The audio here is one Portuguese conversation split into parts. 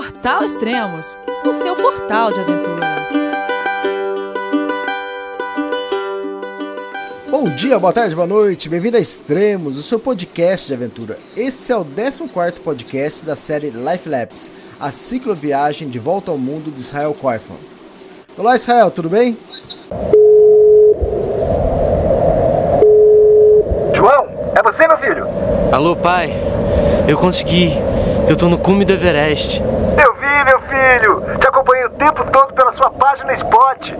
Portal Extremos, o seu portal de aventura. Bom dia, boa tarde, boa noite, bem-vindo a Extremos, o seu podcast de aventura. Esse é o 14 podcast da série Life Labs, a cicloviagem de volta ao mundo de Israel Koifman. Olá, Israel, tudo bem? João, é você, meu filho? Alô, pai. Eu consegui. Eu tô no cume do Everest. Eu vi, meu filho. Te acompanhei o tempo todo pela sua página Spot.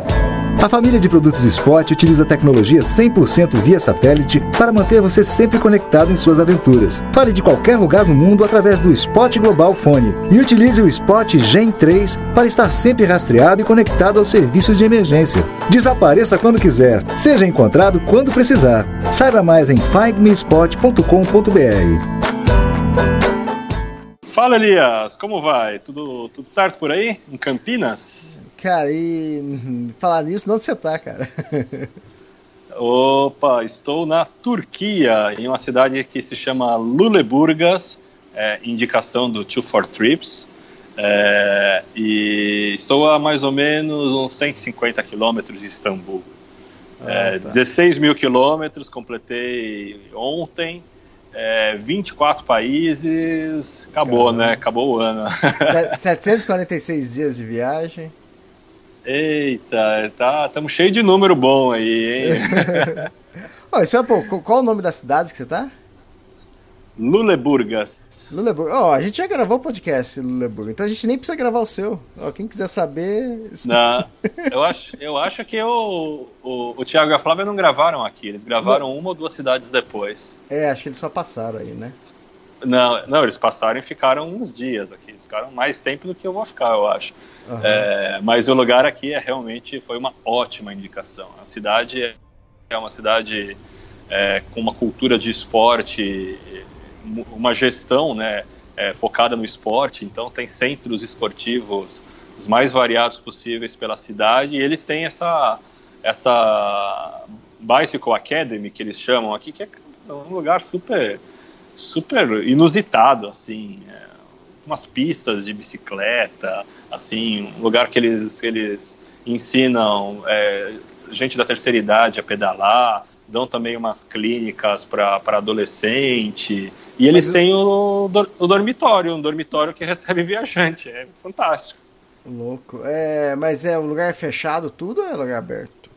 A família de produtos Spot utiliza tecnologia 100% via satélite para manter você sempre conectado em suas aventuras. Fale de qualquer lugar do mundo através do Spot Global Fone e utilize o Spot Gen 3 para estar sempre rastreado e conectado aos serviços de emergência. Desapareça quando quiser, seja encontrado quando precisar. Saiba mais em findmespot.com.br. Fala, Elias, como vai? Tudo, tudo certo por aí? Em Campinas? Cara, e falar nisso, onde você tá, cara? Opa, estou na Turquia, em uma cidade que se chama Luleburgas, é, indicação do Two for Trips. É, e estou a mais ou menos uns 150 quilômetros de Istambul. Ah, é, tá. 16 mil quilômetros, completei ontem. É, 24 países, acabou, Caramba. né? Acabou o ano. 746 dias de viagem. Eita, tá, estamos cheio de número bom aí, hein? é, pô, qual o nome da cidade que você tá? Luleburgas. Luleburgas. Ó, oh, a gente já gravou o podcast Luleburgas, então a gente nem precisa gravar o seu. oh, quem quiser saber. Não, eu acho, eu acho que o, o, o Thiago e a Flávia não gravaram aqui, eles gravaram não. uma ou duas cidades depois. É, acho que eles só passaram aí, né? Não, não, eles passaram e ficaram uns dias aqui. Eles ficaram mais tempo do que eu vou ficar, eu acho. Uhum. É, mas o lugar aqui é realmente foi uma ótima indicação. A cidade é uma cidade é, com uma cultura de esporte, uma gestão, né, é, focada no esporte. Então tem centros esportivos os mais variados possíveis pela cidade. E eles têm essa essa bicycle academy que eles chamam aqui, que é um lugar super super inusitado, assim, é, umas pistas de bicicleta, assim, um lugar que eles, eles ensinam é, gente da terceira idade a pedalar, dão também umas clínicas para adolescente, e eles Mas têm o, o dormitório, um dormitório que recebe viajante, é fantástico. Louco. É, mas é o lugar fechado tudo ou é lugar aberto?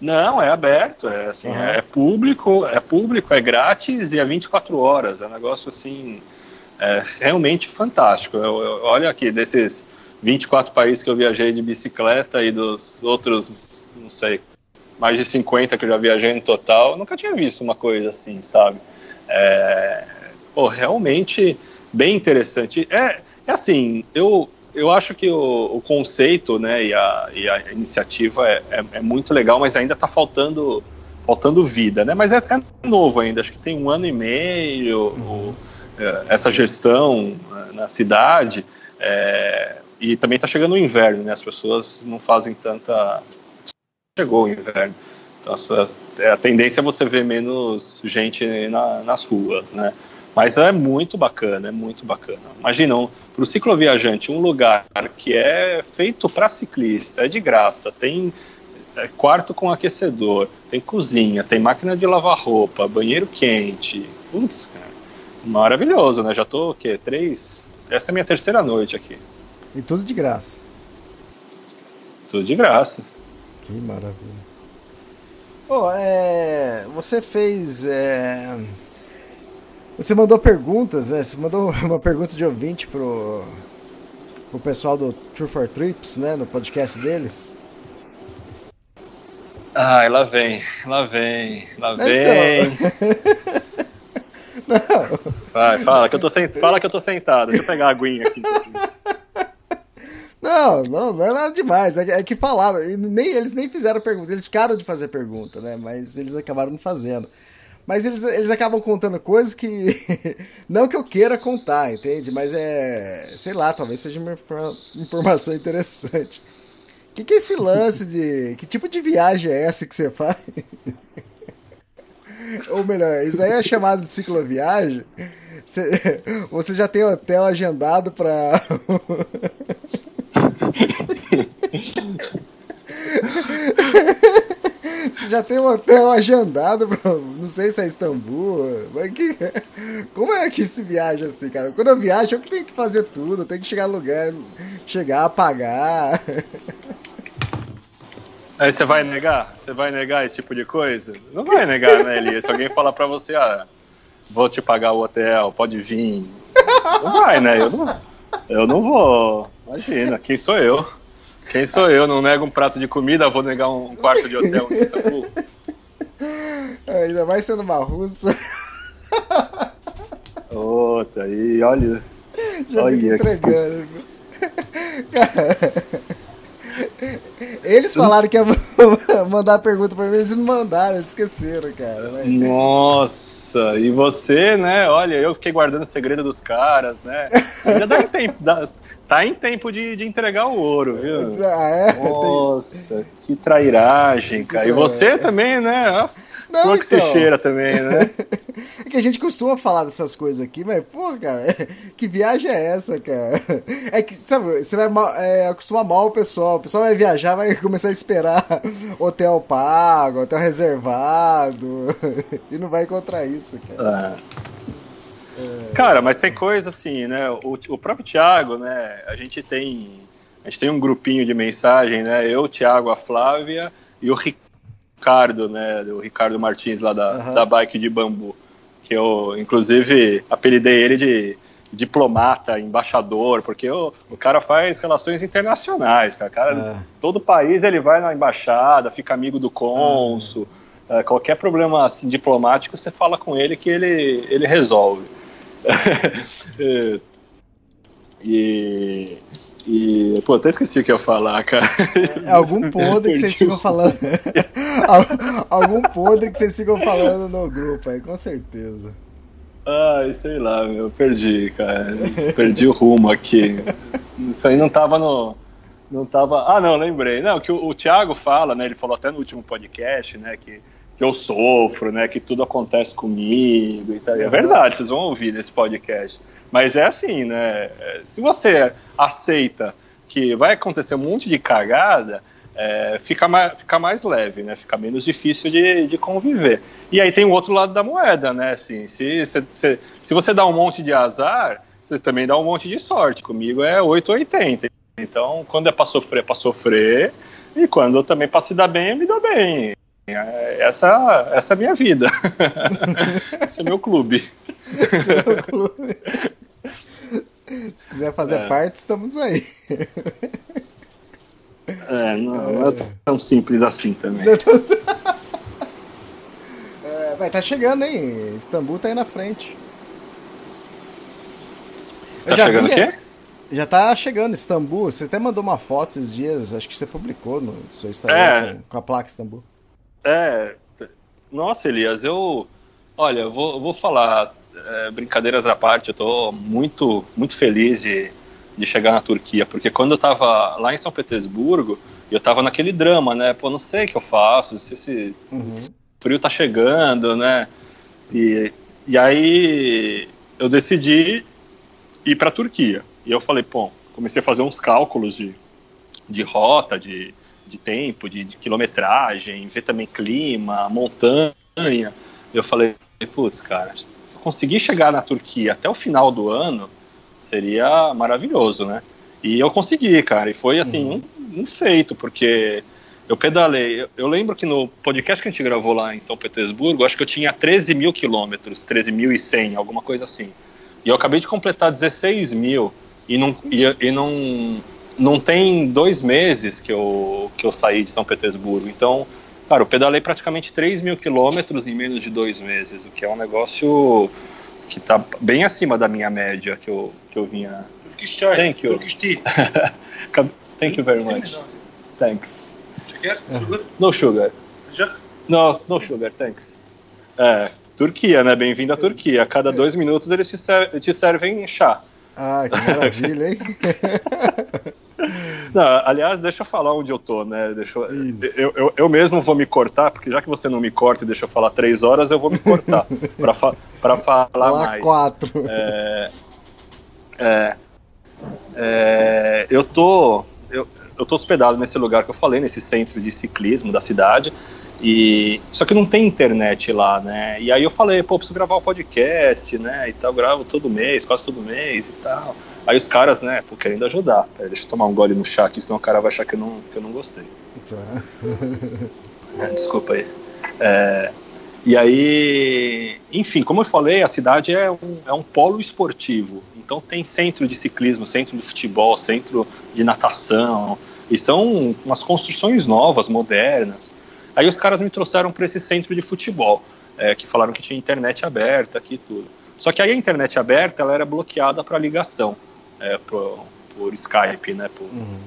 Não, é aberto, é assim, uhum. é público, é público, é grátis e é 24 horas. É um negócio assim é realmente fantástico. Eu, eu, olha aqui, desses 24 países que eu viajei de bicicleta e dos outros, não sei, mais de 50 que eu já viajei no total, nunca tinha visto uma coisa assim, sabe? É, pô, realmente bem interessante. É, é assim, eu, eu acho que o, o conceito né, e, a, e a iniciativa é, é, é muito legal, mas ainda está faltando, faltando vida, né? Mas é, é, novo ainda, acho que tem um ano e meio uhum. É, essa gestão né, na cidade. É, e também está chegando o inverno, né? As pessoas não fazem tanta. Chegou o inverno. Então a, tendência é você ver menos gente na, nas ruas, né? Mas é muito bacana, é muito bacana. Imaginam, para o cicloviajante, um lugar que é feito para ciclista, é de graça, tem quarto com aquecedor, tem cozinha, tem máquina de lavar roupa, banheiro quente. Putz, cara, maravilhoso, né? Já tô o quê? Três. Essa é a minha terceira noite aqui. E tudo de graça. Tudo de graça. Que maravilha. Oh, é... Você fez. É você mandou perguntas, né? Você mandou uma pergunta de ouvinte pro, pro pessoal do True for Trips, né? No podcast deles. Ai, lá vem, lá vem, lá então. vem. Então... Não. Vai, fala que, eu tô sent... fala que eu tô sentado. Deixa eu pegar a aguinha aqui. Não, não, não é nada demais. É, é que falaram. Nem, eles nem fizeram pergunta. Eles ficaram de fazer pergunta, né? Mas eles acabaram não fazendo. Mas eles, eles acabam contando coisas que. não que eu queira contar, entende? Mas é. Sei lá, talvez seja uma informação interessante. O que, que é esse lance de. Que tipo de viagem é essa que você faz? Ou melhor, isso aí é chamado de cicloviagem. Você, você já tem hotel agendado para. Você já tem um hotel agendado, pra, não sei se é Istambul, mas que, como é que se viaja assim, cara? Quando eu viajo, eu que tenho que fazer tudo, eu tenho que chegar no lugar, chegar, pagar. Aí você vai negar? Você vai negar esse tipo de coisa? Não vai negar, né, Elias? Se alguém falar pra você, ah, vou te pagar o hotel, pode vir. Não vai, né? Eu não, eu não vou. Imagina, quem sou eu? Quem sou eu? Não nego um prato de comida, vou negar um quarto de hotel em Istambul. Ainda mais sendo uma russa. Outra, aí, olha. Já olha fica entregando. Cara, eles falaram que ia mandar a pergunta pra mim, eles não mandaram, eles esqueceram, cara. né? Nossa, e você, né? Olha, eu fiquei guardando o segredo dos caras, né? Ainda dá em tempo, dá- tá em tempo de, de entregar o ouro, viu? Ah, é? Nossa, que trairagem, cara. E você também, né? Não, flor que se então. cheira também, né? É que a gente costuma falar dessas coisas aqui, mas, pô, cara, que viagem é essa, cara? É que, sabe, você vai mal- é, acostumar mal o pessoal. O pessoal vai viajar, vai começar a esperar hotel pago, hotel reservado, e não vai encontrar isso, cara. Ah. Cara, mas tem coisa assim, né? O, o próprio Thiago, né? A gente tem. A gente tem um grupinho de mensagem, né? Eu, o Thiago, a Flávia e o Ricardo, né? O Ricardo Martins lá da, Aham. da Bike de Bambu. Que eu, inclusive, apelidei ele de diplomata, embaixador, porque o, o cara faz relações internacionais, cara. Cara Ah. todo país ele vai na embaixada, fica amigo do cônsul. É, qualquer problema assim, diplomático, você fala com ele que ele, ele resolve. É, e, e. Pô, até esqueci o que eu ia falar, cara. É algum podre que vocês ficam falando. Al- algum podre que vocês ficam falando no grupo aí, com certeza. Ai, sei lá, meu, perdi, cara. Perdi o rumo aqui. Isso aí não tava no. Não tava. Ah, não, lembrei. Não, que o, o Thiago fala, né? Ele falou até no último podcast, né? Que, que eu sofro, né? Que tudo acontece comigo e tal. E É verdade, vocês vão ouvir nesse podcast. Mas é assim, né? é, Se você aceita que vai acontecer um monte de cagada, é, fica, mais, fica mais leve, né? Fica menos difícil de, de conviver. E aí tem o outro lado da moeda, né? Assim, se, se, se, se você dá um monte de azar, você também dá um monte de sorte. Comigo é 880. Então, quando é pra sofrer, é pra sofrer. E quando eu também pra se dar bem, eu me dou bem. É, Essa, essa é a minha vida. Esse é meu clube. Seu clube. Se quiser fazer É. parte, estamos aí. É, não, não é tão simples assim também. É, vai, tá chegando, hein? Istambul tá aí na frente. Tá já chegando o vi- quê? Já tá chegando Istambul. Você até mandou uma foto esses dias, acho que você publicou no seu Instagram É. com, com a placa Istambul. É, nossa, Elias, eu. Olha, eu vou, eu vou falar, é, brincadeiras à parte, eu tô muito, muito feliz de, de chegar na Turquia, porque quando eu tava lá em São Petersburgo, eu tava naquele drama, né? Pô, não sei o que eu faço, se esse Uhum. frio tá chegando, né? E, e aí eu decidi ir para a Turquia. E eu falei, pô, comecei a fazer uns cálculos de, de rota, de, de tempo, de, de quilometragem, ver também clima, montanha. E eu falei, putz, cara, se eu conseguir chegar na Turquia até o final do ano, seria maravilhoso, né? E eu consegui, cara, e foi assim, um, um feito, porque eu pedalei. Eu, eu lembro que no podcast que a gente gravou lá em São Petersburgo, acho que eu tinha 13 mil quilômetros, 13.100, alguma coisa assim. E eu acabei de completar 16 mil. E não, e, e não, não tem dois meses que eu, que eu saí de São Petersburgo. Então, cara, eu pedalei praticamente 3 mil quilômetros em menos de dois meses, o que é um negócio que tá bem acima da minha média que eu, que eu vinha. Turkish chai. Thank you. Turkish tea. Thank you very much. Thanks. Şeker, sugar, No sugar. No, no sugar, thanks. É, Turquia, né? Bem-vindo à Turquia. A cada dois minutos eles te, ser- te servem chá. Ah, que maravilha, hein? Não, aliás, deixa eu falar onde eu tô, né? Deixa eu, eu, eu, eu mesmo vou me cortar, porque já que você não me corta e deixa eu falar três horas, eu vou me cortar pra, fa falar Lá mais. quatro. É, é, é, eu tô eu, eu tô hospedado nesse lugar que eu falei, nesse centro de ciclismo da cidade. E só que não tem internet lá, né? E aí eu falei, pô, preciso gravar um podcast, né? E tal, gravo todo mês, quase todo mês e tal. Aí os caras, né, pô, querendo ajudar. Pera, deixa eu tomar um gole no chá aqui, senão o cara vai achar que eu não, que eu não gostei. Tá. É, Desculpa aí. É, e aí, enfim, como eu falei, a cidade é um, é um polo esportivo. Então tem centro de ciclismo, centro de futebol, centro de natação. E são umas construções novas, modernas. Aí os caras me trouxeram para esse centro de futebol, é, que falaram que tinha internet aberta aqui e tudo. Só que aí a internet aberta ela era bloqueada para ligação, é, por, por Skype, né? por- Uhum.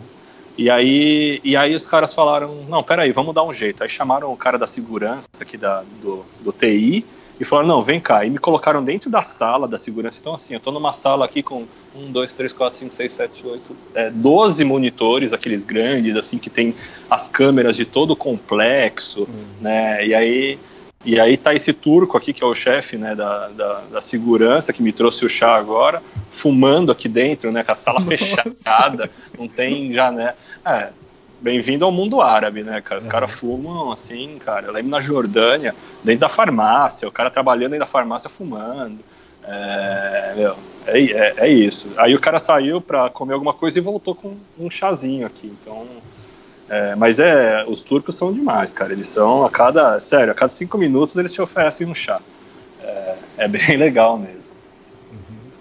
e aí, e aí os caras falaram, não, peraí, vamos dar um jeito. Aí chamaram o cara da segurança aqui da, do, do TI e falaram, não, vem cá. E me colocaram dentro da sala da segurança. Então, assim, eu tô numa sala aqui com um, dois, três, quatro, cinco, seis, sete, oito, é, 12 monitores, aqueles grandes, assim, que tem as câmeras de todo o complexo, né? E aí. E aí tá esse turco aqui, que é o chefe né, da, da, da segurança, que me trouxe o chá agora, fumando aqui dentro, né? Com a sala fechada, não tem janela. É, bem-vindo ao mundo árabe, né, cara? Os caras fumam assim, cara. Eu lembro na Jordânia, dentro da farmácia, o cara trabalhando dentro da farmácia fumando. É, meu, é, é, é isso. Aí o cara saiu pra comer alguma coisa e voltou com um chazinho aqui. Então. É, mas é, os turcos são demais, cara. Eles são a cada, sério, a cada cinco minutos eles te oferecem um chá. É, é bem legal mesmo.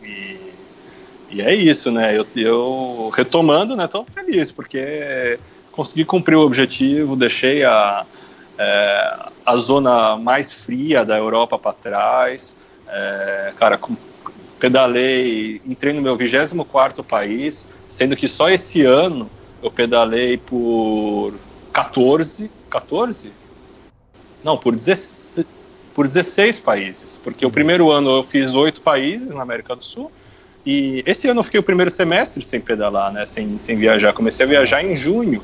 E, e é isso, né? Eu, eu retomando, né? Tô feliz porque consegui cumprir o objetivo, deixei a, é, a zona mais fria da Europa para trás. É, cara, com- pedalei, entrei no meu 24 país, sendo que só esse ano eu pedalei por 14, 14? Não, por 16, por 16 países, porque o primeiro ano eu fiz oito países na América do Sul, e esse ano eu fiquei o primeiro semestre sem pedalar, né, sem, sem viajar, comecei a viajar em junho,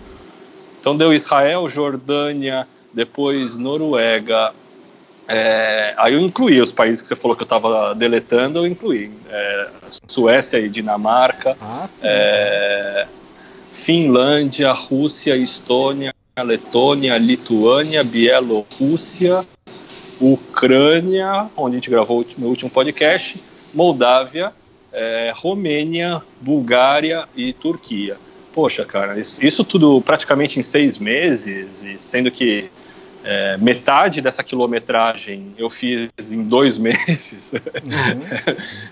então deu Israel, Jordânia, depois Noruega, é, aí eu incluí os países que você falou que eu estava deletando, eu incluí. É, Suécia e Dinamarca, Ah, sim. é, Finlândia, Rússia, Estônia, Letônia, Lituânia, Bielorrússia, Ucrânia, onde a gente gravou o meu último podcast, Moldávia, é, Romênia, Bulgária e Turquia. Poxa, cara, isso, isso tudo praticamente em seis meses, sendo que é, metade dessa quilometragem eu fiz em dois meses. Uhum.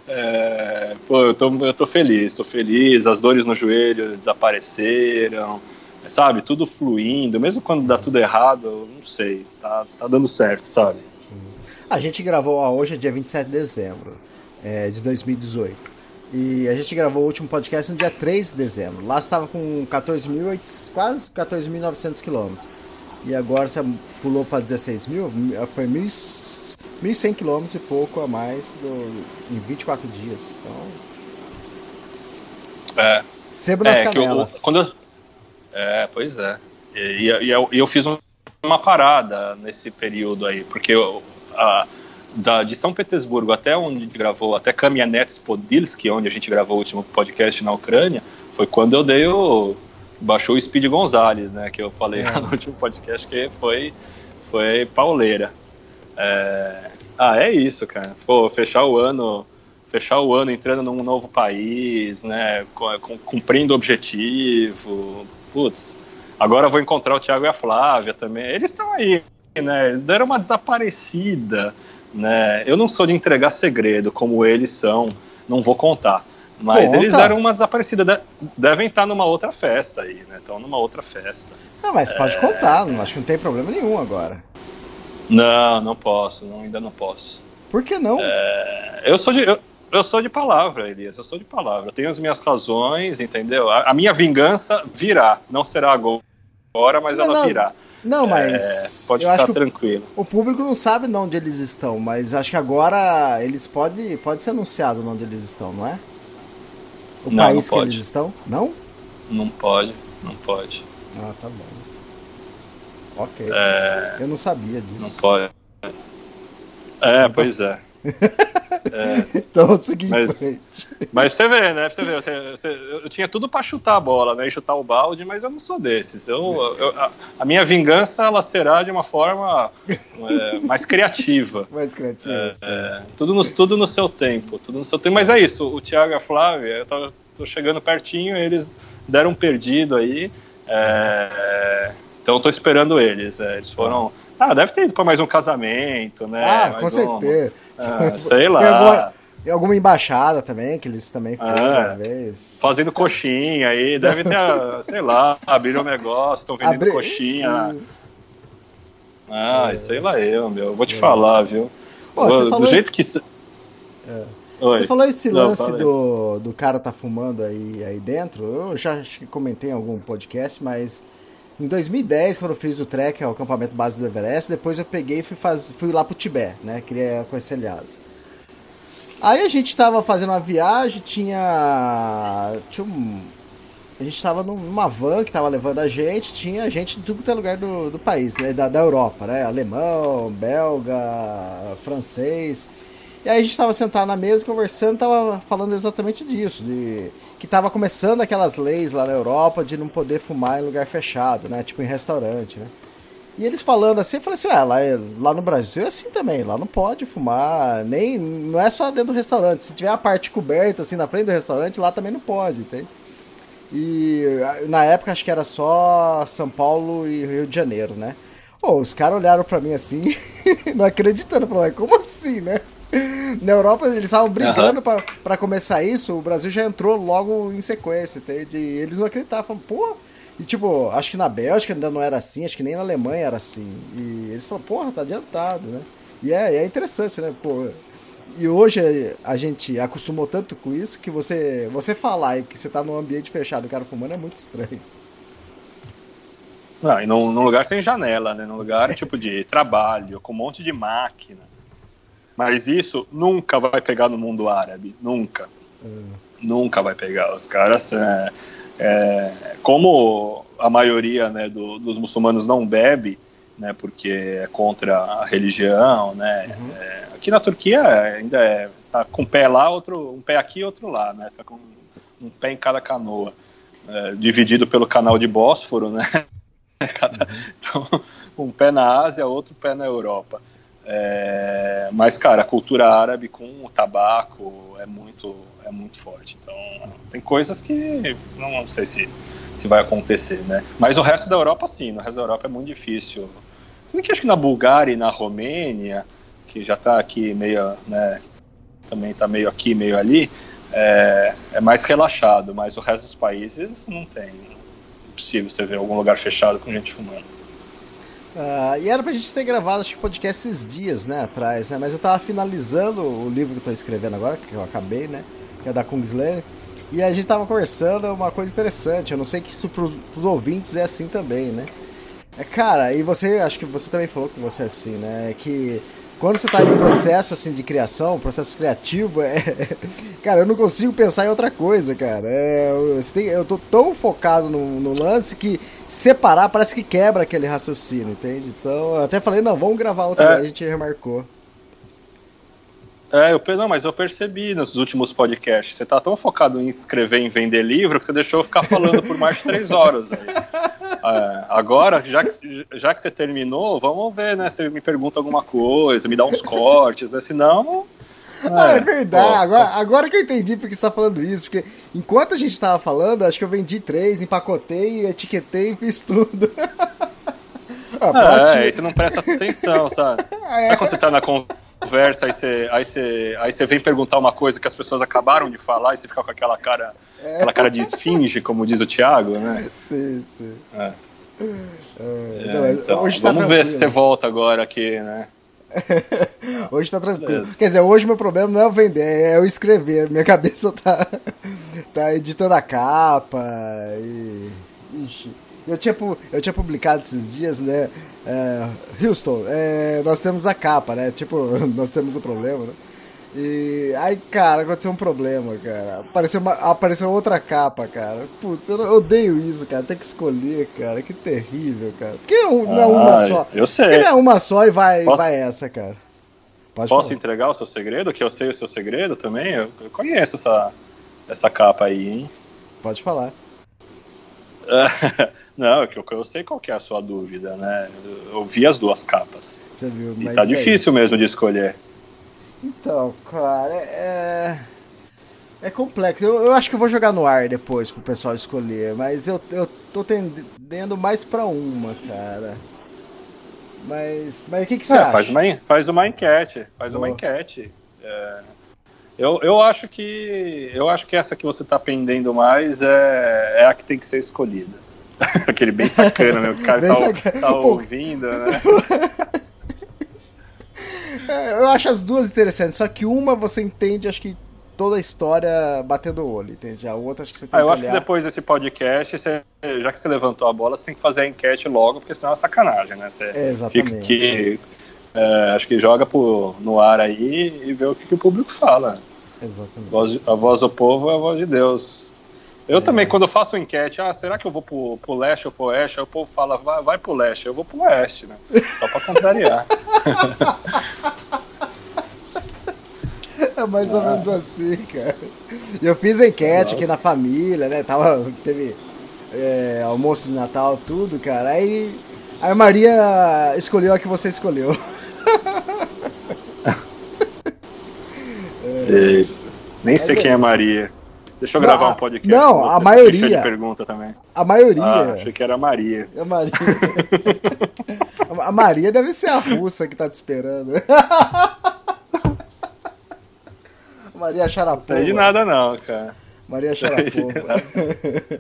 É, pô, eu tô, eu tô feliz, tô feliz, as dores no joelho desapareceram, sabe? Tudo fluindo, mesmo quando dá tudo errado, eu não sei, tá, tá dando certo, sabe? A gente gravou, ó, hoje é dia 27 de dezembro é, de 2018. E a gente gravou o último podcast no dia 3 de dezembro. Lá você estava com 14.800, quase 14.900 quilômetros. E agora você pulou para 16 mil, foi 1.000 1.100 quilômetros e pouco a mais do, em 24 dias. Então, É, sebo nas é, que eu, canelas. quando eu- é, pois é. E, e- eu, eu fiz um- uma parada nesse período aí, porque eu, a- da, de São Petersburgo até onde a gente gravou, até Kamianets Podilski, onde a gente gravou o último podcast na Ucrânia, foi quando eu dei o. baixou o Speed Gonzalez, né? Que eu falei É. lá no último podcast que foi, foi pauleira. É, ah, é isso, cara. Pô, fechar o ano fechar o ano entrando num novo país, né, cumprindo o objetivo, putz, agora vou encontrar o Thiago e a Flávia também, eles estão aí, né, eles deram uma desaparecida, né, eu não sou de entregar segredo, como eles são, não vou contar, mas eles deram uma desaparecida, de- devem estar numa outra festa aí, né, estão numa outra festa. Não, mas pode contar, não, acho que não tem problema nenhum agora. Não, não posso, não, ainda não posso. Por que não? É, eu sou de eu, eu sou de palavra, Elias. Eu sou de palavra. Eu tenho as minhas razões, entendeu? A, a minha vingança virá. Não será agora, mas Não, ela não. virá. Não, É, mas pode eu ficar tranquilo. o público não sabe de onde eles estão, mas acho que agora eles pode, pode ser anunciado de onde eles estão, não é? O Não, país não que pode. eles estão? Não? Não pode. Não pode. Ah, tá bom. Ok. É, Eu não sabia disso. não pode. É, pois é. Então, é o seguinte, Mas-. Mas você vê, né? Você vê, você- eu tinha tudo pra chutar a bola, né? E chutar o balde, mas eu não sou desses. Eu, eu- a, a minha vingança ela será de uma forma é, mais criativa. mais criativo. assim. É, tudo, no, tudo no seu tempo, tudo no seu tempo. Mas é isso, o Thiago e a Flávia, eu tô, tô chegando pertinho, eles deram um perdido aí. é, então eu tô esperando eles. é, eles foram. Ah, deve ter ido pra mais um casamento, né? ah, mais com certeza. ah, sei lá. alguma, tem alguma embaixada também, que eles também foram Ah, vez. Fazendo coxinha aí, deve ter, ah, sei lá, abriram um negócio, estão vendendo Abri- coxinha. Ah, sei lá eu, meu. Vou te falar, viu? Ó, você do falou- jeito que. É. Oi. Você falou esse Não, lance do, do cara tá fumando aí, aí dentro. Eu já comentei em algum podcast, mas em 2010, quando eu fiz o trek ao acampamento base do Everest, depois eu peguei e fui, faz, fui lá pro Tibete, né? Queria conhecer Lhasa. Aí a gente tava fazendo uma viagem, tinha. Tinha um. A gente tava numa van que tava levando a gente, tinha gente de tudo quanto é lugar do, do país, né? Da, da Europa, né? Alemão, belga, francês. E aí a gente tava sentado na mesa conversando, tava falando exatamente disso, de que tava começando aquelas leis lá na Europa de não poder fumar em lugar fechado, né? Tipo em restaurante, né? E eles falando assim, eu falei assim, ué, lá, é- lá no Brasil é assim também, lá não pode fumar, nem, não é só dentro do restaurante, se tiver a parte coberta assim na frente do restaurante, lá também não pode, entende? E ah, na época acho que era só São Paulo e Rio de Janeiro, né? Pô, os caras olharam pra mim assim, não acreditando, falaram, como assim, né? Na Europa eles estavam brigando pra, pra começar isso, o Brasil já entrou logo em sequência, entende? E eles não acreditavam, pô. E tipo, acho que na Bélgica ainda não era assim, acho que nem na Alemanha era assim. E eles falaram, porra, tá adiantado, né? E é, é interessante, né? Pô, e hoje a gente acostumou tanto com isso que você, você falar que você tá num ambiente fechado e o cara fumando é muito estranho. Não, e num, num lugar sem janela, né? Num lugar tipo de trabalho, com um monte de máquina. Mas isso nunca vai pegar no mundo árabe. Nunca. Nunca vai pegar. Os caras. é, é, como a maioria né, do- dos muçulmanos não bebe, né, porque é contra a religião, né? é, aqui na Turquia ainda é, tá com um pé lá, outro, um pé aqui e outro lá, né? Tá com um pé em cada canoa. é, dividido pelo canal de Bósforo, né? Cada- então, um pé na Ásia, outro pé na Europa. É, mas, cara, a cultura árabe com o tabaco é muito, é muito forte. Então, tem coisas que não sei se, se vai acontecer, né? Mas o resto da Europa, sim. No resto da Europa é muito difícil. Que acho que na Bulgária e na Romênia, que já está aqui meio, né? Também está meio aqui, meio ali, é, é mais relaxado. Mas o resto dos países não tem. Impossível você ver algum lugar fechado com gente fumando. Ah, e era pra gente ter gravado, acho que podcast esses dias, né, atrás, né? Mas eu tava finalizando o livro que eu tô escrevendo agora, que eu acabei, né? Que é da Kungsleder. E a gente tava conversando uma coisa interessante. Eu não sei que isso pros, pros ouvintes é assim também, né? É, cara, e você, acho que você também falou que você é assim, né? É que quando você tá em processo assim de criação, processo criativo, é... cara, eu não consigo pensar em outra coisa, cara. É, eu, tô tão focado no, no lance que separar parece que quebra aquele raciocínio, entende? Então, eu até falei, não, vamos gravar outra É. a gente remarcou. É, eu, não, mas eu percebi nos últimos podcasts. Você tá tão focado em escrever, em vender livro, que você deixou eu ficar falando por mais de três horas. aí. É, agora, já que, já que você terminou, vamos ver, né? Você me pergunta alguma coisa, me dá uns cortes, né? Senão. Ah, é verdade. pô, agora, agora que eu entendi porque você tá falando isso. Porque enquanto a gente tava falando, acho que eu vendi três, empacotei, etiquetei e fiz tudo. ah, É, aí você não presta atenção, sabe? É. Quando você tá na conversa, aí você, aí, você, aí você vem perguntar uma coisa que as pessoas acabaram de falar e você fica com aquela cara, aquela cara de esfinge, como diz o Thiago, né? Sim, sim. É. É, É, não, então, tá vamos ver se você volta agora aqui, né? Hoje tá tranquilo. Beleza. Quer dizer, hoje meu problema não é vender, é eu escrever. Minha cabeça tá, tá editando a capa e. Ixi. Eu tinha, eu tinha publicado esses dias, né? É, Houston, é, nós temos a capa, né? Tipo, nós temos o problema, né? E aí, cara, aconteceu um problema, cara. Apareceu, uma, apareceu outra capa, cara. Putz, eu, não- eu odeio isso, cara. Tem que escolher, cara. Que terrível, cara. Por que um- não é uma Ah, só? Eu Por que sei. não é uma só e vai, Posso- vai essa, cara? Pode Posso falar. entregar o seu segredo? Que eu sei o seu segredo também? Eu, eu conheço essa, essa capa aí, hein? Pode falar. Não, é que eu, eu sei qual que é a sua dúvida, né? Eu, vi as duas capas. Você viu, E mas tá daí? difícil mesmo de escolher. Então, cara, é. É complexo. Eu, eu acho que eu vou jogar no ar depois pro pessoal escolher, mas eu, eu tô tendendo mais pra uma, cara. Mas. Mas o que, que você É, acha? faz, uma, faz uma enquete. Faz uma Boa. enquete. É, eu, eu acho que. Eu acho que essa que você tá pendendo mais é, é a que tem que ser escolhida. Aquele bem sacana, né? O cara tá, tá ouvindo, né? É, Eu acho as duas interessantes, só que uma você entende, acho que toda a história batendo o olho, entende? A outra acho que você tem Ah, eu que acho que depois desse podcast, você- já que você levantou a bola, você tem que fazer a enquete logo, porque senão é sacanagem, né? Você É, fica exatamente. que, é, acho que joga pro, no ar aí e vê o que, que o público fala. A Exatamente. voz, de- a voz do povo é a voz de Deus. Eu É. também, quando eu faço enquete, ah, será que eu vou pro, pro leste ou pro oeste? Aí o povo fala, vai, vai pro leste, eu vou pro oeste, né? Só pra contrariar. É mais ou menos assim, cara. Eu fiz enquete aqui na família, né? Tava, teve é, almoço de Natal, tudo, cara. Aí, a Maria escolheu a que você escolheu. Eita, Nem sei quem é Maria. Deixa eu Não, gravar a- um podcast. não, a maioria. de pergunta também. A maioria. Ah, achei que era Maria. A Maria. a Maria deve ser a russa que tá te esperando. Maria Charapova. Não sei de nada não, cara. Maria Charapova.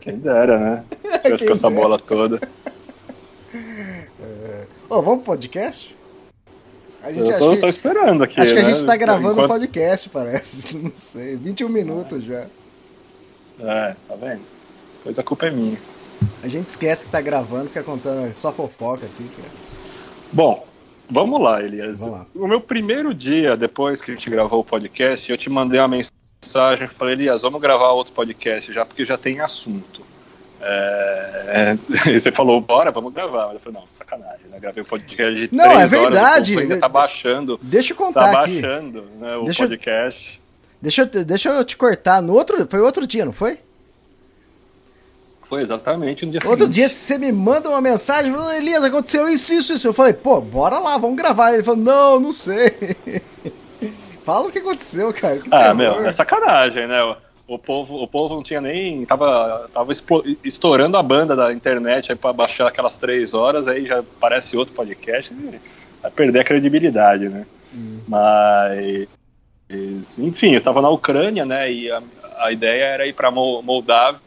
Quem dera, né? Tivesse com essa bola toda. Ô, vamos pro podcast? A gente, Eu tô que, só esperando aqui. acho que a né? gente tá gravando um Enquanto- podcast, parece. Não sei. 21 minutos já. É, tá vendo? Pois a culpa é minha. A gente esquece que tá gravando, fica contando só fofoca aqui, cara. Bom, vamos lá, Elias. Vamos lá. O meu primeiro dia, depois que a gente gravou o podcast, eu te mandei uma mensagem falei, Elias, vamos gravar outro podcast já, porque já tem assunto. É... E você falou, bora, vamos gravar. Eu falei, não, sacanagem, né? Gravei o podcast de Não, três é horas, verdade. povo ainda tá baixando, Deixa eu tá contar aqui. baixando né, o Deixa podcast. Deixa eu, deixa eu te cortar. No outro, foi outro dia, não foi? Foi exatamente no dia Outro seguinte. dia você me manda uma mensagem falando, Elias, aconteceu isso, isso, isso. Eu falei, pô, bora lá, vamos gravar. Ele falou, não, não sei. Fala o que aconteceu, cara. que Ah, terror. meu, é sacanagem, né? O, o povo, o povo não tinha nem. Tava, tava estourando a banda da internet aí pra baixar aquelas três horas, aí já parece outro podcast e vai perder a credibilidade, né? Mas. Enfim, eu tava na Ucrânia, né? E a, a ideia era ir pra Mol- Moldávia.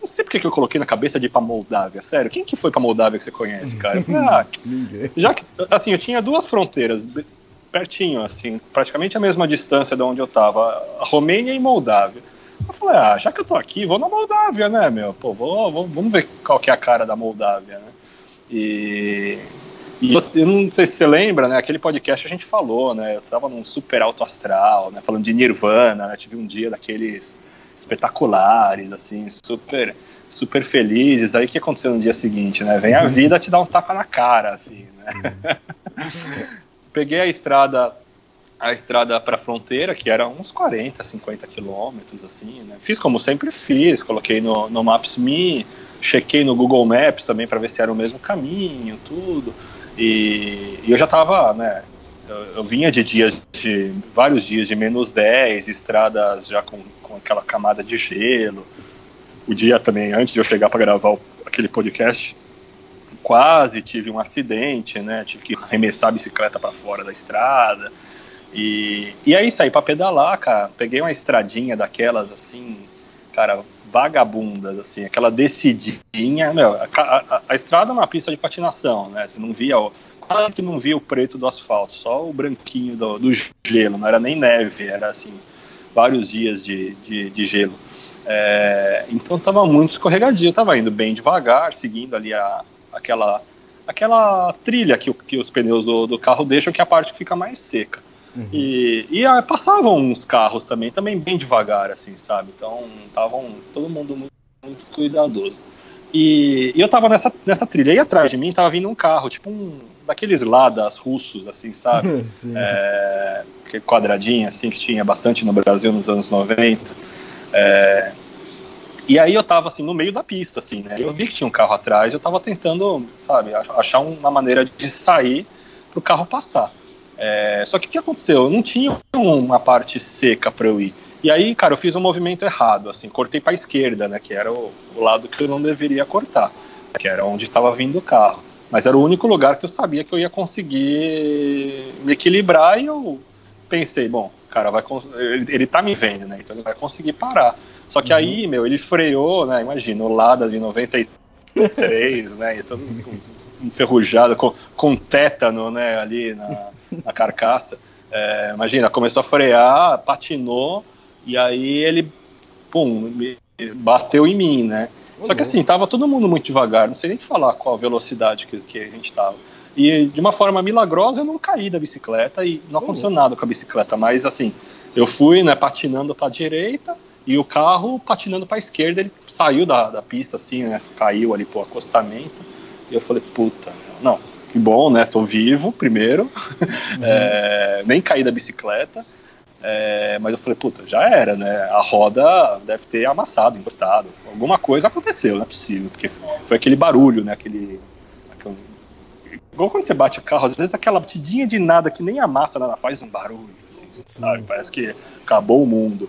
Não sei porque que eu coloquei na cabeça de ir pra Moldávia, sério. Quem que foi pra Moldávia que você conhece, cara? Ah, Ninguém. já que, assim, eu tinha duas fronteiras pertinho, assim, praticamente a mesma distância de onde eu tava, a Romênia e Moldávia. Eu falei, ah, já que eu tô aqui, vou na Moldávia, né, meu? Pô, vou, vou- vamos ver qual que é a cara da Moldávia, né? E, e eu, eu não sei se você lembra, né, aquele podcast a gente falou, né, eu tava num super alto astral, né, falando de Nirvana, né, tive um dia daqueles espetaculares, assim, super super felizes. Aí o que aconteceu no dia seguinte, né? Vem a vida te dar um tapa na cara, assim, né? Peguei a estrada a estrada para a fronteira, que era uns 40, 50 quilômetros, assim, né? Fiz como sempre fiz, coloquei no, no Maps.me, chequei no Google Maps também para ver se era o mesmo caminho, tudo. E, e eu já tava, né? Eu, eu vinha de dias de vários dias de menos 10, estradas já com, com aquela camada de gelo. O dia também, antes de eu chegar para gravar o- aquele podcast, quase tive um acidente, né? Tive que arremessar a bicicleta para fora da estrada. E, e aí saí para pedalar, cara. Peguei uma estradinha daquelas assim, cara, vagabundas, assim, aquela descidinha. Meu, a, a- a estrada é uma pista de patinação, né? Você não via, o- quase que não via o preto do asfalto, só o branquinho do, do gelo. Não era nem neve, era assim, vários dias de, de, de gelo. É, então tava muito escorregadio, tava indo bem devagar, seguindo ali a, aquela, aquela trilha que, que os pneus do, do carro deixam, que é a parte que fica mais seca. E, e ah, passavam uns carros também, também bem devagar, assim, sabe? Então, estavam todo mundo muito, muito cuidadoso. E, e eu tava nessa, nessa trilha, e atrás de mim tava vindo um carro, tipo um daqueles ladas russos, assim, sabe? É, quadradinho, assim, que tinha bastante no Brasil nos anos 90. É, e aí eu tava, assim, no meio da pista, assim, né? Eu vi que tinha um carro atrás, eu tava tentando, sabe, ach- achar uma maneira de sair pro carro passar. É, só que o que aconteceu? Eu não tinha uma parte seca para eu ir. E aí, cara, eu fiz um movimento errado, assim, cortei para a esquerda, né, que era o, o lado que eu não deveria cortar, que era onde estava vindo o carro. Mas era o único lugar que eu sabia que eu ia conseguir me equilibrar e eu pensei, bom, cara, vai ele, ele tá me vendo, né, então ele vai conseguir parar. Só que aí, meu, ele freou, né, imagina, o Lada de 93, né, todo enferrujado, com, com tétano, né, ali na, na carcaça. É, imagina, começou a frear, patinou, e aí ele, pum, bateu em mim, né? Só que assim, tava todo mundo muito devagar, não sei nem falar qual a velocidade que, que a gente tava. E de uma forma milagrosa eu não caí da bicicleta e não aconteceu nada com a bicicleta, mas assim, eu fui, né, patinando para direita e o carro patinando para esquerda, ele saiu da, da pista assim, né, caiu ali pro acostamento. E eu falei, puta, não, que bom, né, tô vivo primeiro. É, nem caí da bicicleta. É, mas eu falei, puta, já era, né? A roda deve ter amassado, encurtado. Alguma coisa aconteceu, não é possível. Porque foi aquele barulho, né? Aquele. aquele- Igual quando você bate o carro, às vezes aquela batidinha de nada que nem amassa nada faz um barulho, assim, sabe? Parece que acabou o mundo.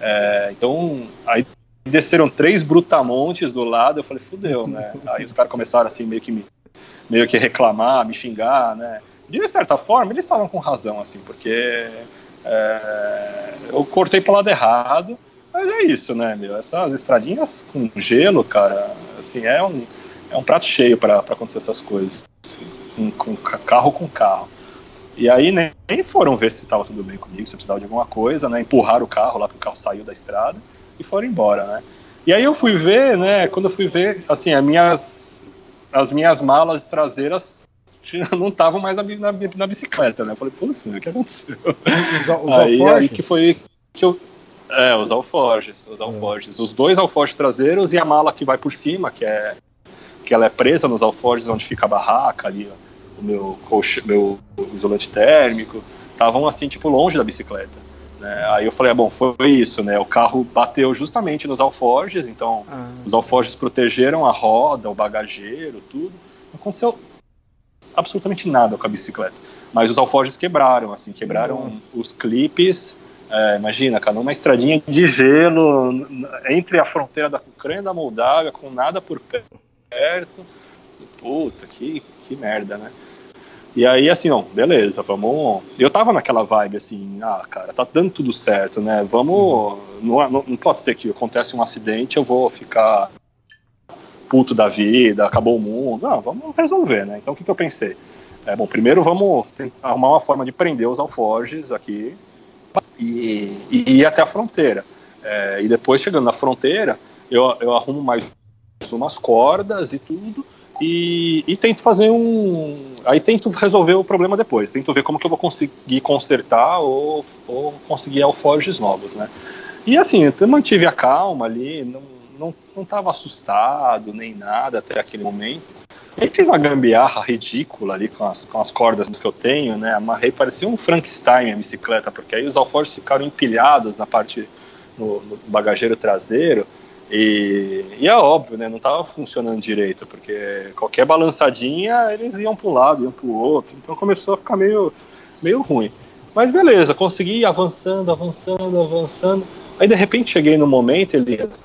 É, então, aí desceram três brutamontes do lado, eu falei, fudeu, né? Aí os caras começaram assim, meio que me, meio que reclamar, me xingar, né? De certa forma, eles estavam com razão, assim, porque é, eu cortei pro lado errado, mas é isso, né, meu? Essas estradinhas com gelo, cara, assim, é um, é um prato cheio para acontecer essas coisas. Com, com ca- carro com carro. E aí nem, nem foram ver se estava tudo bem comigo, se eu precisava de alguma coisa, né? Empurraram o carro lá, porque o carro saiu da estrada e foram embora, né? E aí eu fui ver, né? Quando eu fui ver, assim, as minhas, as minhas malas traseiras não estavam mais na, na, na bicicleta, né? Eu falei, putz, o que aconteceu? Os, os aí, aí que foi que eu. É, os alforjes, os alforjes. Os dois alforjes traseiros e a mala que vai por cima, que é. que ela é presa nos alforjes onde fica a barraca ali, ó, o meu, colch- meu isolante térmico, estavam assim, tipo, longe da bicicleta. Né? Aí eu falei, ah, bom, foi isso, né? O carro bateu justamente nos alforjes, então Ah, os alforjes protegeram a roda, o bagageiro, tudo. Não aconteceu absolutamente nada com a bicicleta. Mas os alforjes quebraram, assim, quebraram Nossa. os clipes. É, imagina, cara, numa estradinha de gelo entre a fronteira da Ucrânia e da Moldávia, com nada por perto. Puta, que, que merda, né? E aí, assim, ó, beleza, vamos. Eu tava naquela vibe assim, ah, cara, tá dando tudo certo, né? Vamos. Não, não, não pode ser que acontece um acidente, eu vou ficar puto da vida, acabou o mundo. Não, vamos resolver, né? Então o que, que eu pensei? É, bom, primeiro vamos arrumar uma forma de prender os alforjes aqui e, e ir até a fronteira. É, e depois, chegando na fronteira, eu, eu arrumo mais umas cordas e tudo. E, e tento fazer um. Aí tento resolver o problema depois. Tento ver como que eu vou conseguir consertar ou, ou conseguir alforjes novos, né? E assim, eu mantive a calma ali, não, não, não tava assustado nem nada até aquele momento. Aí fiz uma gambiarra ridícula ali com as, com as cordas que eu tenho, né? Amarrei, parecia um Frankenstein a bicicleta, porque aí os alforjes ficaram empilhados na parte, no, no bagageiro traseiro. E, e é óbvio, né? Não tava funcionando direito, porque qualquer balançadinha eles iam para um lado, iam para o outro. Então começou a ficar meio, meio ruim. Mas beleza, consegui ir avançando, avançando, avançando. Aí de repente cheguei no momento, Elias,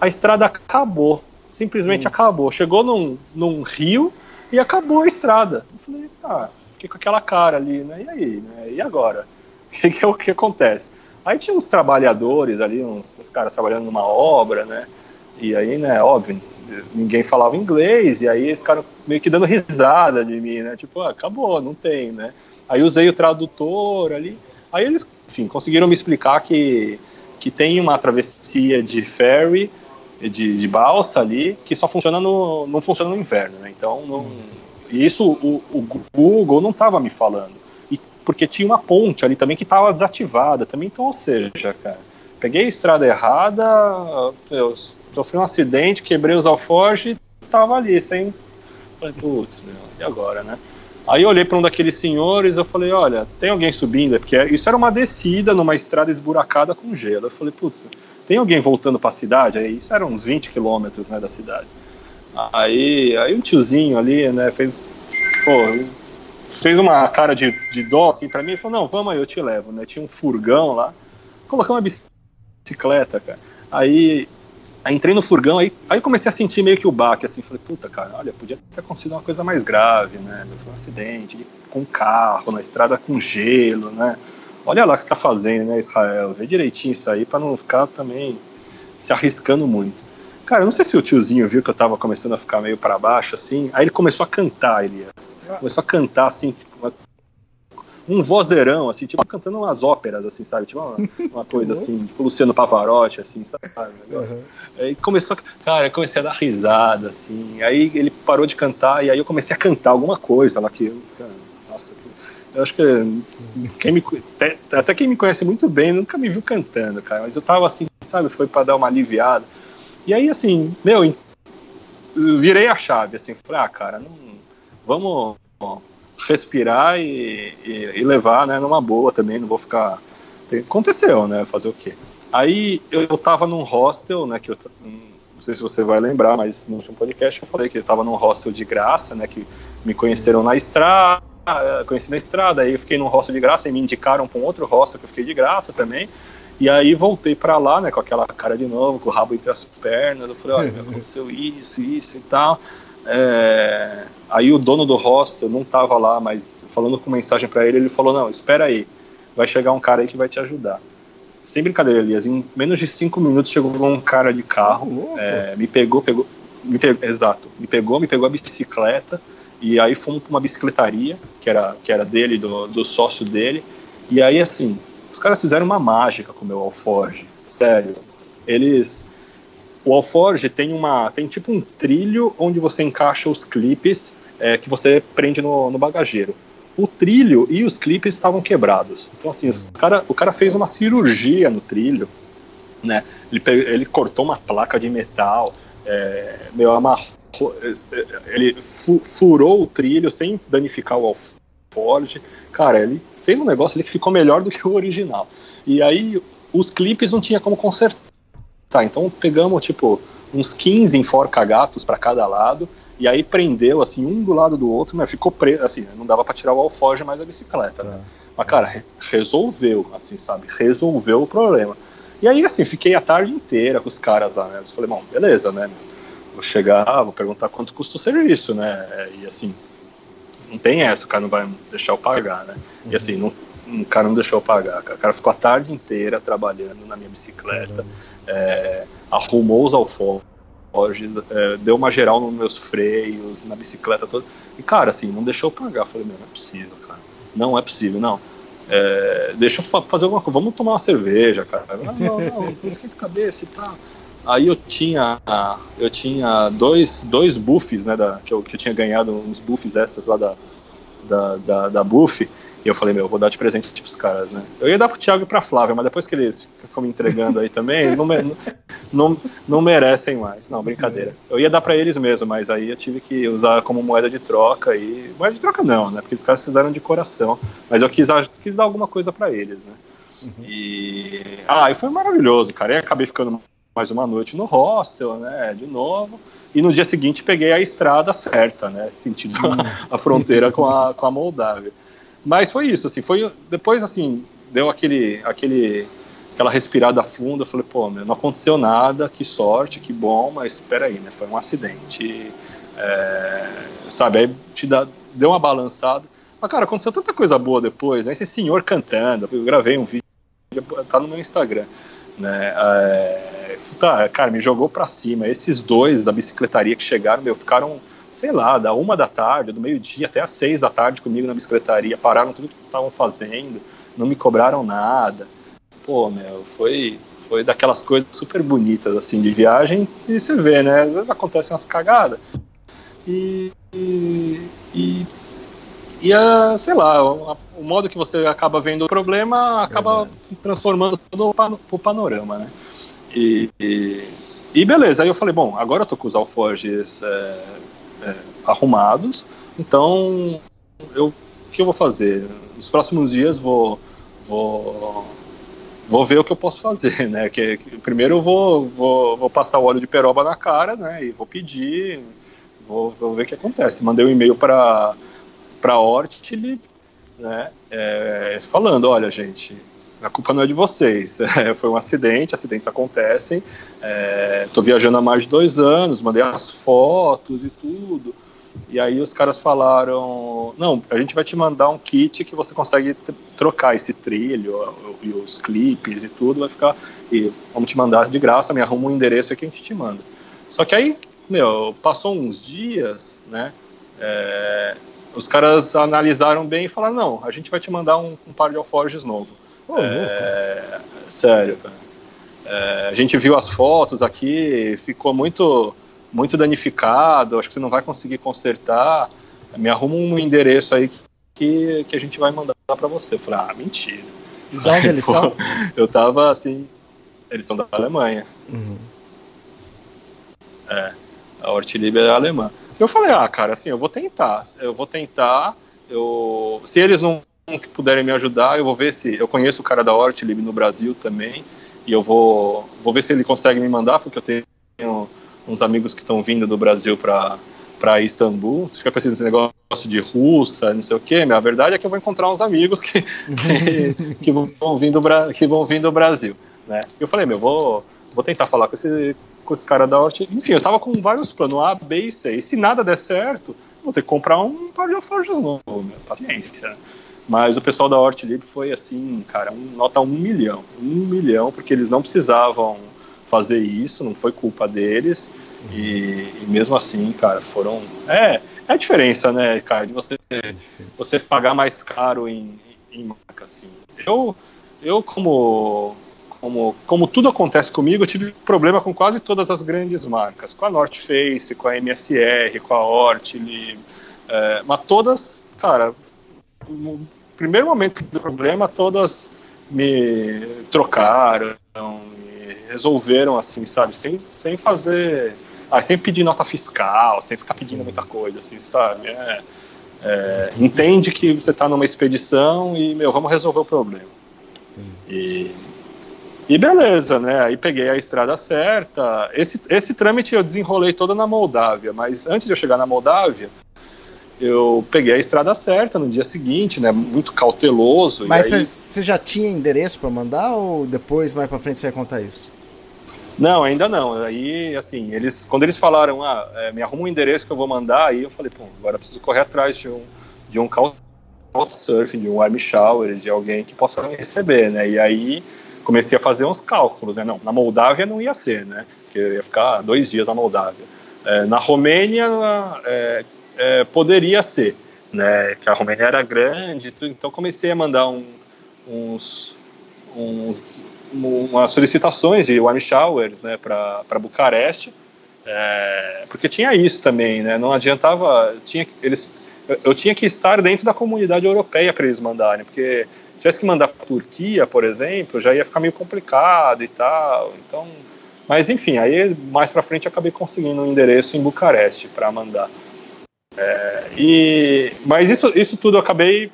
a estrada acabou. Simplesmente acabou. Chegou num, num rio e acabou a estrada. Eu falei, tá, fiquei com aquela cara ali, né? E aí, né? E agora? O que, que, é o que acontece? Aí tinha uns trabalhadores ali, uns, uns caras trabalhando numa obra, né? E aí, né, óbvio, ninguém falava inglês, e aí eles ficaram meio que dando risada de mim, né? Tipo, ah, acabou, não tem, né? Aí usei o tradutor ali. Aí eles, enfim, conseguiram me explicar que, que tem uma travessia de ferry, de, de balsa ali, que só funciona no. não funciona no inverno, né? Então, não, e isso o, o Google não estava me falando. Porque tinha uma ponte ali também que estava desativada também, então, ou seja, cara, peguei a estrada errada, eu sofri um acidente, quebrei os alforjes e tava ali, sem. Falei, putz, meu, e agora, né? Aí eu olhei para um daqueles senhores, eu falei, olha, tem alguém subindo? Porque isso era uma descida numa estrada esburacada com gelo. Eu falei, putz, tem alguém voltando para a cidade? Aí isso era uns 20 quilômetros, né, da cidade. Aí, aí um tiozinho ali, né, fez, pô, fez uma cara de, de dó assim para mim e falou, não, vamos aí, eu te levo, né? Tinha um furgão lá, coloquei uma bicicleta, cara. Aí Aí entrei no furgão, aí, aí comecei a sentir meio que o baque, assim, falei, puta, cara, olha, podia ter acontecido uma coisa mais grave, né? Foi um acidente com carro, na estrada com gelo, né? Olha lá o que você tá fazendo, né, Israel? Vê direitinho isso aí para não ficar também se arriscando muito. Cara, eu não sei se o tiozinho viu que eu tava começando a ficar meio para baixo, assim, aí ele começou a cantar, Elias. Começou a cantar, assim, um vozeirão, assim, tipo, cantando umas óperas, assim, sabe? Tipo, uma, uma coisa assim, tipo Luciano Pavarotti, assim, sabe? Uhum. Aí começou, cara, eu comecei a dar risada, assim, aí ele parou de cantar, e aí eu comecei a cantar alguma coisa lá que, cara, nossa, eu acho que quem me, até, até quem me conhece muito bem nunca me viu cantando, cara, mas eu tava assim, sabe, foi para dar uma aliviada. E aí, assim, meu, virei a chave, assim, falei, ah, cara, não, vamos respirar e, e, e, levar, né, numa boa também, não vou ficar... Aconteceu, né, fazer o quê? Aí eu, tava num hostel, né, que eu, não sei se você vai lembrar, mas no último podcast eu falei que eu tava num hostel de graça, né, que me conheceram Sim. na estrada, conheci na estrada, aí eu fiquei num hostel de graça e me indicaram para um outro hostel que eu fiquei de graça também, e aí voltei para lá, né, com aquela cara de novo, com o rabo entre as pernas, eu falei, olha, aconteceu isso, isso e tal, é, aí o dono do hostel não estava lá, mas falando com mensagem para ele, ele falou: Não, espera aí, vai chegar um cara aí que vai te ajudar. Sem brincadeira, Elias, em menos de cinco minutos chegou um cara de carro, é, me pegou, pegou, me pegou, exato, me pegou, me pegou a bicicleta, e aí fomos para uma bicicletaria, que era, que era dele, do, do sócio dele, e aí assim, os caras fizeram uma mágica com o meu alforge, sério. Eles o Alforge tem uma tem tipo um trilho onde você encaixa os clipes é, que você prende no, no, bagageiro. O trilho e os clipes estavam quebrados. Então assim, cara, o cara fez uma cirurgia no trilho, né? Ele, ele cortou uma placa de metal, é, amarrou, ele fu, furou o trilho sem danificar o Alforge. Cara, ele fez um negócio ali que ficou melhor do que o original. E aí os clipes não tinha como consertar Tá, então pegamos tipo uns 15 enforca-gatos para cada lado e aí prendeu assim um do lado do outro, mas ficou preso, assim, não dava para tirar o alforje mais da bicicleta, né? É. Mas cara, re resolveu, assim, sabe? Resolveu o problema. E aí assim, fiquei a tarde inteira com os caras lá, né? Eu falei, bom, beleza, né? Vou chegar, vou perguntar quanto custa o serviço, né? E assim, não tem essa, o cara não vai deixar eu pagar, né? Uhum. E assim, não, o cara não deixou eu pagar. O cara ficou a tarde inteira trabalhando na minha bicicleta, é, arrumou os alforjes, é, deu uma geral nos meus freios, na bicicleta toda. E, cara, assim, não deixou eu pagar. Eu falei, meu, não é possível, cara. Não é possível, não. É, deixa eu fazer alguma coisa, vamos tomar uma cerveja, cara. Não, não, não, esquenta a cabeça e tal. Aí eu tinha, eu tinha dois, dois buffs, né, da, que, eu, que eu tinha ganhado, uns buffs extras lá da, da, da, da buff, e eu falei, meu, vou dar de presente pros caras, né? Eu ia dar pro Thiago e pra Flávia, mas depois que eles ficam me entregando aí também, não, não, não merecem mais. Não, brincadeira. Eu ia dar para eles mesmo, mas aí eu tive que usar como moeda de troca e. Moeda de troca não, né? Porque os caras fizeram de coração. Mas eu quis, quis dar alguma coisa para eles, né? Uhum. E. Ah, e foi maravilhoso, cara. E acabei ficando mais uma noite no hostel, né? De novo. E no dia seguinte peguei a estrada certa, né? Sentindo a, uhum. a fronteira com a, com a Moldávia. Mas foi isso, assim, foi depois assim, deu aquele aquele aquela respirada funda, eu falei, pô, meu, não aconteceu nada, que sorte, que bom, mas espera aí, né? Foi um acidente, é, sabe? Aí te dá, deu uma balançada. Mas, cara, aconteceu tanta coisa boa depois, né? Esse senhor cantando, eu gravei um vídeo, tá no meu Instagram, né? É, tá, cara, me jogou pra cima. Esses dois da bicicletaria que chegaram, meu, ficaram sei lá, da uma da tarde, do meio-dia até às seis da tarde comigo na bicicletaria, pararam tudo que estavam fazendo, não me cobraram nada. Pô, meu, foi, foi daquelas coisas super bonitas, assim, de viagem, e você vê, né, às vezes acontecem umas cagadas, e, e, e E, a, sei lá, o, o modo que você acaba vendo o problema acaba transformando todo o pano- o panorama, né? E, e, e beleza, aí eu falei, bom, agora eu tô com os alforjes é, é, arrumados, então eu, o que eu vou fazer? Nos próximos dias vou, vou, vou ver o que eu posso fazer, né? Que, que primeiro eu vou, vou, vou passar o óleo de peroba na cara, né? E vou pedir, vou, vou ver o que acontece. Mandei um e-mail para para Ortli, né? é, falando, olha, gente, a culpa não é de vocês. É, foi um acidente, acidentes acontecem. Estou viajando há mais de dois anos, mandei as fotos e tudo. E aí os caras falaram, não, a gente vai te mandar um kit que você consegue tr- trocar esse trilho e os clipes e tudo, vai ficar. E vamos te mandar de graça, me arruma um endereço aqui que a gente te manda. Só que aí, meu, passou uns dias, né? é, os caras analisaram bem e falaram, não, a gente vai te mandar um, um par de alforjes novo. Louco. É, sério, cara. É, a gente viu as fotos aqui, ficou muito, muito danificado, acho que você não vai conseguir consertar. Me arruma um endereço aí que, que a gente vai mandar para você. Eu falei, ah, mentira. E de onde eles Pô, são? Eu tava assim. Eles são da Alemanha. Uhum. A Hortilib é alemã. Eu falei, ah, cara, assim, eu vou tentar. Eu vou tentar. Eu, se eles não puderem me ajudar, eu vou ver se. Eu conheço o cara da Hortilib no Brasil também. E eu vou, vou ver se ele consegue me mandar, porque eu tenho uns amigos que estão vindo do Brasil para para Istambul, fica com esses negócios de russa, não sei o quê, mas a verdade é que eu vou encontrar uns amigos que, que, que vão, vir do, que vão vir do Brasil, né? Eu falei, meu, vou, vou tentar falar com esse, com esse cara da Hort. Enfim, eu tava com vários planos, A, B e C. E se nada der certo, vou ter que comprar um par de alforjes novo, meu, paciência. Mas o pessoal da Hortlib foi assim, cara, um, nota um milhão. Um milhão, porque eles não precisavam fazer isso, não foi culpa deles. E, e mesmo assim, cara, foram. É, é a diferença, né, cara, de você, você pagar mais caro em, em marca, assim. Eu, eu como, como, como tudo acontece comigo, eu tive problema com quase todas as grandes marcas. Com a North Face, com a MSR, com a Hortlib. É, mas todas, cara, no primeiro momento do problema, todas me trocaram, me resolveram assim, sabe? Sem, sem fazer. Ah, sem pedir nota fiscal, sem ficar pedindo muita coisa, assim, sabe? É, é, entende que você está numa expedição e, meu, vamos resolver o problema. Sim. E, e beleza, né? Aí peguei a estrada certa. Esse, esse trâmite eu desenrolei todo na Moldávia, mas antes de eu chegar na Moldávia, eu peguei a estrada certa no dia seguinte, né? Muito cauteloso. Mas aí- você já tinha endereço pra mandar ou depois, mais pra frente, você vai contar isso? Não, ainda não. Aí, assim, eles, quando eles falaram, ah, é, me arruma um endereço que eu vou mandar, aí eu falei, pô, agora preciso correr atrás de um, de um couchsurfing, de um arm shower, de alguém que possa me receber, né? E aí comecei a fazer uns cálculos, né? Não, na Moldávia não ia ser, né? Porque ia ficar dois dias na Moldávia. É, na Romênia é, é, poderia ser, né? Que a Romênia era grande, então comecei a mandar um- uns, uns umas solicitações de warm showers né, para Bucareste, é, porque tinha isso também, né, não adiantava, tinha, eles, eu, tinha que estar dentro da comunidade europeia para eles mandarem, porque tivesse que mandar para Turquia, por exemplo, já ia ficar meio complicado e tal, então, mas enfim, aí mais para frente eu acabei conseguindo um endereço em Bucareste para mandar. É, e, mas isso, isso tudo eu acabei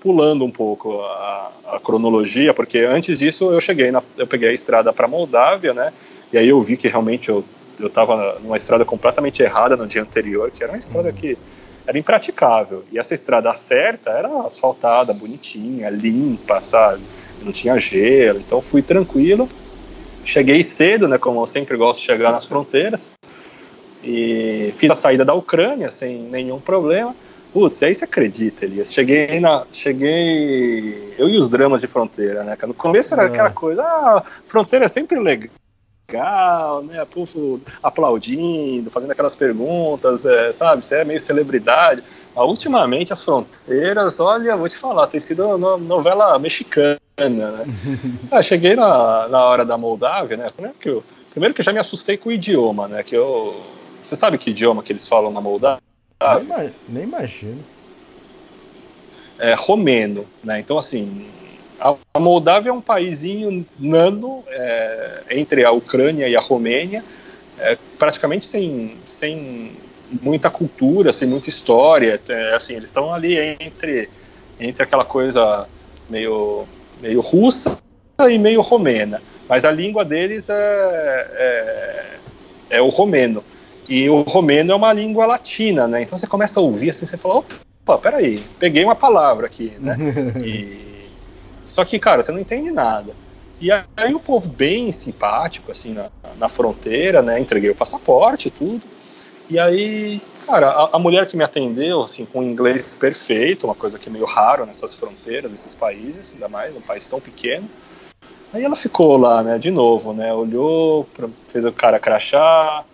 pulando um pouco a, a, cronologia, porque antes disso eu cheguei, na, eu peguei a estrada para Moldávia, né? E aí eu vi que realmente eu eu estava numa estrada completamente errada no dia anterior, que era uma estrada que era impraticável. E essa estrada certa era asfaltada, bonitinha, limpa, sabe? Não tinha gelo, então fui tranquilo. Cheguei cedo, né? Como eu sempre gosto de chegar nas fronteiras. E fiz a saída da Ucrânia sem nenhum problema. Putz, aí você acredita, Elias? Cheguei na. Cheguei. Eu e os dramas de fronteira, né? No começo era Ah. aquela coisa, ah, fronteira é sempre legal, né? O povo aplaudindo, fazendo aquelas perguntas, é, sabe? Você é meio celebridade. Mas, ultimamente as fronteiras, olha, vou te falar, tem sido no, novela mexicana, né? ah, cheguei na, na hora da Moldávia, né? Primeiro que, eu, primeiro que eu já me assustei com o idioma, né? Que eu. Você sabe que idioma que eles falam na Moldávia? Nem, nem imagino. é, romeno, né? Então, assim, a, Moldávia é um paísinho nano é, entre a Ucrânia e a Romênia, é, praticamente sem, sem muita cultura, sem muita história. É, assim, eles estão ali entre, entre aquela coisa meio, meio russa e meio romena. Mas a língua deles é, é, é o romeno. E o romeno é uma língua latina, né? Então você começa a ouvir assim, você fala, opa, peraí, peguei uma palavra aqui, né? E... Só que, cara, você não entende nada. E aí o povo bem simpático, assim, na, na fronteira, né? Entreguei o passaporte e tudo. E aí, cara, a, a, mulher que me atendeu, assim, com inglês perfeito, uma coisa que é meio raro nessas fronteiras, nesses países, ainda mais num país tão pequeno. Aí ela ficou lá, né, de novo, né? Olhou, pra, fez o cara crachar,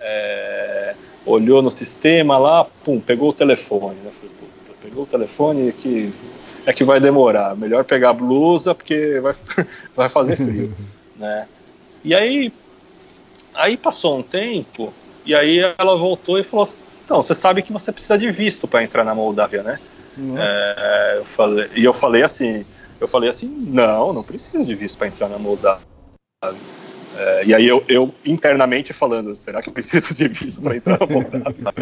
é, olhou no sistema lá, pum, pegou o telefone. Né? Pegou o telefone que é que vai demorar. Melhor pegar a blusa porque vai, vai fazer frio, né? E aí, aí passou um tempo e aí ela voltou e falou assim, então, você sabe que você precisa de visto para entrar na Moldávia, né? É, eu falei, e eu falei assim, eu falei assim, não, não precisa de visto para entrar na Moldávia. É, e aí eu, eu, internamente falando, será que eu preciso de visto para entrar na Moldávia?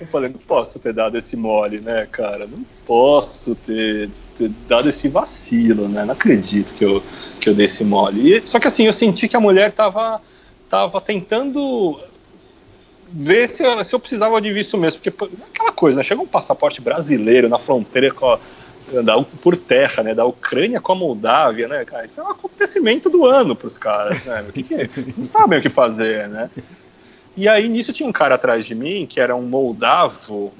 eu falei, não posso ter dado esse mole, né, cara? Não posso ter, ter, dado esse vacilo, né? Não acredito que eu, que eu dei esse mole. E, só que assim, eu senti que a mulher tava, tava tentando ver se eu, se eu precisava de visto mesmo, porque aquela coisa, né? Chega um passaporte brasileiro na fronteira com a da, por terra, né, da Ucrânia com a Moldávia, né, cara, isso é um acontecimento do ano para os caras, né, o que que, eles não sabem o que fazer, né. E aí nisso tinha um cara atrás de mim que era um moldavo,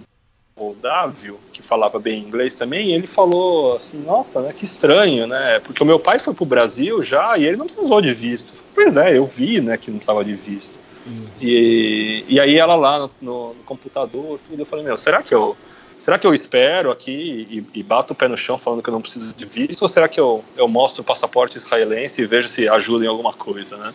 moldávio, que falava bem inglês também, e ele falou assim, nossa, né, que estranho, né, porque o meu pai foi pro Brasil já e ele não precisou de visto. Pois é, eu vi, né, que não precisava de visto. Hum. E, e aí ela lá no, no, no computador, tudo, eu falei, meu, será que eu será que eu espero aqui e, e, bato o pé no chão falando que eu não preciso de visto, ou será que eu, eu mostro o passaporte israelense e vejo se ajuda em alguma coisa, né?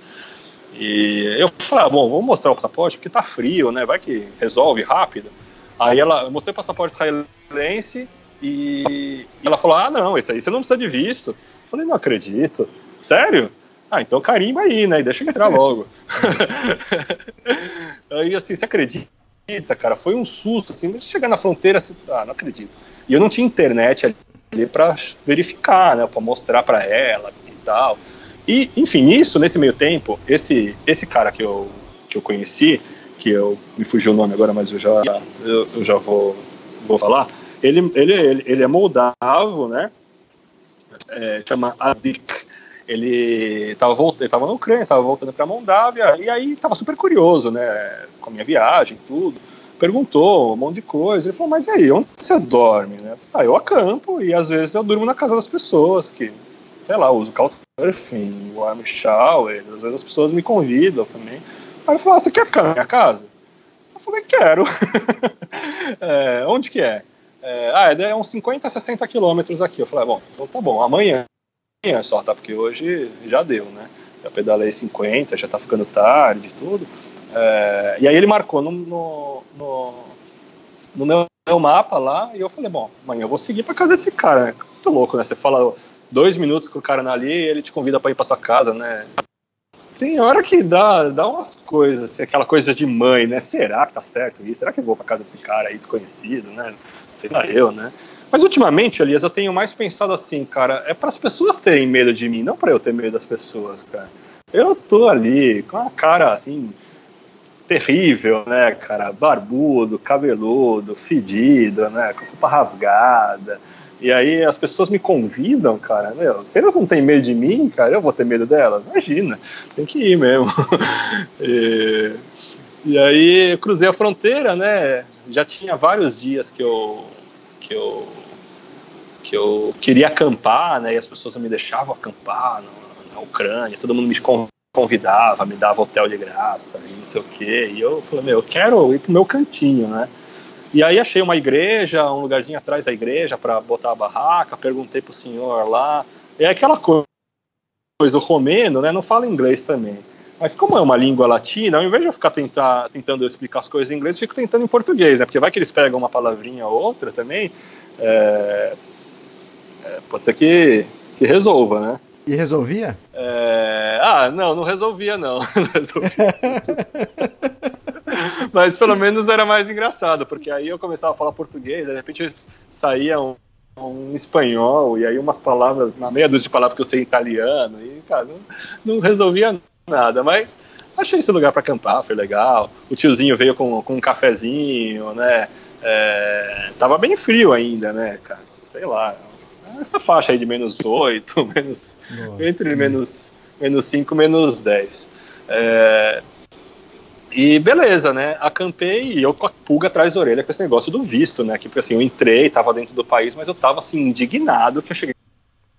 E eu falei, ah, bom, vou mostrar o passaporte porque tá frio, né? Vai que resolve rápido. Aí ela, eu mostrei o passaporte israelense e, ela falou, ah, não, esse aí você não precisa de visto. Eu falei, não acredito. Sério? Ah, então carimba aí, né? Deixa eu entrar logo. aí assim, você acredita? Acredita, cara, foi um susto, assim, chegar na fronteira, assim, ah, não acredito. E eu não tinha internet ali para verificar, né, para mostrar para ela e tal. E, enfim, isso, nesse meio tempo, esse, esse cara que eu, que eu conheci, que eu me fugiu o nome agora, mas eu já, eu, eu já vou, vou falar, ele, ele, ele, ele é moldavo, né, é, chama Adik, ele estava voltando, ele tava na Ucrânia, estava voltando para Moldávia, e aí estava super curioso, né, com a minha viagem, tudo. Perguntou um monte de coisa. Ele falou, mas e aí, onde você dorme? Né? Ah, eu acampo e às vezes eu durmo na casa das pessoas, que, sei lá, uso couchsurfing, o arm shower, às vezes as pessoas me convidam também. Aí ele falou, ah, você quer ficar na minha casa? Eu falei, quero. é, onde que é? é? Ah, é uns 50, 60 quilômetros aqui. Eu falei, ah, bom, então tá bom, amanhã só, tá? Porque hoje já deu, né? Já pedalei 50, já tá ficando tarde tudo. É, e aí ele marcou no, no, no, no meu, mapa lá e eu falei, bom, amanhã eu vou seguir pra casa desse cara. Né? Muito louco, né? Você fala dois minutos com o cara ali e ele te convida para ir para sua casa, né? Tem hora que dá, dá umas coisas, assim, aquela coisa de mãe, né? Será que tá certo isso? Será que eu vou pra casa desse cara aí desconhecido, né? Sei lá eu, né? Mas ultimamente, Elias, eu tenho mais pensado assim, cara, é para as pessoas terem medo de mim, não para eu ter medo das pessoas, cara. Eu tô ali com a cara assim terrível, né, cara, barbudo, cabeludo, fedido, né, com roupa rasgada. E aí as pessoas me convidam, cara, meu, se elas não têm medo de mim, cara, eu vou ter medo delas? Imagina, tem que ir mesmo. e, e aí cruzei a fronteira, né, já tinha vários dias que eu que eu que eu queria acampar, né? E as pessoas não me deixavam acampar na, na Ucrânia, todo mundo me convidava, me dava hotel de graça e não sei o quê. E eu falei, meu, eu quero ir pro meu cantinho, né? E aí achei uma igreja, um lugarzinho atrás da igreja para botar a barraca, perguntei pro senhor lá. É aquela coisa, o romeno, né, não fala inglês também. Mas como é uma língua latina, ao invés de eu ficar tentar, tentando explicar as coisas em inglês, eu fico tentando em português, né? Porque vai que eles pegam uma palavrinha ou outra também, é, é, pode ser que, que resolva, né? E resolvia? É, ah, não, não resolvia não. Não resolvia. Mas pelo menos era mais engraçado, porque aí eu começava a falar português, de repente saía um, um espanhol, e aí umas palavras, uma meia dúzia de palavras que eu sei italiano, e cara, não, não resolvia nada, mas achei esse lugar para acampar, foi legal. O tiozinho veio com, com um cafezinho, né? É, tava bem frio ainda, né, cara? Sei lá. Essa faixa aí de menos 8, menos, Nossa. entre menos, menos 5 menos 10. É, e beleza, né? Acampei e eu com a pulga atrás da orelha com esse negócio do visto, né? Que assim, eu entrei, tava dentro do país, mas eu tava assim, indignado que eu cheguei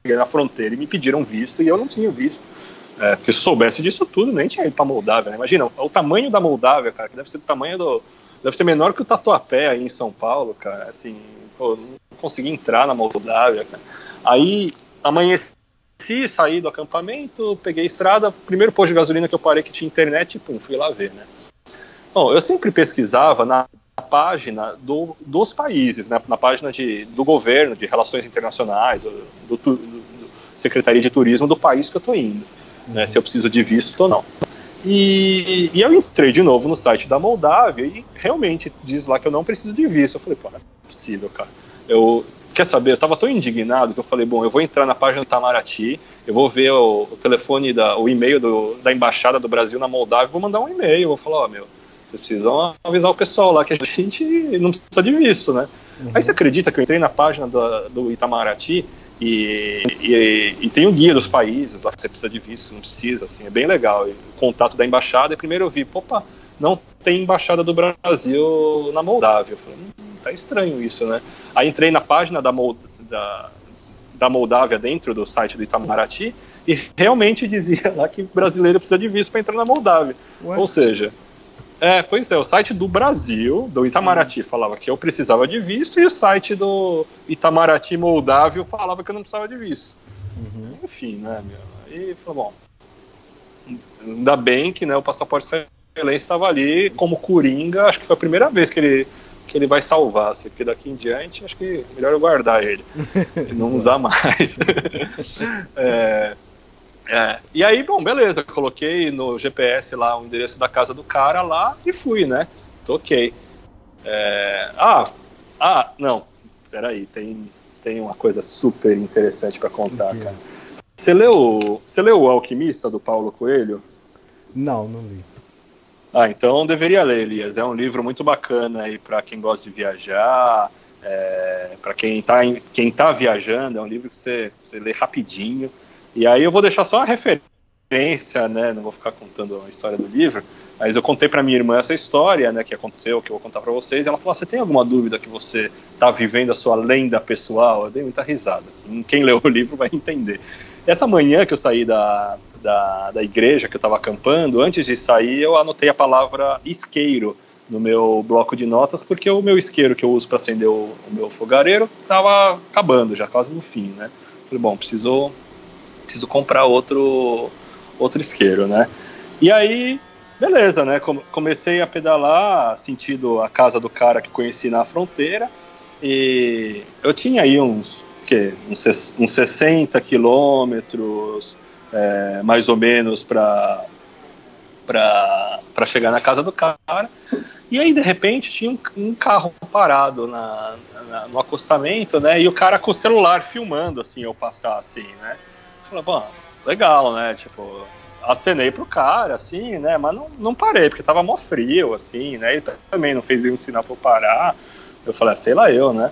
na fronteira e me pediram visto e eu não tinha visto. É, porque se soubesse disso tudo, nem tinha ido pra Moldávia, né? Imagina, o tamanho da Moldávia, cara, que deve ser do tamanho do. Deve ser menor que o Tatuapé aí em São Paulo, cara. Assim, pô, não consegui entrar na Moldávia, cara. Aí amanheci, saí do acampamento, peguei a estrada, primeiro posto de gasolina que eu parei que tinha internet, pum, fui lá ver, né? Bom, eu sempre pesquisava na página do, dos países, né, na página de, do governo, de relações internacionais, do, do, do Secretaria de Turismo do país que eu estou indo, né, se eu preciso de visto ou não. E, e, eu entrei de novo no site da Moldávia e realmente diz lá que eu não preciso de visto. Eu falei, pô, não é possível, cara. Eu, quer saber, eu estava tão indignado que eu falei, bom, eu vou entrar na página do Itamaraty, eu vou ver o, o telefone, da, o e-mail do, da Embaixada do Brasil na Moldávia, vou mandar um e-mail, vou falar, ó, oh, meu, vocês precisam avisar o pessoal lá que a gente não precisa de visto, né? Uhum. Aí você acredita que eu entrei na página do, do Itamaraty e, e, e, tem o guia dos países lá que você precisa de visto, não precisa, assim, é bem legal. E o contato da embaixada, e primeiro eu vi, opa, não tem embaixada do Brasil na Moldávia. Eu falei, hum, tá estranho isso, né? Aí entrei na página da, Mold, da, da Moldávia dentro do site do Itamaraty e realmente dizia lá que brasileiro precisa de visto para entrar na Moldávia. Ué? Ou seja, é, pois é, o site do Brasil, do Itamaraty, falava que eu precisava de visto, e o site do Itamaraty Moldávio falava que eu não precisava de visto. Uhum. Enfim, né, meu? Aí falou, bom, ainda bem que né, o passaporte israelense estava ali como coringa, acho que foi a primeira vez que ele, que ele vai salvar, assim, porque daqui em diante acho que é melhor eu guardar ele, e não usar mais. é, é, e aí, bom, beleza, coloquei no GPS lá o endereço da casa do cara lá e fui, né? Toquei. É, ah, ah, não, peraí, tem, tem uma coisa super interessante para contar, cara. Você leu, você leu O Alquimista do Paulo Coelho? Não, não li. Ah, então deveria ler, Elias. É um livro muito bacana aí para quem gosta de viajar, é, para quem está quem tá viajando. É um livro que você, você lê rapidinho. E aí eu vou deixar só a referência, né? Não vou ficar contando a história do livro, mas eu contei para minha irmã essa história, né? Que aconteceu, que eu vou contar para vocês. Ela falou: ah, "Você tem alguma dúvida que você está vivendo a sua lenda pessoal?" Eu dei muita risada. Quem leu o livro vai entender. Essa manhã que eu saí da, da, da igreja que eu estava acampando, antes de sair, eu anotei a palavra isqueiro no meu bloco de notas, porque o meu isqueiro que eu uso para acender o, o, meu fogareiro estava acabando, já quase no fim, né? Falei, bom, precisou preciso comprar outro, outro isqueiro, né? E aí, beleza, né? Comecei a pedalar sentido a casa do cara que conheci na fronteira e eu tinha aí uns, que, uns, uns 60 quilômetros, é, mais ou menos, para para chegar na casa do cara. E aí, de repente, tinha um, um carro parado na, na, no acostamento, né? E o cara com o celular filmando, assim, eu passar, assim, né? Falei, bom, legal, né? Tipo, acenei pro cara, assim, né? Mas não, não parei, porque tava mó frio, assim, né? Também não fez nenhum sinal pra eu parar. Eu falei, ah, sei lá eu, né?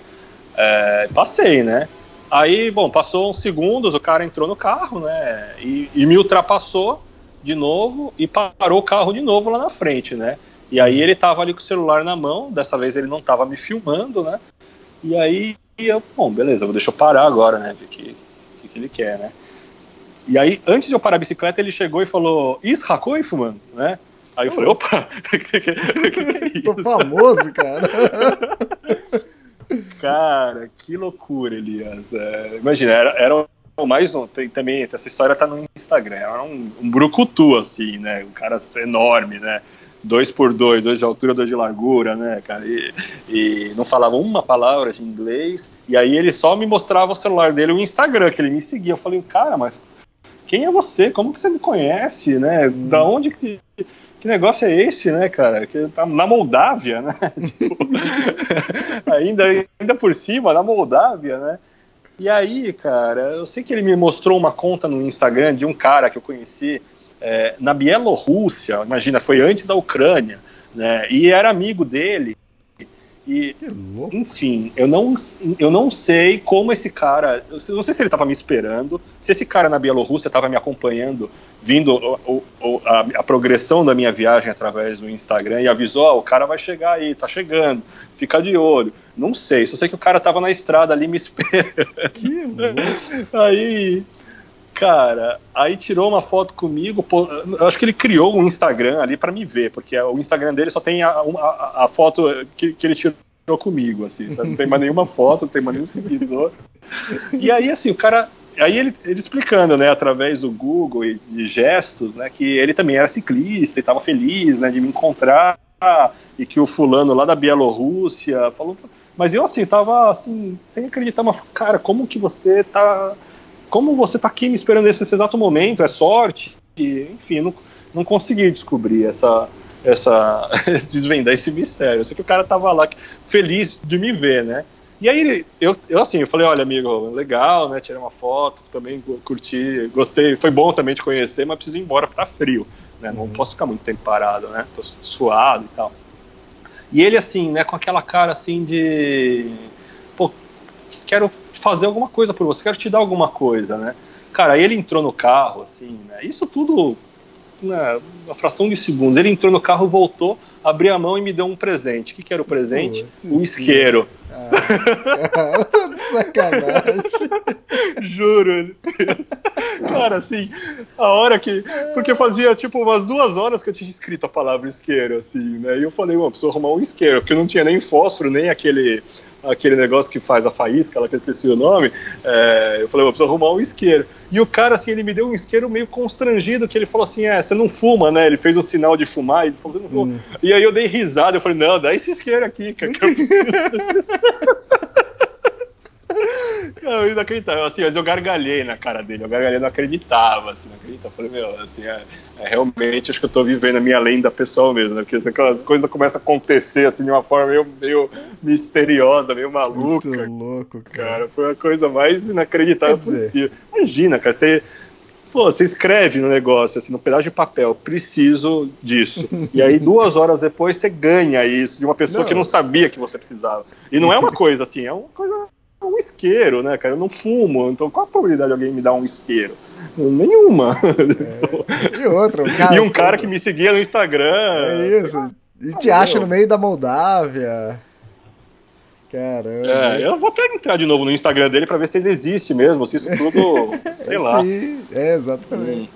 É, passei, né? Aí, bom, passou uns segundos, o cara entrou no carro, né? E, e, me ultrapassou de novo e parou o carro de novo lá na frente, né? E aí ele tava ali com o celular na mão, dessa vez ele não tava me filmando, né? E aí eu, bom, beleza, vou deixar eu parar agora, né? Ver o que, que, que ele quer, né? E aí, antes de eu parar a bicicleta, ele chegou e falou: Ishakoifu, mano, né? Aí eu falei, opa, que, que, que, é Tô famoso, cara. cara, que loucura, Elias. É, imagina, era, era mais um, tem, também, essa história tá no Instagram, era um, um brucutu, assim, né, um cara enorme, né, dois por dois, dois de altura, dois de largura, né, cara, e, e não falava uma palavra de inglês, e aí ele só me mostrava o celular dele, o Instagram, que ele me seguia, eu falei, cara, mas quem é você? Como que você me conhece, né, da onde que que negócio é esse, né, cara? Que tá na Moldávia, né? tipo, ainda, ainda por cima, na Moldávia, né? E aí, cara, eu sei que ele me mostrou uma conta no Instagram de um cara que eu conheci é, na Bielorrússia, imagina, foi antes da Ucrânia, né? E era amigo dele. E, enfim, eu não, eu não sei como esse cara. Eu não sei se ele estava me esperando, se esse cara na Bielorrússia estava me acompanhando, vindo o, o, a, a, progressão da minha viagem através do Instagram e avisou: oh, o cara vai chegar aí, tá chegando, fica de olho. Não sei, só sei que o cara estava na estrada ali me esperando. Que louco. Aí, cara, aí tirou uma foto comigo. Pô, eu acho que ele criou um Instagram ali para me ver, porque o Instagram dele só tem a, a, a foto que, que, ele tirou comigo, assim, sabe? Não tem mais nenhuma foto, não tem mais nenhum seguidor. E aí, assim, o cara. Aí ele, ele explicando, né, através do Google e de gestos, né, que ele também era ciclista e estava feliz, né, de me encontrar e que o fulano lá da Bielorrússia falou, mas eu assim tava assim sem acreditar, mas cara, como que você tá como você está aqui me esperando nesse exato momento, é sorte, e, enfim, não, não consegui descobrir essa, essa desvendar esse mistério. Eu sei que o cara estava lá feliz de me ver, né? E aí eu, eu assim, eu falei, olha, amigo, legal, né? Tirei uma foto, também curti, gostei, foi bom também te conhecer, mas preciso ir embora porque tá frio, né? Não uhum. posso ficar muito tempo parado, né? Tô suado e tal. E ele assim, né, com aquela cara assim de quero fazer alguma coisa por você, quero te dar alguma coisa, né? Cara, aí ele entrou no carro, assim, né? Isso tudo na né, fração de segundos. Ele entrou no carro, voltou, abriu a mão e me deu um presente. O que, que era o presente? Putz, um isqueiro. Ah, de sacanagem. Juro. Cara, assim, a hora que. Porque fazia tipo umas duas horas que eu tinha escrito a palavra isqueiro, assim, né? E eu falei, mano, preciso arrumar um isqueiro, porque eu não tinha nem fósforo, nem aquele aquele negócio que faz a faísca, lá que eu esqueci o nome, é, eu falei, eu preciso arrumar um isqueiro. E o cara, assim, ele me deu um isqueiro meio constrangido, que ele falou assim, é, você não fuma, né? Ele fez o um sinal de fumar, ele falou, você não fuma. Hum. E aí eu dei risada, eu falei, não, dá esse isqueiro aqui, que eu Não, inacreditável, assim, mas eu gargalhei na cara dele, eu gargalhei, não acreditava, assim, não acreditava. Eu falei, meu, assim, é, é, realmente acho que eu tô vivendo a minha lenda pessoal mesmo, né? Porque assim, aquelas coisas começam a acontecer, assim, de uma forma meio, meio misteriosa, meio maluca. Muito louco, cara. cara. Foi a coisa mais inacreditável possível. Imagina, cara, você pô, você escreve no negócio, assim, no pedaço de papel, preciso disso. e aí, duas horas depois, você ganha isso de uma pessoa não. que não sabia que você precisava. E não é uma coisa assim, é uma coisa um isqueiro, né, cara? Eu não fumo, então qual a probabilidade de alguém me dar um isqueiro? Nenhuma. É. E outra, um cara. e um cara que me seguia no Instagram. É isso. E te acha no meio da Moldávia. Caramba. É, eu vou até entrar de novo no Instagram dele para ver se ele existe mesmo, se isso tudo. sei lá. Sim, é, exatamente.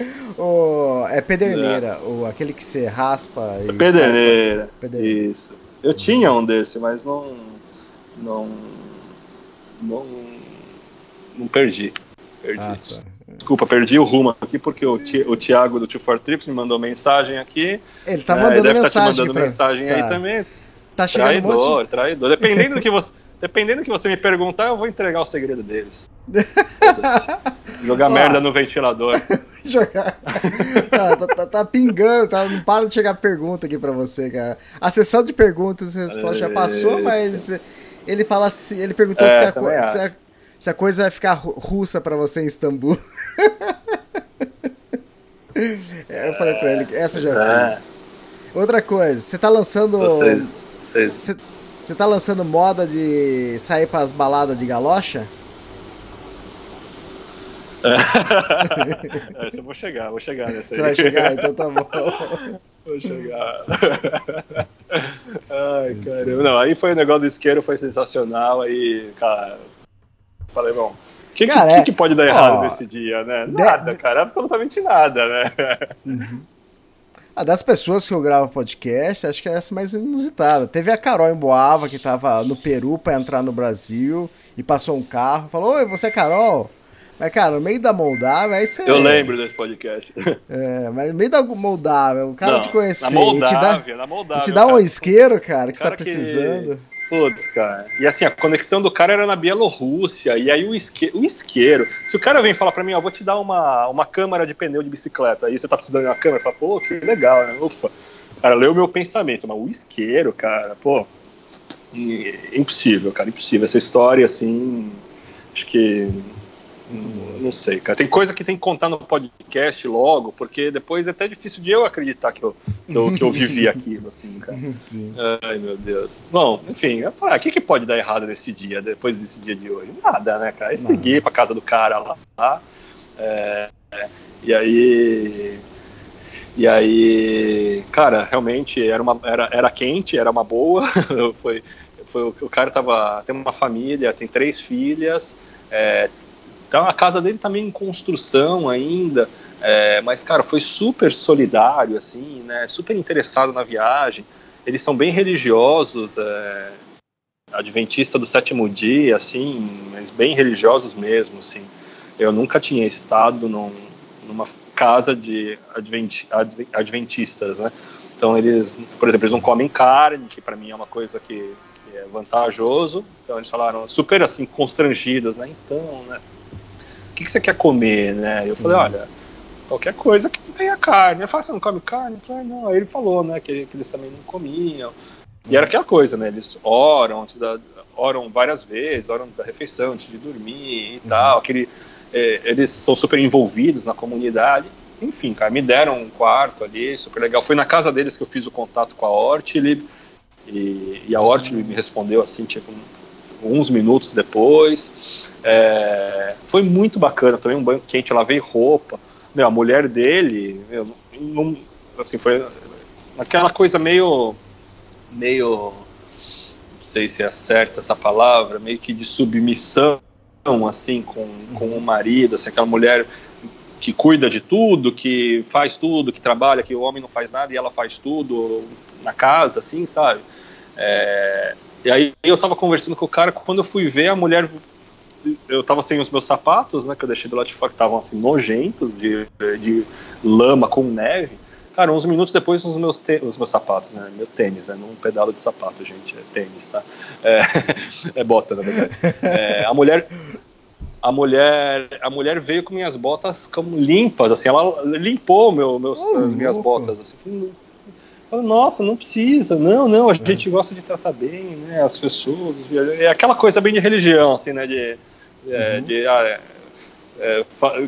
Hum. Oh, é pederneira, é. O, aquele que você raspa. E pederneira. pederneira. Isso. Eu tinha um desse, mas não. Não não, não perdi. Perdi ah, tá. Desculpa, perdi o rumo aqui porque o, o Thiago do Tio For Trips me mandou mensagem aqui. Ele tá mandando é, deve mensagem. Deve estar tá te mandando pra... mensagem tá. aí também. Tá chegando traidor, um monte... traidor. Dependendo do que você. Dependendo do que você me perguntar, eu vou entregar o segredo deles. Jogar merda no ventilador. Jogar. Tá, tá, tá, tá, pingando, tá, não para de chegar pergunta aqui pra você, cara. A sessão de perguntas e respostas já passou, mas ele fala assim, ele perguntou é, se, a, se, a, se, a, coisa vai ficar russa para você em Istambul. É, eu falei pra ele, essa já é. Outra coisa, você tá lançando. Vocês... Você, tá lançando moda de sair pras baladas de galocha? Essa eu vou chegar, vou chegar nessa aí. Você vai chegar? Então tá bom. Vou chegar. Ai, caramba. Não, aí foi o negócio do isqueiro, foi sensacional. Aí, cara, falei, bom, o que, que, que, pode dar errado ó, nesse dia, né? Nada, de... cara, absolutamente nada, né? Ah, das pessoas que eu gravo podcast, acho que é essa mais inusitada. Teve a Carol em Boava, que tava no Peru para entrar no Brasil, e passou um carro, falou, oi, você é Carol? Mas, cara, no meio da Moldávia, aí você. Eu lembro desse podcast. É, mas no meio da Moldávia, o cara Não, te conhecer na e te Moldávia, dá, na Moldávia. te dá um cara. isqueiro, cara, que você tá cara que- precisando. Putz, cara. E assim, a conexão do cara era na Bielorrússia. E aí o, isque... o isqueiro. Se o cara vem falar pra mim, ó, vou te dar uma, uma câmara de pneu de bicicleta. Aí você tá precisando de uma câmera, fala, pô, que legal, né? Ufa. Cara, leu meu pensamento. Mas o isqueiro, cara, pô. Impossível, cara, impossível. Essa história, assim. Acho que. Hum, Não sei, cara. Tem coisa que tem que contar no podcast logo, porque depois é até difícil de eu acreditar que eu, que eu, que eu vivi aquilo, assim, cara. Sim. Ai, meu Deus. Bom, enfim, eu falei, ah, o que, que pode dar errado nesse dia, depois desse dia de hoje? Nada, né, cara? É seguir pra casa do cara lá. é, é, e aí. E aí, cara, realmente era, uma, era, era quente, era uma boa. foi, foi, o o cara tava. Tem uma família, tem três filhas. É, então a casa dele meio em construção ainda. É, mas, cara, foi super solidário, assim, né? Super interessado na viagem. Eles são bem religiosos, é, adventista do sétimo dia, assim, mas bem religiosos mesmo, assim. Eu nunca tinha estado num, numa casa de adventi, adve- adventistas, né? Então eles, por exemplo, eles não comem carne, que para mim é uma coisa que é vantajoso. Então eles falaram super assim constrangidos, né? Então, né? O que, que você quer comer, né? Eu falei, olha, qualquer coisa que não tenha carne. Eu falei, você não come carne? Eu falei, não. Aí ele falou, né, que, que eles também não comiam. E era aquela coisa, né? Eles oram antes da, oram várias vezes, oram da refeição antes de dormir e tal. Aquele, é, eles são super envolvidos na comunidade. Enfim, cara, me deram um quarto ali, super legal. Foi na casa deles que eu fiz o contato com a Ortlieb. E, e a Ortlieb me respondeu assim, tipo, uns minutos depois. É, foi muito bacana, tomei um banho quente, lavei roupa. Meu, a mulher dele, meu, não- assim, foi aquela coisa meio, meio, não sei se é certa essa palavra, meio que de submissão, assim, com, com o marido, assim, aquela mulher que cuida de tudo, que faz tudo, que trabalha, que o homem não faz nada e ela faz tudo na casa, assim, sabe? É, e aí eu tava conversando com o cara, quando eu fui ver, a mulher eu tava sem os meus sapatos, né, que eu deixei do lado de fora, que estavam assim, nojentos, de, de lama com neve. Cara, uns minutos depois, os meus, os meus sapatos, né, meu tênis, né, não um pedalo de sapato, gente, é tênis, tá? É, é bota, na verdade. É, a mulher... A mulher, a mulher veio com minhas botas como limpas, assim, ela limpou meu, meus, Ô, as minhas louco. botas, assim. Falei, Nossa, não precisa, não, não, a gente gosta de tratar bem, né, as pessoas. É aquela coisa bem de religião, assim, né, de, é, de ah, é, é, fa-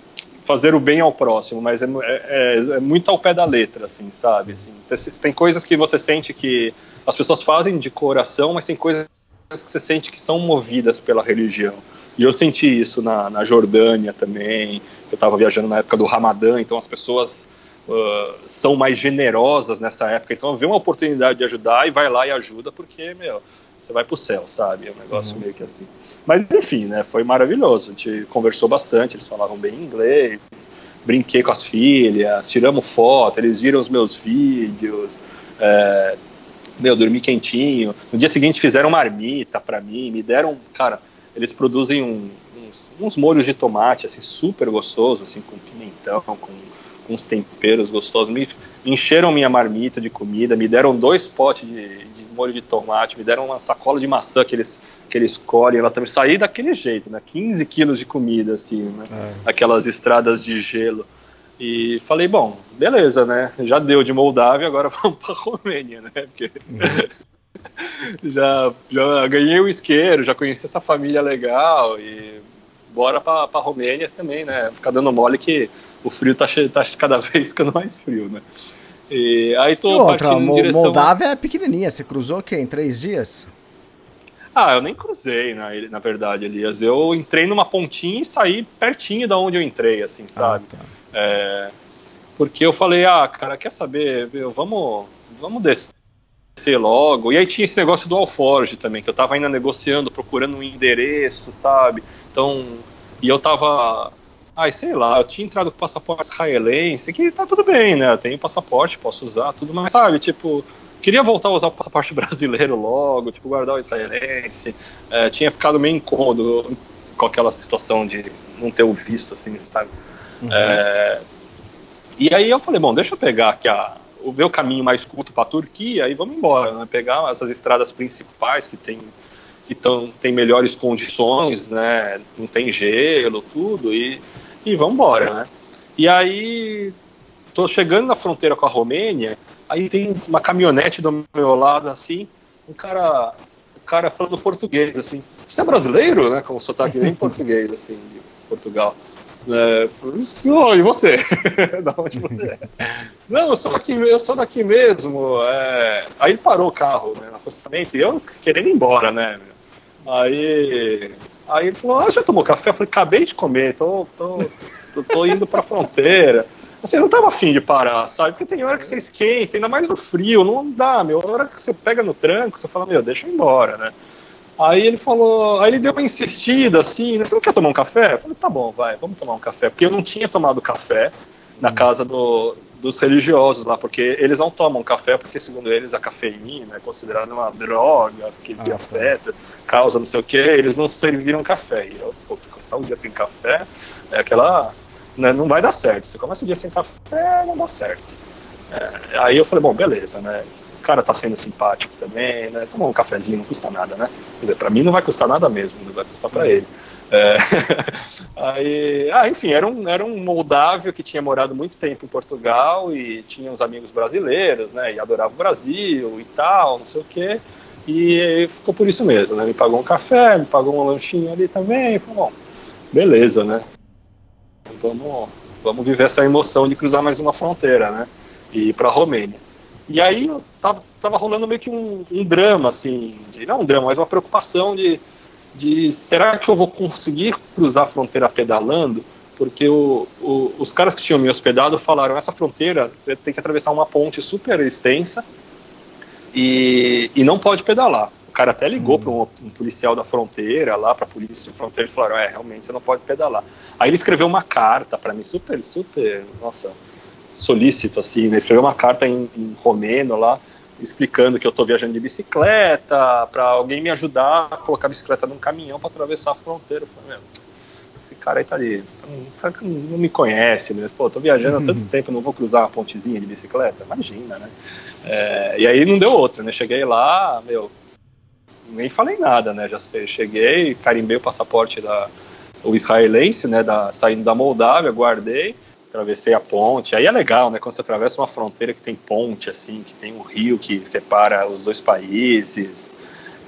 fazer o bem ao próximo, mas é, é- é- é muito ao pé da letra, assim, sabe? Assim, tem coisas que você sente que as pessoas fazem de coração, mas tem coisas que você sente que são movidas pela religião. E eu senti isso na, na Jordânia também. Eu estava viajando na época do Ramadã, então as pessoas uh, são mais generosas nessa época. Então vê uma oportunidade de ajudar e vai lá e ajuda, porque, meu, você vai pro céu, sabe? É um negócio meio que assim. Mas enfim, né? Foi maravilhoso. A gente conversou bastante, eles falavam bem inglês, brinquei com as filhas, tiramos foto, eles viram os meus vídeos. É, meu, dormi quentinho. No dia seguinte fizeram marmita pra mim, me deram, cara, eles produzem um- uns, uns molhos de tomate, assim, super gostosos, assim, com pimentão, com uns temperos gostosos. Me, encheram minha marmita de comida, me deram dois potes de, de molho de tomate, me deram uma sacola de maçã que eles, que eles colhem. Ela também saí daquele jeito, né? 15 quilos de comida, assim, né? Aquelas estradas de gelo. E falei, bom, beleza, né? Já deu de Moldávia, agora vamos pra Romênia, né? Porque já, já ganhei o isqueiro, já conheci essa família legal e bora pra, pra Romênia também, né? Ficar dando mole que o frio tá, tá cada vez ficando mais frio, né? E aí E tô outra, partindo em direção... Moldávia é pequenininha. Você cruzou o quê? Em três dias? Ah, eu nem cruzei, na, na verdade, Elias. Eu entrei numa pontinha e saí pertinho da onde eu entrei, assim, sabe? Ah, tá. É, porque eu falei, ah, cara, quer saber? Meu, vamos, vamos descer logo. E aí tinha esse negócio do Alforge também, que eu tava ainda negociando, procurando um endereço, sabe? Então, e eu tava. Ai, sei lá, eu tinha entrado com passaporte israelense, que tá tudo bem, né? Eu tenho passaporte, posso usar tudo, mas sabe, tipo, queria voltar a usar o passaporte brasileiro logo, tipo, guardar o israelense. É, tinha ficado meio incômodo. com aquela situação de não ter o visto, assim, sabe? É, e aí eu falei, bom, deixa eu pegar aqui a, o meu caminho mais curto para a Turquia e vamos embora, né? Pegar essas estradas principais que tem que tão, tem melhores condições, né? Não tem gelo, tudo e e vamos embora, né? E aí tô chegando na fronteira com a Romênia, aí tem uma caminhonete do meu lado assim, um cara, um cara falando português assim. Você é brasileiro, né? Com sotaque bem português assim, de Portugal. É, oh, e você? da onde você é? Não, eu sou daqui, eu sou daqui mesmo. É... Aí ele parou o carro né, no acostamento e eu querendo ir embora, né? Aí, aí ele falou: Ah, já tomou café? Eu falei: Acabei de comer, tô, tô, tô, tô indo pra fronteira. Você não tava afim de parar, sabe? Porque tem hora que você esquenta, ainda mais no frio, não dá, meu. A hora que você pega no tranco, você fala: Meu, deixa eu ir embora, né? Aí ele falou, aí ele deu uma insistida assim, você não quer tomar um café? Eu falei, tá bom, vai, vamos tomar um café. Porque eu não tinha tomado café na casa do, dos religiosos lá, porque eles não tomam café, porque segundo eles a cafeína é considerada uma droga, que ah, afeta, causa não sei o que, eles não serviram café. E eu, pô, começar um dia sem café, é aquela. Né, não vai dar certo. Você começa o dia sem café, não dá certo. É, aí eu falei, bom, beleza, né? cara tá sendo simpático também, né? Tomar um cafezinho não custa nada, né? Quer dizer, pra mim não vai custar nada mesmo, não vai custar para ele. É, aí, ah, enfim, era um, era um moldávio que tinha morado muito tempo em Portugal e tinha uns amigos brasileiros, né? E adorava o Brasil e tal, não sei o quê. E ficou por isso mesmo, né? Me pagou um café, me pagou um lanchinho ali também. Falou, bom, beleza, né? Vamos, vamos viver essa emoção de cruzar mais uma fronteira, né? E ir para a Romênia. E aí tava, tava rolando meio que um, um, drama, assim, de, não um drama, mas uma preocupação de, de será que eu vou conseguir cruzar a fronteira pedalando? Porque o, o, os caras que tinham me hospedado falaram, essa fronteira você tem que atravessar uma ponte super extensa e, e não pode pedalar. O cara até ligou hum. para um, um, policial da fronteira, lá para a polícia fronteira, e falaram, é, realmente você não pode pedalar. Aí ele escreveu uma carta para mim, super, super, nossa, solícito, assim, né? Escreveu uma carta em, em romeno lá, explicando que eu estou viajando de bicicleta, para alguém me ajudar a colocar a bicicleta num caminhão para atravessar a fronteira. Eu falei, meu, esse cara aí tá ali, não, não me conhece, né? Pô, tô viajando há tanto uhum. tempo, não vou cruzar uma pontezinha de bicicleta? Imagina, né? É, e aí não deu outra, né? Cheguei lá, meu, nem falei nada, né? Já sei, cheguei, carimbei o passaporte da o israelense, né, da, saindo da Moldávia, guardei, atravessei a ponte. Aí é legal, né? Quando você atravessa uma fronteira que tem ponte, assim, que tem um rio que separa os dois países.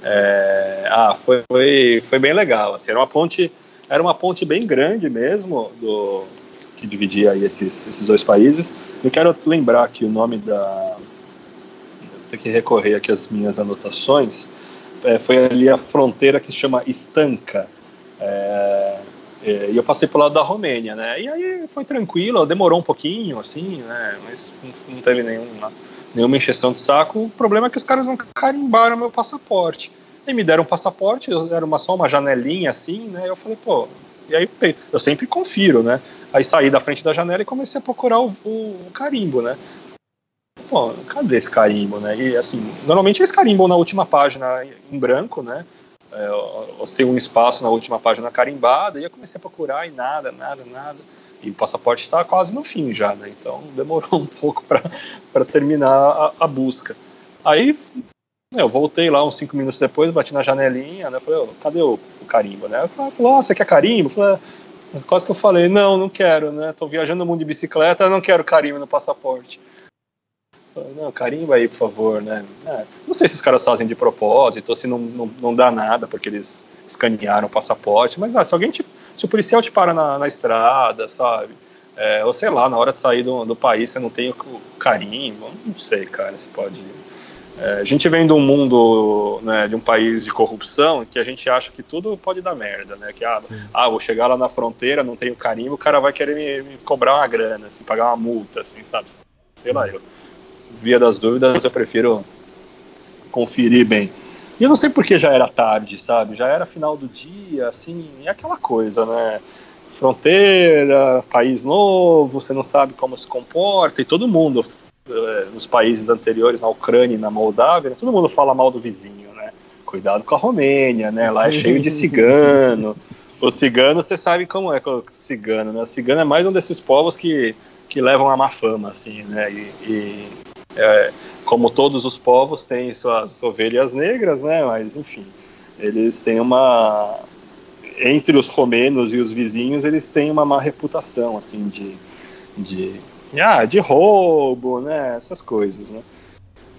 É... Ah, foi, foi, foi bem legal. Assim, era uma ponte, era uma ponte bem grande mesmo, do que dividia aí esses, esses dois países. Eu quero lembrar aqui o nome da. Vou ter que recorrer aqui às minhas anotações. É, foi ali a fronteira que se chama Estanca. É, e eu passei pelo lado da Romênia, né? E aí foi tranquilo, demorou um pouquinho, assim, né? Mas não teve nenhuma, nenhuma encheção de saco. O problema é que os caras não carimbaram meu passaporte. E me deram um passaporte, era uma, só uma janelinha assim, né? Eu falei, pô. E aí eu sempre confiro, né? Aí saí da frente da janela e comecei a procurar o, o, o carimbo, né? Pô, cadê esse carimbo, né? E assim, normalmente eles carimbam na última página em branco, né? É, você um espaço na última página carimbada, e eu comecei a procurar e nada, nada, nada. E o passaporte está quase no fim já, né? Então demorou um pouco para terminar a, a, busca. Aí eu voltei lá uns cinco minutos depois, bati na janelinha, né? Falei, cadê o, o, carimbo, né? Ela falou, ah, você quer carimbo? Eu falei, ah, quase que eu falei, não, não quero, né? Tô viajando no mundo de bicicleta, não quero carimbo no passaporte. Não, carimba aí, por favor, né? É, não sei se os caras fazem de propósito, ou se não, não, não dá nada porque eles escanearam o passaporte, mas ah, se alguém te, se o policial te para na, na estrada, sabe? É, ou sei lá, na hora de sair do, do país você não tem o, carimbo, não sei, cara, se pode. É, a gente vem de um mundo, né, de um país de corrupção, que a gente acha que tudo pode dar merda, né? Que ah, ah vou chegar lá na fronteira, não tenho carimbo, o cara vai querer me, me cobrar uma grana, assim, pagar uma multa, assim, sabe? Sei lá, eu via das dúvidas, eu prefiro conferir bem. E eu não sei porque já era tarde, sabe? Já era final do dia, assim, é aquela coisa, né? Fronteira, país novo, você não sabe como se comporta, e todo mundo, eh, nos países anteriores, na Ucrânia e na Moldávia, todo mundo fala mal do vizinho, né? Cuidado com a Romênia, né? Lá é cheio de cigano, o cigano, você sabe como é o cigano, né? O cigano é mais um desses povos que, que levam a má fama, assim, né? E, e, é, como todos os povos têm suas ovelhas negras, né? Mas, enfim, eles têm uma... Entre os romenos e os vizinhos, eles têm uma má reputação, assim, de... de ah, de roubo, né? Essas coisas, né?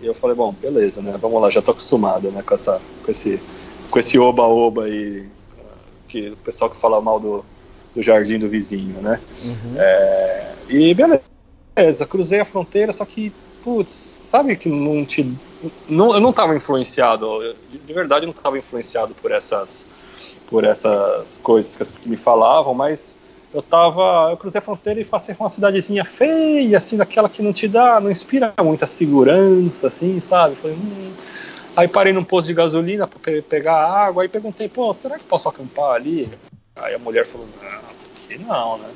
E eu falei, bom, beleza, né? Vamos lá, já tô acostumado, né? Com, essa, com esse com esse oba-oba aí, que o pessoal que fala mal do, do jardim do vizinho, né? Uhum. É, e beleza, cruzei a fronteira, só que, putz, sabe que não te. Não, eu não estava influenciado, de verdade eu não estava influenciado por essas, por essas coisas que, que me falavam, mas eu tava. Eu cruzei a fronteira e passei por uma cidadezinha feia, assim, daquela que não te dá, não inspira muita segurança, assim, sabe? Falei, hum. Aí parei num posto de gasolina para pe pegar água, aí perguntei, pô, será que posso acampar ali? Aí a mulher falou, não, aqui não, né?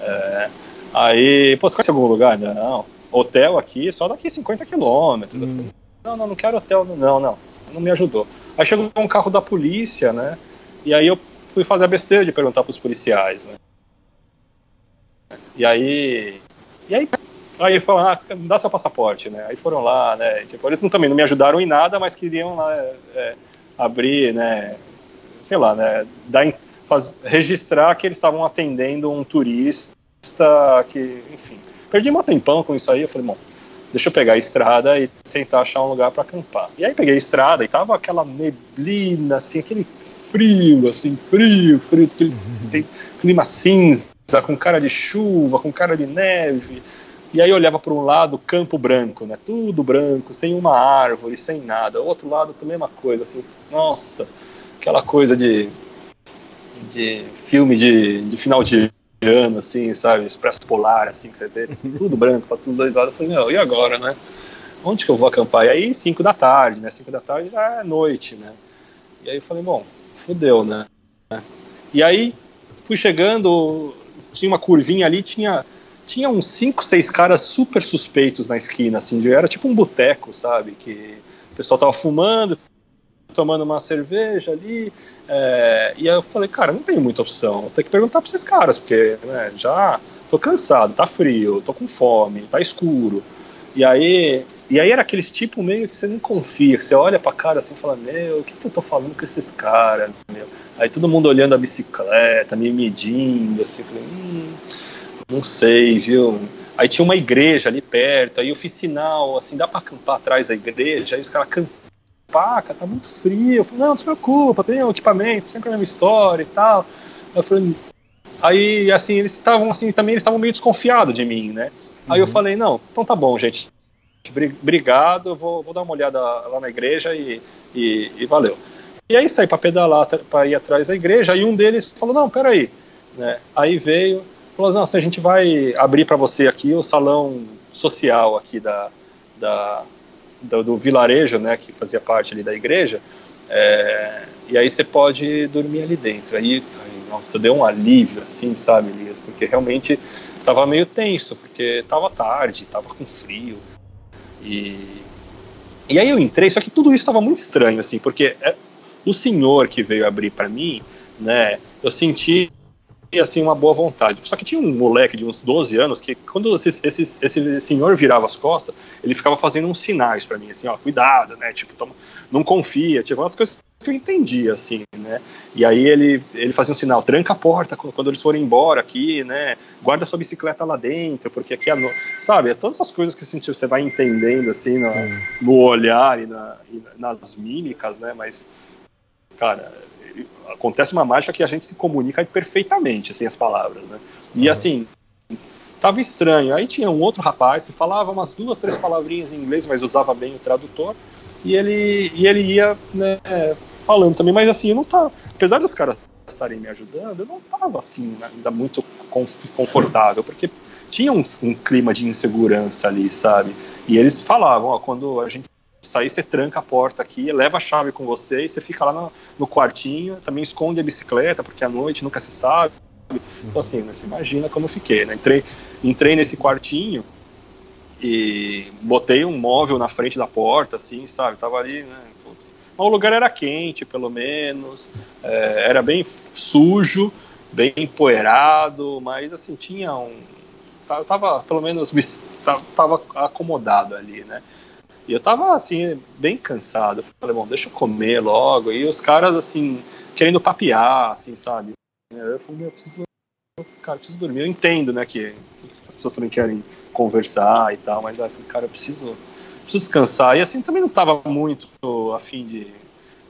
É, aí, pô, você conhece algum lugar? Não. Hotel aqui, só daqui 50 quilômetros. Hum. Não, não, não quero hotel, não, não. Não me ajudou. Aí chegou um carro da polícia, né? E aí eu fui fazer a besteira de perguntar pros policiais, né? E aí. E aí, aí falaram, ah, dá seu passaporte, né? Aí foram lá, né? Tipo, eles não, também não me ajudaram em nada, mas queriam lá é, abrir, né? Sei lá, né? Dar, faz, registrar que eles estavam atendendo um turista que, enfim. Perdi um tempão com isso aí, eu falei, bom, deixa eu pegar a estrada e tentar achar um lugar para acampar. E aí peguei a estrada e tava aquela neblina, assim, aquele frio, assim, frio, frio, tem clima cinza, com cara de chuva, com cara de neve. E aí eu olhava para um lado, campo branco, né? Tudo branco, sem uma árvore, sem nada. O outro lado também uma coisa, assim, nossa, aquela coisa de, de filme de, de final de ano, assim, sabe? Expresso polar, assim, que você vê, tudo branco para todos os dois lados. Eu falei, meu, e agora, né? Onde que eu vou acampar? E aí, 5 da tarde, né? 5 da tarde já é noite, né? E aí eu falei, bom, fudeu, né? E aí fui chegando, tinha uma curvinha ali, tinha tinha uns 5, 6 caras super suspeitos na esquina, assim, de- era tipo um boteco, sabe? Que o pessoal tava fumando, tomando uma cerveja ali, é, e aí eu falei, cara, não tem muita opção, ter que perguntar pra esses caras, porque né, já tô cansado, tá frio, tô com fome, tá escuro. E aí, e aí era aqueles tipo meio que você não confia, que você olha pra cara assim e fala, meu, o que, que eu tô falando com esses caras, meu? Aí todo mundo olhando a bicicleta, me medindo, assim, falei, hum, não sei, viu? Aí tinha uma igreja ali perto, aí eu fiz sinal, assim, dá pra acampar atrás da igreja, aí os caras cara, tá muito frio. Eu falei, não, não se preocupa, tem um equipamento, sempre a mesma história e tal. Eu falei, aí, assim, eles estavam, assim, também eles estavam meio desconfiados de mim, né? Aí eu falei, não, então tá bom, gente, Bri- obrigado, eu vou, vou dar uma olhada lá na igreja e, e, e valeu. E aí saí para pedalar, para ir atrás da igreja, e um deles falou, não, peraí, né? Aí veio, falou, não, se a gente vai abrir para você aqui o salão social aqui da, da, do, do vilarejo, né, que fazia parte ali da igreja, é, e aí você pode dormir ali dentro. Aí, nossa, deu um alívio, assim, sabe, Elias, porque realmente tava meio tenso, porque tava tarde, tava com frio, e, e aí eu entrei, só que tudo isso estava muito estranho, assim, porque é, o senhor que veio abrir para mim, né, eu senti assim uma boa vontade. Só que tinha um moleque de uns 12 anos que quando esse, esse, esse senhor virava as costas, ele ficava fazendo uns sinais para mim, assim, ó, cuidado, né, tipo, toma, não confia, tipo, umas coisas que eu entendia, assim, né, e aí ele, ele fazia um sinal, tranca a porta quando, eles forem embora aqui, né, guarda sua bicicleta lá dentro, porque aqui, é no... sabe, é todas essas coisas que assim, você vai entendendo, assim, no, no olhar e, na, e nas mímicas, né, mas, cara, acontece uma mágica que a gente se comunica perfeitamente, assim, as palavras, né, e assim, tava estranho, aí tinha um outro rapaz que falava umas duas, três palavrinhas em inglês, mas usava bem o tradutor, e ele, e ele ia, né, falando também, mas assim, eu não tava, apesar dos caras estarem me ajudando, eu não tava assim, ainda muito conf- confortável, porque tinha um, um clima de insegurança ali, sabe? E eles falavam, ó, quando a gente sair, você tranca a porta aqui, leva a chave com você e você fica lá no, no quartinho, também esconde a bicicleta, porque à noite nunca se sabe. Então assim, né, você imagina como eu fiquei, né? Entrei, entrei nesse quartinho e botei um móvel na frente da porta, assim, sabe? Tava ali, né? Putz. Mas o lugar era quente, pelo menos, é, era bem sujo, bem empoeirado, mas assim, tinha um. Eu tava, pelo menos, me, tava acomodado ali, né? E eu tava, assim, bem cansado. Falei, bom, deixa eu comer logo. E os caras, assim, querendo papear, assim, sabe? Eu falei, meu, eu preciso, cara, eu preciso dormir. Eu entendo, né, que as pessoas também querem conversar e tal, mas aí eu falei, cara, eu preciso, preciso descansar. E assim, também não tava muito afim de.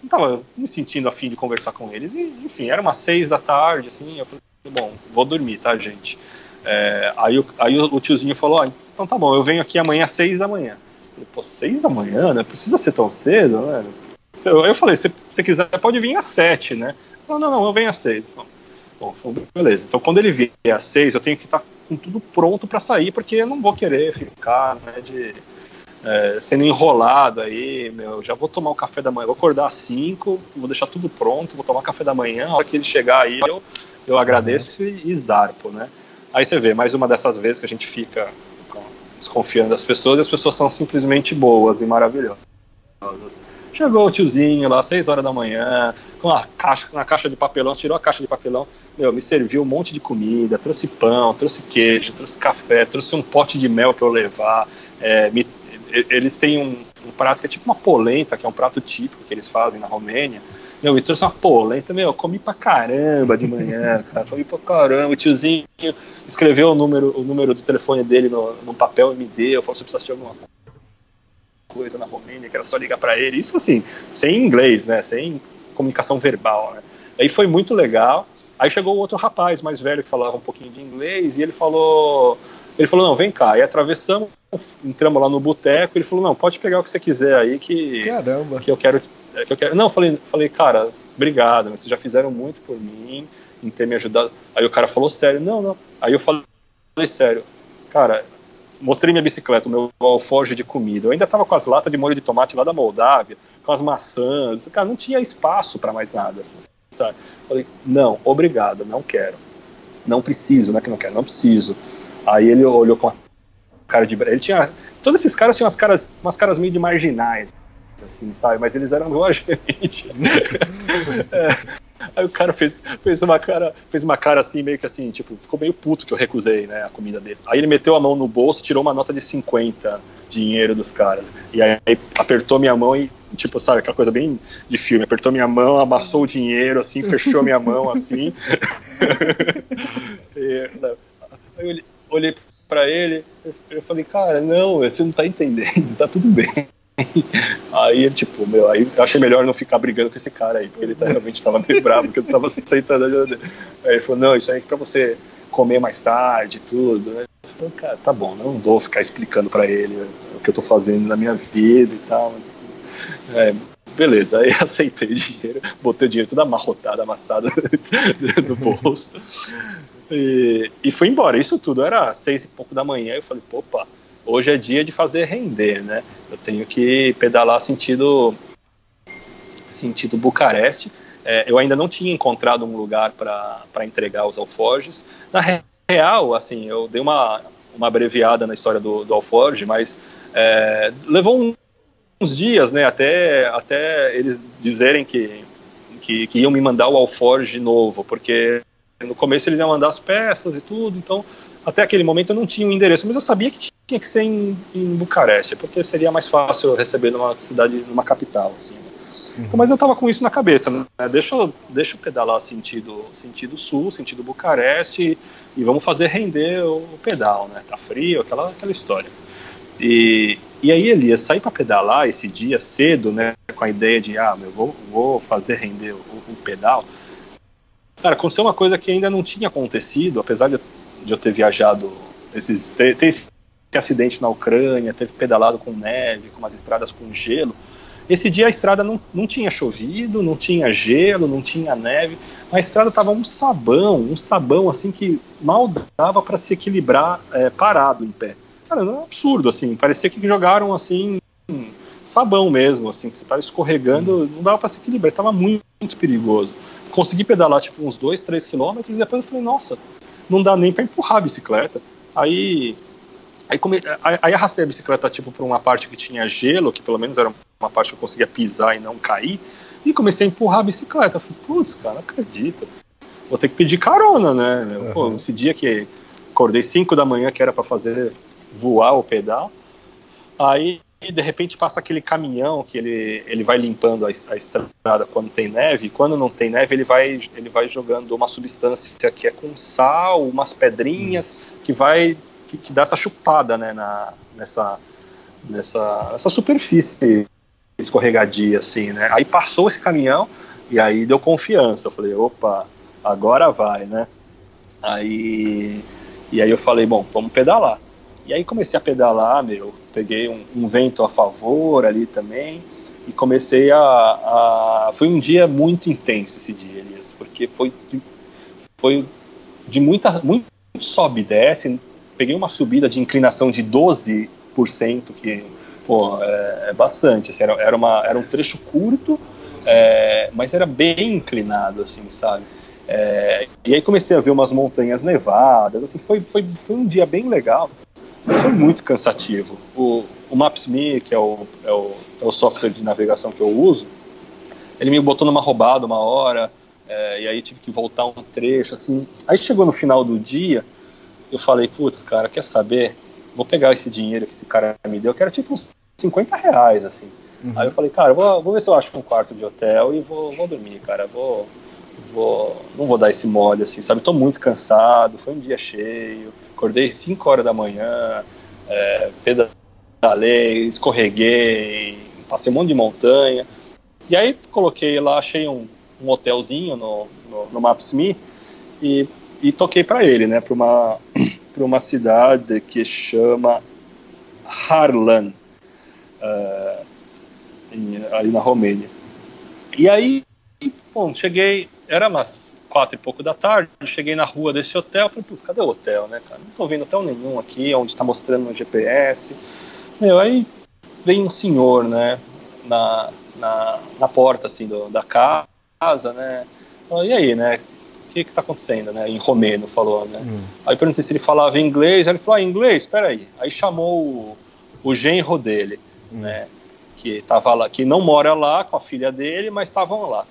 Não tava me sentindo afim de conversar com eles. E, enfim, era umas seis da tarde, assim, eu falei, bom, vou dormir, tá, gente? É, aí, aí o tiozinho falou, ah, então tá bom, eu venho aqui amanhã às seis da manhã. Falei, pô, seis da manhã, né? Precisa ser tão cedo, né? Eu falei, se você quiser, pode vir às sete, né? Não, não, não, eu venho às seis. Bom, beleza. Então, quando ele vier às seis, eu tenho que estar com tudo pronto para sair, porque eu não vou querer ficar, né, de, é, sendo enrolado aí, meu, já vou tomar o café da manhã, vou acordar às cinco, vou deixar tudo pronto, vou tomar café da manhã, a hora que ele chegar aí, eu, eu agradeço e, e zarpo, né? Aí você vê, mais uma dessas vezes que a gente fica desconfiando das pessoas e as pessoas são simplesmente boas e maravilhosas. Chegou o tiozinho lá, 6 horas da manhã, com a caixa, na caixa de papelão, tirou a caixa de papelão, meu, me serviu um monte de comida, trouxe pão, trouxe queijo, trouxe café, trouxe um pote de mel para eu levar. É, me, eles têm um, um, prato que é tipo uma polenta, que é um prato típico que eles fazem na Romênia. Meu, me trouxe uma polenta, meu, comi pra caramba de manhã, cara, comi pra caramba. O tiozinho escreveu o número, o número do telefone dele no, no papel e me deu, falou se precisasse de alguma coisa na Romênia, que era só ligar para ele. Isso assim, sem inglês, né, sem comunicação verbal, né. Aí foi muito legal. Aí chegou outro rapaz mais velho que falava um pouquinho de inglês e ele falou, ele falou não, vem cá. E atravessamos, entramos lá no boteco. Ele falou não, pode pegar o que você quiser aí que Caramba. que eu quero é, que eu quero. Não, falei, falei, cara, obrigado, vocês já fizeram muito por mim, em ter me ajudado. Aí o cara falou sério, não, não. Aí eu falei, sério, cara, mostrei minha bicicleta, o meu alforje de comida. Eu ainda tava com as latas de molho de tomate lá da Moldávia, com as maçãs. Cara, não tinha espaço para mais nada, assim, sabe? Falei, não, obrigado, não quero. Não preciso, não é que não quero, não preciso. Aí ele olhou com a cara de. Ele tinha. Todos esses caras tinham umas caras, umas caras meio de marginais assim, sabe? Mas eles eram igual a gente. é. Aí o cara fez, fez uma cara, fez uma cara assim, meio que assim, tipo, ficou meio puto que eu recusei, né, a comida dele. Aí ele meteu a mão no bolso, tirou uma nota de 50 dinheiro dos caras. E aí apertou minha mão e, tipo, sabe, aquela coisa bem de filme, apertou minha mão, amassou o dinheiro, assim, fechou minha mão, assim. e, aí eu olhei, pra ele, eu falei, cara, não, você não tá entendendo, tá tudo bem. Aí, tipo, meu, aí eu achei melhor não ficar brigando com esse cara aí, porque ele tá, realmente tava meio bravo, porque eu tava aceitando a. Aí ele falou, não, isso aí é pra você comer mais tarde tudo, né? Eu falei, cara, tá bom, não vou ficar explicando para ele o que eu tô fazendo na minha vida e tal. É, beleza, aí aceitei o dinheiro, botei o dinheiro tudo amarrotado, amassado no bolso. E, e fui embora. Isso tudo era seis e pouco da manhã. Eu falei, opa, hoje é dia de fazer render, né? Eu tenho que pedalar sentido sentido Bucareste. É, eu ainda não tinha encontrado um lugar para entregar os alforjes. Na real, assim, eu dei uma, uma abreviada na história do, do alforge, mas é, levou um, uns dias, né, até, até eles dizerem que, que, que iam me mandar o alforge novo, porque no começo eles iam mandar as peças e tudo, então até aquele momento eu não tinha o um endereço, mas eu sabia que tinha que ser em, em Bucareste, porque seria mais fácil receber numa cidade, numa capital, assim. Né? Uhum. Então, mas eu tava com isso na cabeça, né? Deixa eu, deixa eu pedalar sentido, sentido sul, sentido Bucareste, e vamos fazer render o, o pedal, né? Tá frio, aquela, aquela história. E, e aí, Elias, sair para pedalar esse dia cedo, né? Com a ideia de, ah, eu vou, vou fazer render o, o pedal. Cara, aconteceu uma coisa que ainda não tinha acontecido, apesar de, eu ter viajado esses ter, ter acidente na Ucrânia, ter pedalado com neve, com umas estradas com gelo. Esse dia a estrada não, não tinha chovido, não tinha gelo, não tinha neve, a estrada estava um sabão, um sabão assim que mal dava para se equilibrar é, parado em pé. Cara, era um absurdo assim, parecia que jogaram assim sabão mesmo, assim, que você estava escorregando, não dava para se equilibrar, estava muito, muito perigoso consegui pedalar tipo uns 2, 3 quilômetros e depois eu falei, nossa, não dá nem para empurrar a bicicleta. Aí Aí, come, aí, arrastei a bicicleta tipo por uma parte que tinha gelo, que pelo menos era uma parte que eu conseguia pisar e não cair, e comecei a empurrar a bicicleta. Eu falei, putz, cara, não acredito. Vou ter que pedir carona, né? meu? Pô, esse dia que acordei 5 da manhã, que era para fazer voar o pedal, aí de repente passa aquele caminhão que ele, ele vai limpando a, a estrada quando tem neve, e quando não tem neve ele vai, ele vai jogando uma substância que é com sal, umas pedrinhas, que vai que, que dá essa chupada né, na, nessa, nessa, nessa superfície escorregadia, assim, né? Aí passou esse caminhão e aí deu confiança. Eu falei, opa, agora vai, né? Aí, e aí eu falei, bom, vamos pedalar. E aí comecei a pedalar, meu, peguei um, um vento a favor ali também e comecei a, a, Foi um dia muito intenso esse dia, Elias, porque foi, foi de muita, muito sobe e desce. Peguei uma subida de inclinação de 12%, que pô, é, é bastante. Assim, era, era, uma, era um trecho curto, é, mas era bem inclinado, assim, sabe? É, e aí comecei a ver umas montanhas nevadas, assim, foi, foi, foi um dia bem legal, mas foi muito cansativo. O, o Maps.me, que é o, é, o, é o software de navegação que eu uso, ele me botou numa roubada uma hora, é, e aí tive que voltar um trecho, assim. Aí chegou no final do dia, eu falei, putz, cara, quer saber? Vou pegar esse dinheiro que esse cara me deu, que era tipo uns 50 reais, assim. Uhum. Aí eu falei, cara, vou, vou ver se eu acho um quarto de hotel e vou, vou dormir, cara. Vou, vou, não vou dar esse mole, assim, sabe? Tô muito cansado, foi um dia cheio, acordei 5 horas da manhã, é, pedalei, escorreguei, passei um monte de montanha. E aí coloquei lá, achei um, um hotelzinho no, no, no Maps.me e, e toquei para ele, né, para uma, uma cidade que chama Harlan, uh, em, ali na Romênia. E aí, bom, cheguei, era umas quatro e pouco da tarde, cheguei na rua desse hotel, falei, cadê o hotel, né, cara? Não tô vendo hotel nenhum aqui, onde tá mostrando no GPS. Meu, aí vem um senhor, né, na, na, na porta, assim, do, da casa, né, e aí, né, o que está acontecendo, né? Em romeno falou, né? Hum. Aí perguntei se ele falava inglês, aí ele falou, ah, inglês, espera aí. Aí chamou o, o genro dele, hum. né? Que tava lá, que não mora lá com a filha dele, mas estavam lá.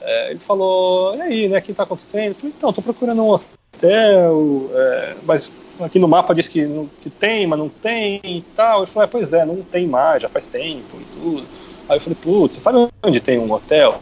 É, ele falou, e aí, né? O que está acontecendo? Eu falei, então, estou procurando um hotel, é, mas aqui no mapa diz que, que tem, mas não tem e tal. Ele falou, é, pois é, não tem mais, já faz tempo e tudo. Aí eu falei, putz, você sabe onde tem um hotel?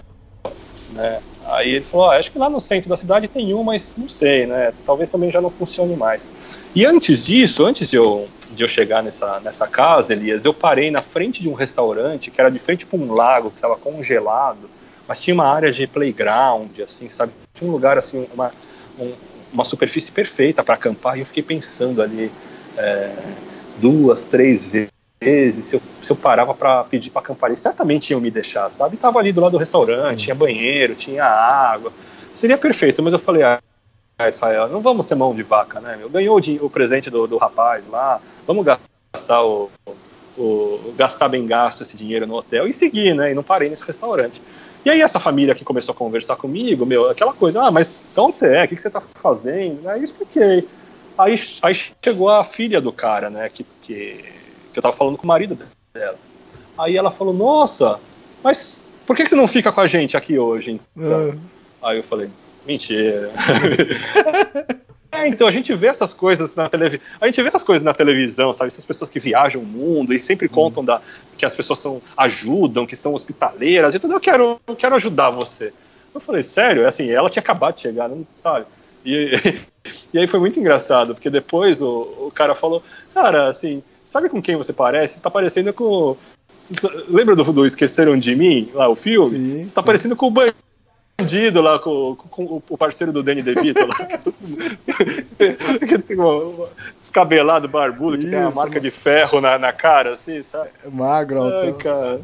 Né? Aí ele falou: ah, acho que lá no centro da cidade tem um, mas não sei, né? Talvez também já não funcione mais. E antes disso, antes de eu, de eu chegar nessa, nessa casa, Elias, eu parei na frente de um restaurante que era de frente para um lago que estava congelado, mas tinha uma área de playground, assim, sabe? Tinha um lugar, assim, uma, um, uma superfície perfeita para acampar. E eu fiquei pensando ali é, duas, três vezes vezes, se eu, se eu parava para pedir para eles certamente iam me deixar, sabe? Tava ali do lado do restaurante, Sim. tinha banheiro, tinha água. Seria perfeito, mas eu falei, ah, Israel, não vamos ser mão de vaca, né? Eu ganhou o, o presente do, do rapaz lá, vamos gastar o, o, gastar bem gasto esse dinheiro no hotel e seguir, né? E não parei nesse restaurante. E aí essa família que começou a conversar comigo, meu, aquela coisa, ah, mas de onde você é? O que, que você está fazendo? Aí eu expliquei. Aí, aí chegou a filha do cara, né? Que, que que eu tava falando com o marido dela. Aí ela falou, nossa, mas por que, que você não fica com a gente aqui hoje? Então? É. Aí eu falei, mentira. é, então a gente vê essas coisas na televisão. A gente vê essas coisas na televisão, sabe? Essas pessoas que viajam o mundo e sempre hum. contam da, que as pessoas são, ajudam, que são hospitaleiras. Então eu quero, eu quero ajudar você. Eu falei, sério? É assim, ela tinha acabado de chegar, não sabe? E, e aí foi muito engraçado, porque depois o, o cara falou, cara, assim, Sabe com quem você parece? Você tá parecendo com. Lembra do, do Esqueceram de Mim, lá o filme? Sim, você tá sim. parecendo com o bandido lá, com, com, o parceiro do Danny DeVito lá. que tem uma, descabelado, barbudo, que Isso, tem uma marca de ferro na, na cara, assim, sabe? É magro, Ai, então. cara.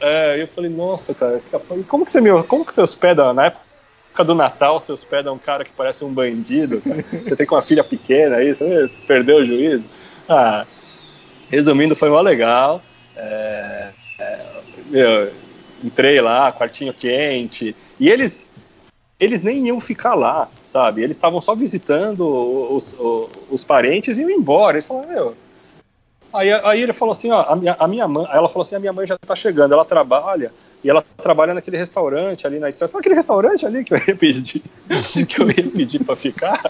É, eu falei, nossa, cara, como que você me, como que você hospeda na época do Natal, você hospeda um cara que parece um bandido, cara? Você tem com uma filha pequena aí, você perdeu o juízo? Ah, Resumindo, foi mó legal. É, é, eu entrei lá, quartinho quente, e eles eles nem iam ficar lá, sabe? Eles estavam só visitando os, os, os, parentes e iam embora. Eles falaram, meu, Aí, aí ele falou assim, ó, a minha, a minha mãe, ela falou assim, a minha mãe já tá chegando, ela trabalha e ela trabalha naquele restaurante ali na estrada. Aquele restaurante ali que eu ia pedir, que eu ia pedir para ficar,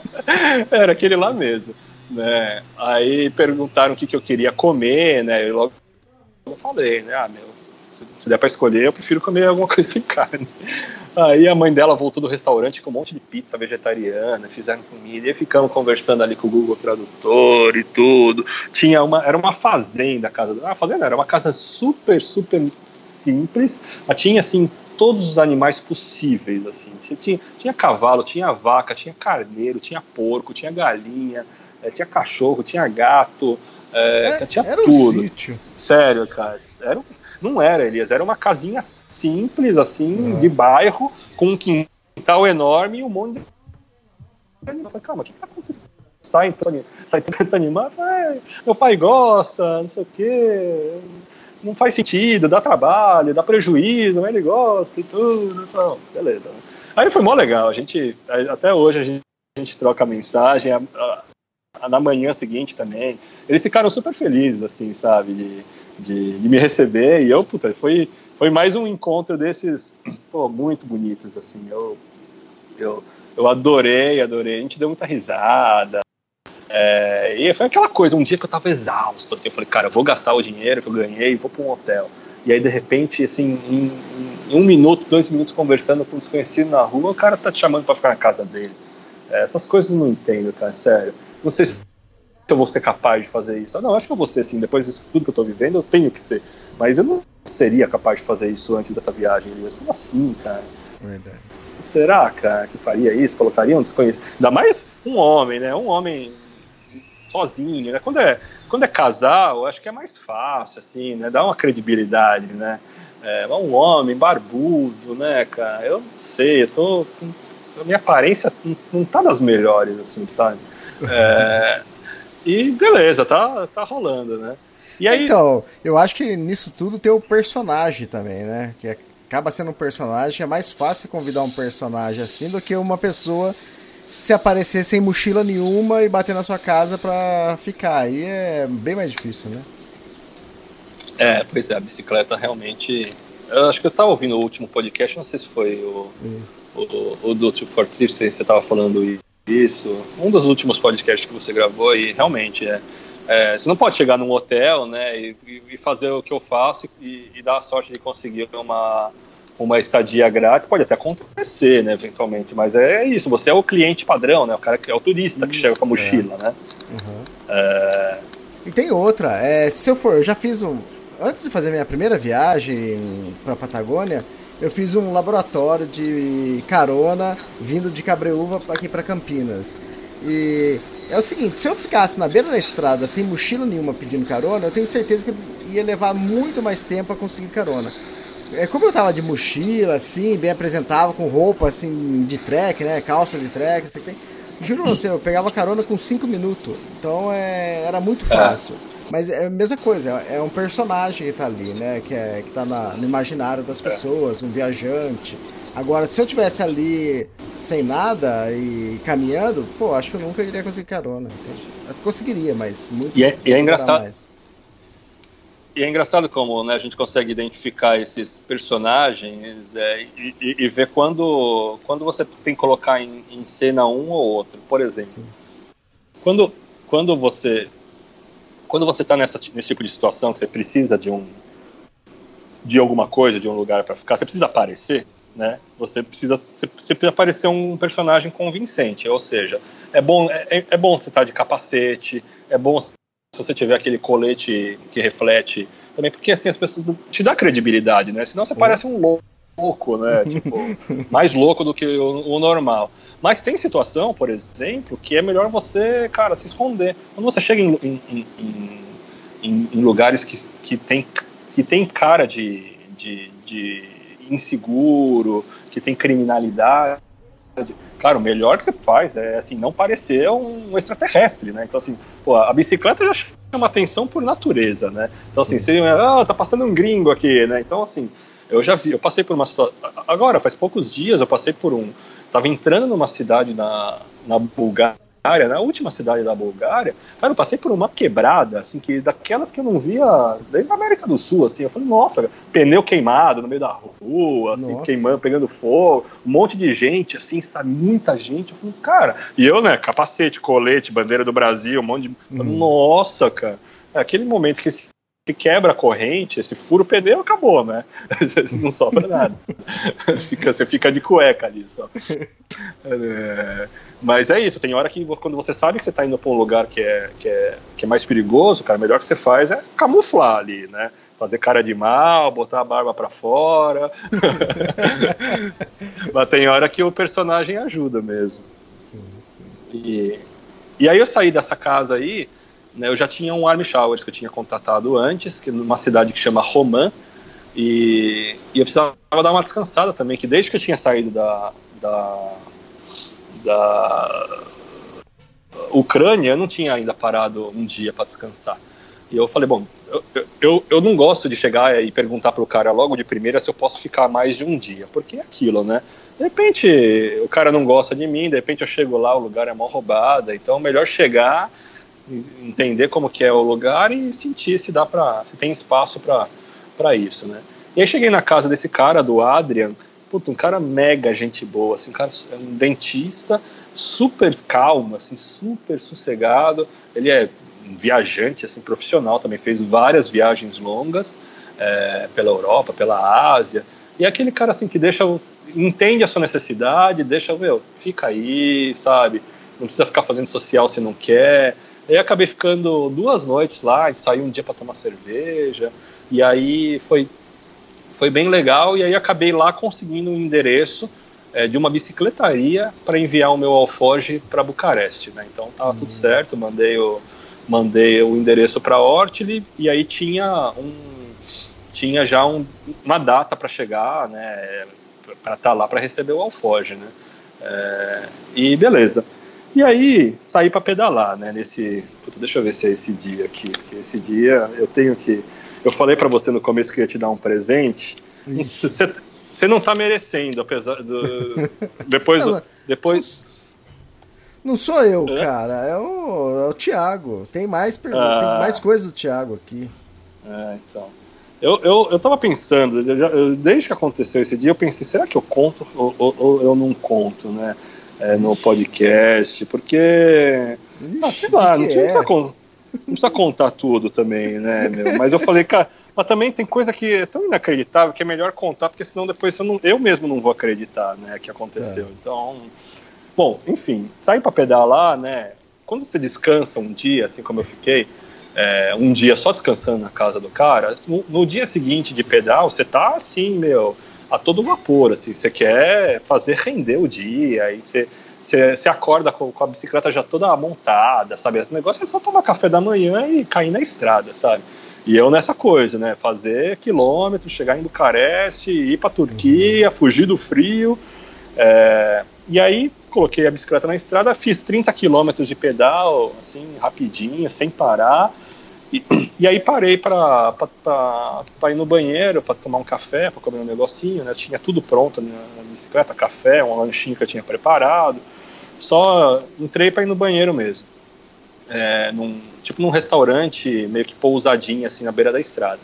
era aquele lá mesmo. Né? Aí perguntaram o que, que eu queria comer, né? Eu logo falei, né? Ah, meu, se der para escolher, eu prefiro comer alguma coisa sem carne. Aí a mãe dela voltou do restaurante com um monte de pizza vegetariana, fizeram comida, e ficamos conversando ali com o Google Tradutor e tudo. Tinha uma, era uma fazenda a casa. Ah, fazenda era uma casa super, super simples, mas tinha assim todos os animais possíveis assim. Você tinha, tinha cavalo, tinha vaca, tinha carneiro, tinha porco, tinha galinha, é, tinha cachorro, tinha gato, é, é, tinha era tudo. Um sítio. Sério, cara. Era, não era, Elias, era uma casinha simples, assim, uhum. de bairro, com um quintal enorme e um monte de eu falei, calma, o que, que tá acontecendo? Sai sai animal, falei, meu pai gosta, não sei o quê não faz sentido, dá trabalho, dá prejuízo, mas ele gosta e tudo. Então, beleza. Aí foi mó legal, a gente, até hoje a gente, a gente troca mensagem, a, a, a, na manhã seguinte também. Eles ficaram super felizes, assim, sabe, de, de, de, me receber, e eu, puta, foi, foi mais um encontro desses, pô, muito bonitos, assim, eu, eu, eu adorei, adorei, a gente deu muita risada, é, e foi aquela coisa, um dia que eu tava exausto, assim, eu falei, cara, eu vou gastar o dinheiro que eu ganhei vou para um hotel. E aí, de repente, assim, em, em, um minuto, dois minutos conversando com um desconhecido na rua, o cara tá te chamando para ficar na casa dele. É, essas coisas eu não entendo, cara, sério. Não sei se eu vou ser capaz de fazer isso. Ah, não, acho que eu vou ser, assim, depois disso tudo que eu tô vivendo, eu tenho que ser. Mas eu não seria capaz de fazer isso antes dessa viagem, Elias. Como assim, cara? Verdade. Será, cara, que faria isso? Colocaria um desconhecido? Ainda mais um homem, né? Um homem sozinho, né? Quando é, quando é casal, acho que é mais fácil, assim, né? Dá uma credibilidade, né? É, um homem barbudo, né, cara? Eu não sei, eu tô. A minha aparência não tá das melhores, assim, sabe? É, e beleza, tá, tá rolando, né? E aí... Então, eu acho que nisso tudo tem o personagem também, né? Que acaba sendo um personagem, é mais fácil convidar um personagem assim do que uma pessoa se aparecer sem mochila nenhuma e bater na sua casa pra ficar. Aí é bem mais difícil, né? É, pois é, a bicicleta realmente. Eu acho que eu tava ouvindo o último podcast, não sei se foi o, hum. o, o, do Two for você tava falando isso. Um dos últimos podcasts que você gravou, e realmente é. É, você não pode chegar num hotel, né, e, e fazer o que eu faço e, e, dar a sorte de conseguir uma, uma estadia grátis, pode até acontecer, né, eventualmente, mas é isso, você é o cliente padrão, né, o cara que é o turista que chega com a mochila, é. né. Uhum. É... E tem outra, é, se eu for, eu já fiz um, antes de fazer minha primeira viagem para Patagônia, eu fiz um laboratório de carona vindo de Cabreúva aqui para Campinas. E é o seguinte, se eu ficasse na beira da estrada sem mochila nenhuma pedindo carona, eu tenho certeza que ia levar muito mais tempo a conseguir carona. É, como eu tava de mochila, assim, bem apresentável, com roupa, assim, de trek, né? Calça de trek, assim, juro você, eu pegava carona com 5 minutos. Então é, era muito é. fácil. É. Mas é a mesma coisa, é um personagem que tá ali, né? Que, é, que tá na, no imaginário das é. pessoas, um viajante. Agora, se eu tivesse ali sem nada e caminhando, pô, acho que eu nunca iria conseguir carona. Entende? Eu conseguiria, mas muito. E é, e é engraçado. Mais. E é engraçado como né, a gente consegue identificar esses personagens é, e, e, e, ver quando, quando você tem que colocar em, em cena um ou outro. Por exemplo, quando, quando você quando você está nesse tipo de situação que você precisa de um de alguma coisa, de um lugar para ficar, você precisa aparecer, né? Você precisa você, você precisa aparecer um personagem convincente, ou seja, é bom é, é bom você estar tá de capacete, é bom se você tiver aquele colete que reflete também, porque assim as pessoas te dá credibilidade, né? Senão você parece um louco, né? Tipo, mais louco do que o, o, normal. Mas tem situação, por exemplo, que é melhor você, cara, se esconder. Quando você chega em, em, em, em lugares que, que, tem, que tem cara de, de, de inseguro, que tem criminalidade Claro, o melhor que você faz é assim, não parecer um extraterrestre, né? Então, assim, pô, a bicicleta já chama atenção por natureza, né? Então, assim, você, ah, tá passando um gringo aqui, né? Então, assim, eu já vi, eu passei por uma situação. Agora, faz poucos dias, eu passei por um. Tava entrando numa cidade na, na Bulgária, na última cidade da Bulgária, cara, eu passei por uma quebrada, assim, que daquelas que eu não via desde a América do Sul, assim, eu falei, nossa, pneu queimado no meio da rua, assim, Nossa. queimando, pegando fogo, um monte de gente, assim, sabe, muita gente, eu falei, cara, e eu, né, capacete, colete, bandeira do Brasil, um monte de, Uhum. nossa, cara, é aquele momento que se se quebra a corrente, se fura o pneu, acabou, né? Não sobra nada. Fica- você fica de cueca ali só. É, mas é isso, tem hora que quando você sabe que você está indo para um lugar que é, que, é, que é mais perigoso, cara, o melhor que você faz é camuflar ali, né? Fazer cara de mal, botar a barba para fora. Mas tem hora que o personagem ajuda mesmo. Sim, sim. E, e aí eu saí dessa casa aí, né, eu já tinha um Army Showers que eu tinha contatado antes, que numa cidade que chama Roman, e, e eu precisava dar uma descansada também, que desde que eu tinha saído da, da, da Ucrânia, eu não tinha ainda parado um dia para descansar. E eu falei, bom, eu, eu, eu não gosto de chegar e perguntar pro cara logo de primeira se eu posso ficar mais de um dia, porque é aquilo, né? De repente o cara não gosta de mim, de repente eu chego lá, o lugar é mal roubada, então é melhor chegar, entender como que é o lugar e sentir se dá para, se tem espaço para isso, né? E aí cheguei na casa desse cara, do Adrian, puta, um cara mega gente boa, assim, um cara um dentista super calmo, assim, super sossegado. Ele é um viajante, assim, profissional, também fez várias viagens longas é, pela Europa, pela Ásia. E é aquele cara assim que deixa, entende a sua necessidade, deixa, meu, fica aí, sabe? Não precisa ficar fazendo social se não quer. Aí acabei ficando duas noites lá, a gente saiu um dia para tomar cerveja, e aí foi, foi bem legal, e aí acabei lá conseguindo um endereço é, de uma bicicletaria para enviar o meu alforge para Bucareste, né? Então tava tudo certo, mandei o, mandei o endereço para Ortli, e aí tinha um tinha já um, uma data para chegar, né, para estar lá para receber o alforge, né, é, e beleza. E aí saí para pedalar, né, nesse, puta, deixa eu ver se é esse dia aqui, que esse dia eu tenho que, eu falei para você no começo que eu ia te dar um presente, você, não tá merecendo, apesar do, depois, Não, depois, Não sou eu, Hã? cara, é o, é o Thiago. Tem mais, Ah. tem mais coisa do Thiago aqui. É, então. Eu, eu, eu tava pensando, eu- desde que aconteceu esse dia, eu pensei, será que eu conto ou, ou- ou eu não conto, né? É, no podcast, porque. Ah, sei lá, não precisa, é? con- não precisa contar tudo também, né, meu? Mas eu falei, cara, mas também tem coisa que é tão inacreditável que é melhor contar, porque senão depois eu, não- eu mesmo não vou acreditar, né, que aconteceu. Então. Bom, enfim, sair pra pedalar, né? Quando você descansa um dia, assim como eu fiquei, é, um dia só descansando na casa do cara, no, no dia seguinte de pedal, você tá assim, meu, a todo vapor, assim, você quer fazer render o dia, aí você, você, você acorda com, com a bicicleta já toda montada, sabe? O negócio é só tomar café da manhã e cair na estrada, sabe? E eu nessa coisa, né? Fazer quilômetros, chegar em Bucareste, ir pra Turquia, fugir do frio. é, e aí coloquei a bicicleta na estrada, fiz 30 quilômetros de pedal, assim, rapidinho, sem parar. E, e aí parei para ir no banheiro, para tomar um café, para comer um negocinho, né? Tinha tudo pronto na, bicicleta, café, um lanchinho que eu tinha preparado. Só entrei para ir no banheiro mesmo. É, num, tipo num restaurante meio que pousadinho assim na beira da estrada.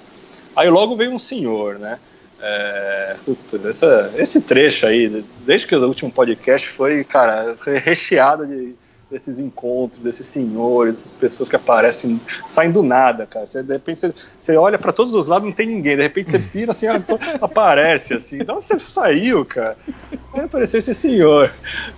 Aí logo veio um senhor, né? É, essa, esse trecho aí, desde que o último podcast foi, cara, foi recheado de, desses encontros, desses senhores, dessas pessoas que aparecem, saem do nada, cara. Você, de repente você, você olha para todos os lados, não tem ninguém. De repente você vira assim, ah, aparece assim. De onde você saiu, cara? Aí apareceu esse senhor.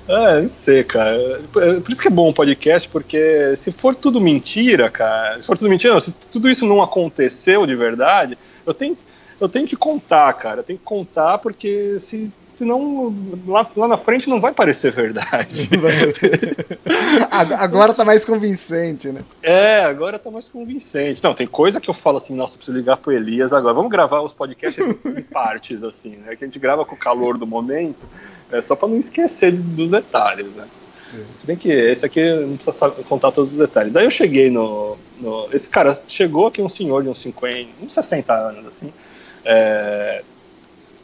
Ah, não sei, cara. Por isso que é bom o podcast, porque se for tudo mentira, cara, se for tudo mentira, não, se tudo isso não aconteceu de verdade, eu tenho eu tenho que contar, cara. Eu tenho que contar porque se, senão lá, lá na frente não vai parecer verdade. Agora tá mais convincente, né? É, agora tá mais convincente. Não, tem coisa que eu falo assim, nossa, preciso ligar pro Elias agora. Vamos gravar os podcasts em partes, assim, né? Que a gente grava com o calor do momento, é só pra não esquecer dos detalhes, né? Se bem que esse aqui não precisa contar todos os detalhes. Aí eu cheguei no, no, Esse cara chegou aqui, um senhor de uns 50, uns 60 anos, assim. É,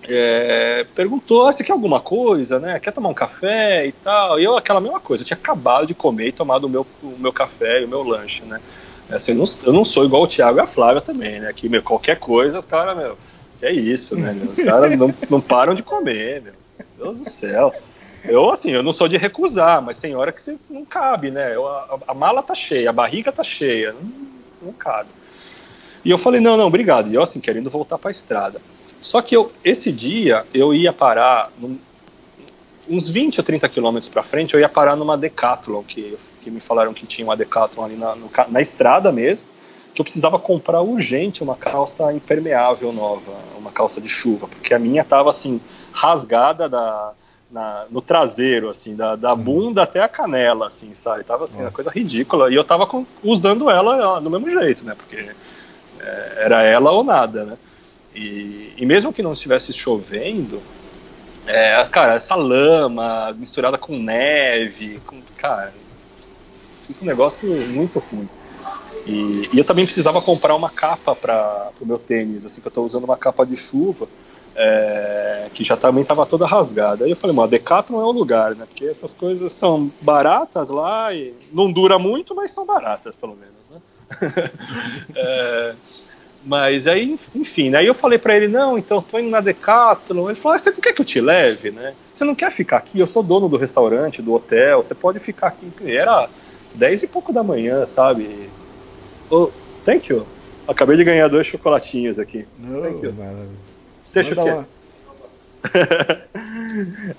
é, perguntou: ah, você quer alguma coisa, né? Quer tomar um café e tal? E eu, aquela mesma coisa, eu tinha acabado de comer e tomado o meu, o meu café e o meu lanche, né? Assim, eu, não, eu não sou igual o Thiago e a Flávia também, né? Que, meu, qualquer coisa, os caras, meu, que é isso, né? Meu? Os caras não, não param de comer, meu. Deus do céu. Eu, assim, eu não sou de recusar, mas tem hora que você não cabe, né? Eu, a, a, mala tá cheia, a barriga tá cheia, não, não cabe. E eu falei, não, não, obrigado. E eu, assim, querendo voltar pra estrada. Só que eu, esse dia eu ia parar num, uns 20 ou 30 quilômetros para frente, eu ia parar numa Decathlon, que, que me falaram que tinha uma Decathlon ali na, no, na estrada mesmo, que eu precisava comprar urgente uma calça impermeável nova, uma calça de chuva, porque a minha tava assim, rasgada da, na, no traseiro, assim, da, da uhum. bunda até a canela, assim, sabe? Tava assim, uma coisa ridícula. E eu tava com, usando ela do mesmo jeito, né? Porque era ela ou nada, né? E, e mesmo que não estivesse chovendo, é, cara, essa lama misturada com neve, com, cara, fica um negócio muito ruim. E, e eu também precisava comprar uma capa para o meu tênis, assim, que eu estou usando uma capa de chuva, é, que já também estava toda rasgada. Aí eu falei, mano, Decathlon é o lugar, né? Porque essas coisas são baratas lá e não dura muito, mas são baratas, pelo menos? é, mas aí, enfim, aí eu falei para ele, não, então tô indo na Decathlon. Ele falou, ah, você não quer que eu te leve, né? Você não quer ficar aqui? Eu sou dono do restaurante, do hotel, você pode ficar aqui. E era dez e pouco da manhã, sabe? Oh, thank you. Acabei de ganhar dois chocolatinhos aqui. Oh, thank you. Deixa o quê?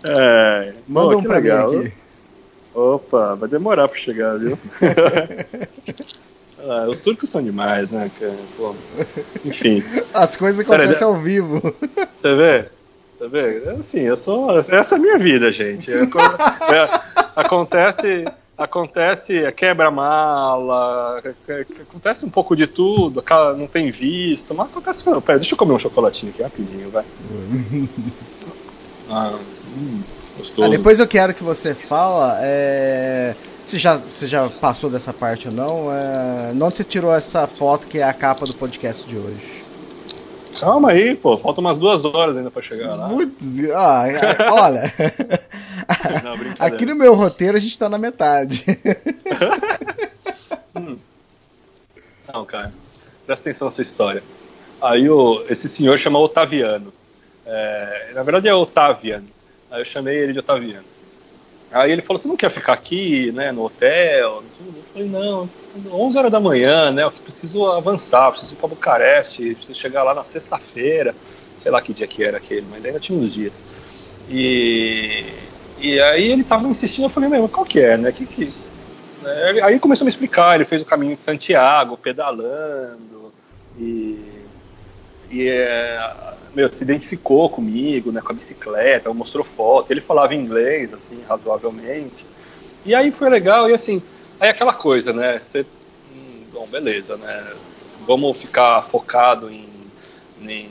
é, Manda um pra legal. mim aqui. Opa, vai demorar pra chegar, viu? Ah, os turcos são demais, né, cara? Pô, enfim. As coisas acontecem ao vivo. Você vê? Você vê? Assim, eu sou. Essa é a minha vida, gente. É, é, acontece. Acontece quebra-mala, acontece um pouco de tudo, não tem visto, mas acontece. Pera, deixa eu comer um chocolatinho aqui rapidinho, vai. ah, hum. Ah, depois eu quero que você fala é, se, já, se já passou dessa parte ou não. É, onde você tirou essa foto que é a capa do podcast de hoje? Calma aí, pô. Faltam umas duas horas ainda pra chegar lá. Putz, ah, olha. não, aqui no meu roteiro a gente tá na metade. hum. Não, cara. Presta atenção nessa história. Aí o, esse senhor chama Otaviano. É, na verdade é Otaviano. Aí eu chamei ele de Otaviano. Aí ele falou: Você não quer ficar aqui, né, no hotel? Eu falei: Não, 11 horas da manhã, né? Eu preciso avançar, preciso ir para Bucareste, preciso chegar lá na sexta-feira. Sei lá que dia que era aquele, mas ainda tinha uns dias. E, e aí ele tava insistindo, eu falei: Meu, qual que é, né? Que, que... Aí ele começou a me explicar: ele fez o caminho de Santiago, pedalando, e. e é, meu, se identificou comigo, né, com a bicicleta, mostrou foto, ele falava inglês, assim, razoavelmente. E aí foi legal, e assim, aí aquela coisa, né, você, hum, bom, beleza, né, vamos ficar focado em, em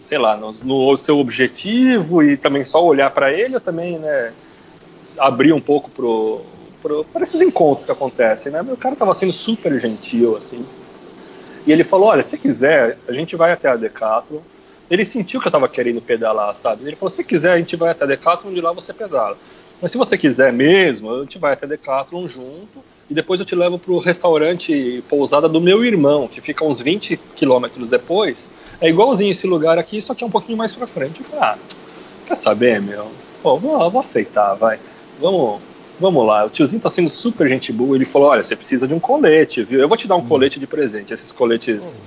sei lá, no, no, seu objetivo e também só olhar para ele, ou também, né, abrir um pouco pro, pro, para esses encontros que acontecem, né, o cara tava sendo super gentil, assim, e ele falou: Olha, se quiser, a gente vai até a Decathlon. Ele sentiu que eu estava querendo pedalar, sabe? Ele falou: Se quiser, a gente vai até a Decathlon, de lá você pedala. Mas se você quiser mesmo, a gente vai até a Decathlon junto e depois eu te levo para o restaurante pousada do meu irmão, que fica uns 20 quilômetros depois. É igualzinho esse lugar aqui, só que é um pouquinho mais para frente. Eu falei: Ah, quer saber, meu? Pô, vou, vou aceitar, vai. Vamos Vamos lá, o tiozinho tá sendo super gente boa. Ele falou: Olha, você precisa de um colete, viu? Eu vou te dar um hum. colete de presente, esses coletes